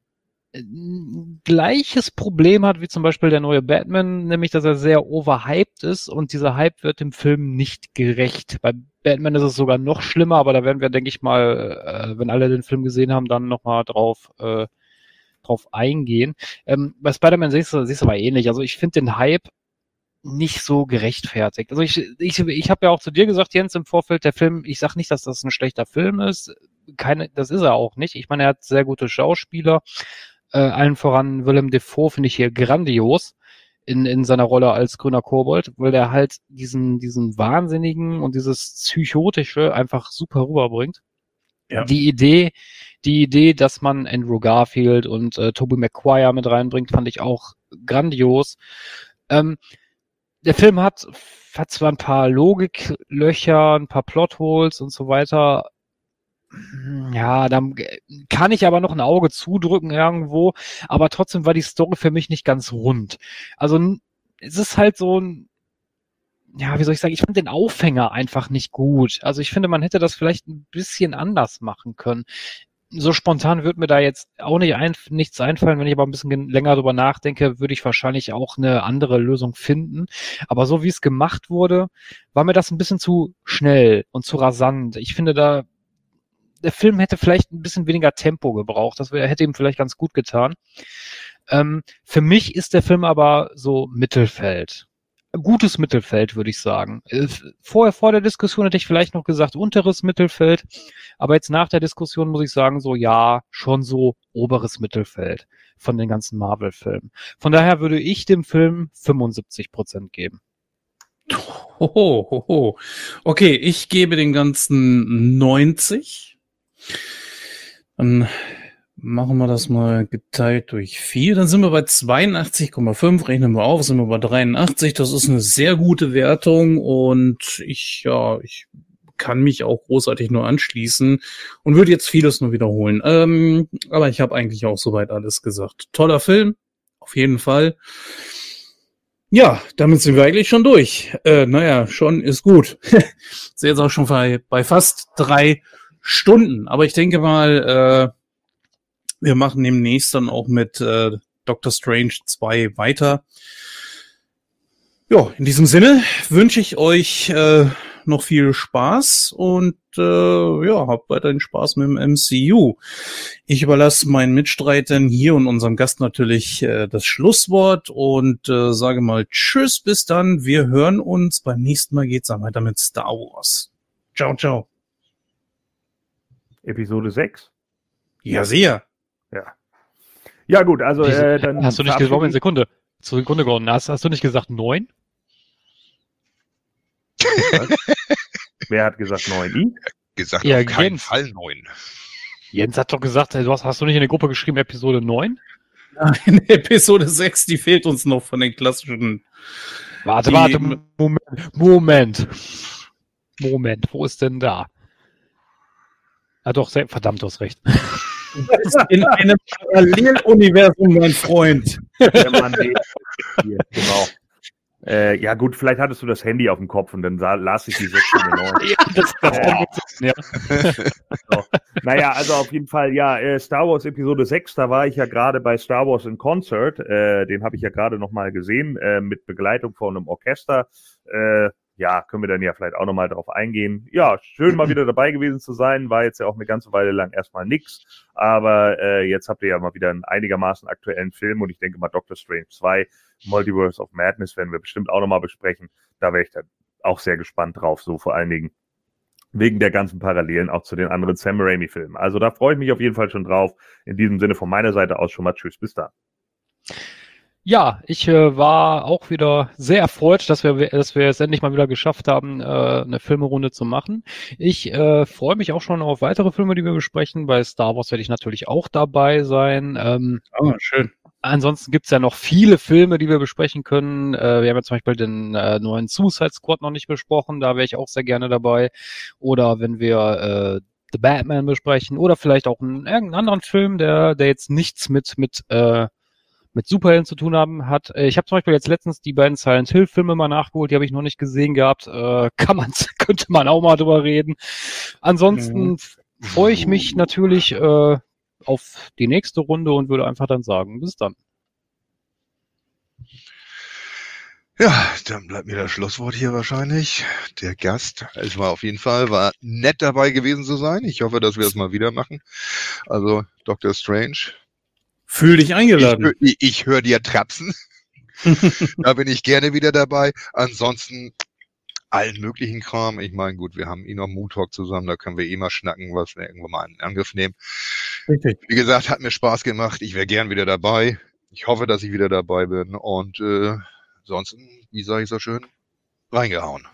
[SPEAKER 2] gleiches Problem hat wie zum Beispiel der neue Batman, nämlich dass er sehr overhyped ist und dieser Hype wird dem Film nicht gerecht. Bei Batman ist es sogar noch schlimmer, aber da werden wir, denke ich mal, äh, wenn alle den Film gesehen haben, dann nochmal drauf, äh, drauf eingehen. Ähm, bei Spider-Man siehst du, siehst du aber ähnlich. Also ich finde den Hype nicht so gerechtfertigt. Also ich, ich, ich habe ja auch zu dir gesagt, Jens, im Vorfeld, der Film, ich sag nicht, dass das ein schlechter Film ist. Keine, das ist er auch nicht. Ich meine, er hat sehr gute Schauspieler. Äh, allen voran Willem Defoe finde ich hier grandios in, in seiner Rolle als grüner Kobold, weil der halt diesen, diesen Wahnsinnigen und dieses Psychotische einfach super rüberbringt. Ja. Die Idee, die Idee, dass man Andrew Garfield und äh, Tobey Maguire mit reinbringt, fand ich auch grandios. Ähm, der Film hat, hat zwar ein paar Logiklöcher, ein paar Plotholes und so weiter, ja, dann kann ich aber noch ein Auge zudrücken irgendwo, aber trotzdem war die Story für mich nicht ganz rund. Also es ist halt so ein, ja, wie soll ich sagen, ich fand den Aufhänger einfach nicht gut. Also ich finde, man hätte das vielleicht ein bisschen anders machen können. so spontan wird mir da jetzt auch nicht ein, nichts einfallen. Wenn ich aber ein bisschen länger drüber nachdenke, würde ich wahrscheinlich auch eine andere Lösung finden. Aber so wie es gemacht wurde, war mir das ein bisschen zu schnell und zu rasant. Ich finde da, der Film hätte vielleicht ein bisschen weniger Tempo gebraucht. Das hätte ihm vielleicht ganz gut getan. Ähm, für mich ist der Film aber so Mittelfeld gutes Mittelfeld, würde ich sagen. Äh, vorher, vor der Diskussion hätte ich vielleicht noch gesagt unteres Mittelfeld, aber jetzt nach der Diskussion muss ich sagen, so ja, schon so oberes Mittelfeld von den ganzen Marvel-Filmen. Von daher würde ich dem Film 75 Prozent geben.
[SPEAKER 1] Hoho, hoho. Okay, ich gebe den ganzen 90. Dann Machen wir das mal geteilt durch vier. Dann sind wir bei 82,5. Rechnen wir auf, sind wir bei 83. Das ist eine sehr gute Wertung und ich, ja, ich kann mich auch großartig nur anschließen und würde jetzt vieles nur wiederholen. Ähm, aber ich habe eigentlich auch soweit alles gesagt. Toller Film, auf jeden Fall. Ja, damit sind wir eigentlich schon durch. Äh, naja, schon ist gut. sind jetzt auch schon bei, bei fast drei Stunden. Aber ich denke mal, äh, wir machen demnächst dann auch mit äh, Doctor Strange 2 weiter. Ja, in diesem Sinne wünsche ich euch äh, noch viel Spaß und äh, ja, habt weiterhin Spaß mit dem MCU. Ich überlasse meinen Mitstreitern hier und unserem Gast natürlich äh, das Schlusswort und äh, sage mal Tschüss, bis dann. Wir hören uns. Beim nächsten Mal geht's dann weiter mit Star Wars. Ciao, ciao.
[SPEAKER 3] Episode 6?
[SPEAKER 1] Ja, sehr.
[SPEAKER 3] Ja. Ja, gut, also
[SPEAKER 2] äh, dann. Hast du nicht gesagt, eine Sekunde. Zur Sekunde geworden. Hast, hast du nicht gesagt neun?
[SPEAKER 3] Wer hat gesagt neun? I?
[SPEAKER 4] Gesagt ja, auf keinen Jens. Fall neun.
[SPEAKER 2] Jens hat doch gesagt, du hast, hast du nicht in der Gruppe geschrieben, Episode 9?
[SPEAKER 1] Nein, Episode 6, die fehlt uns noch von den klassischen.
[SPEAKER 2] Warte, warte, Moment, Moment. Moment, wo ist denn da? Ah doch, verdammt, du hast recht
[SPEAKER 1] in einem Paralleluniversum, mein Freund. Der Mann,
[SPEAKER 3] hier, genau. Äh, ja gut, vielleicht hattest du das Handy auf dem Kopf und dann sah, las ich die 16 ja, das, das ja. so. Naja, also auf jeden Fall, ja, äh, Star Wars Episode 6, da war ich ja gerade bei Star Wars in Concert, äh, den habe ich ja gerade nochmal gesehen, äh, mit Begleitung von einem Orchester. Ja, können wir dann ja vielleicht auch nochmal drauf eingehen. Ja, schön mal wieder dabei gewesen zu sein. War jetzt ja auch eine ganze Weile lang erstmal nix. Aber äh, jetzt habt ihr ja mal wieder einen einigermaßen aktuellen Film und ich denke mal Doctor Strange 2, Multiverse of Madness werden wir bestimmt auch nochmal besprechen. Da wäre ich dann auch sehr gespannt drauf, so vor allen Dingen wegen der ganzen Parallelen auch zu den anderen Sam Raimi-Filmen. Also da freue ich mich auf jeden Fall schon drauf. In diesem Sinne von meiner Seite aus schon mal Tschüss, bis dann.
[SPEAKER 2] Ja, ich äh, war auch wieder sehr erfreut, dass wir, dass wir es endlich mal wieder geschafft haben, äh, eine Filmerunde zu machen. Ich äh, freue mich auch schon auf weitere Filme, die wir besprechen. Bei Star Wars werde ich natürlich auch dabei sein. Ähm,
[SPEAKER 1] oh, schön.
[SPEAKER 2] Ansonsten gibt's ja noch viele Filme, die wir besprechen können. Äh, wir haben ja zum Beispiel den äh, neuen Suicide Squad noch nicht besprochen, da wäre ich auch sehr gerne dabei. Oder wenn wir äh, The Batman besprechen oder vielleicht auch einen irgendeinen anderen Film, der, der jetzt nichts mit, mit äh, mit Superhelden zu tun haben hat. Äh, ich habe zum Beispiel jetzt letztens die beiden Silent Hill Filme mal nachgeholt, die habe ich noch nicht gesehen gehabt. Äh, kann man, könnte man auch mal drüber reden. Ansonsten mhm. freue ich mich natürlich äh, auf die nächste Runde und würde einfach dann sagen, bis dann.
[SPEAKER 4] Ja, dann bleibt mir das Schlusswort hier wahrscheinlich. Der Gast, es war auf jeden Fall, war nett dabei gewesen zu sein. Ich hoffe, dass wir das mal wieder machen. Also Dr. Strange,
[SPEAKER 1] Fühl dich eingeladen.
[SPEAKER 4] Ich, ich höre dir trapsen. da bin ich gerne wieder dabei. Ansonsten allen möglichen Kram. Ich meine, gut, wir haben eh noch Moon Talk zusammen, da können wir eh mal schnacken, was wir irgendwann mal in Angriff nehmen. Richtig. Wie gesagt, hat mir Spaß gemacht. Ich wäre gern wieder dabei. Ich hoffe, dass ich wieder dabei bin. Und äh, ansonsten, wie sage ich so schön, reingehauen.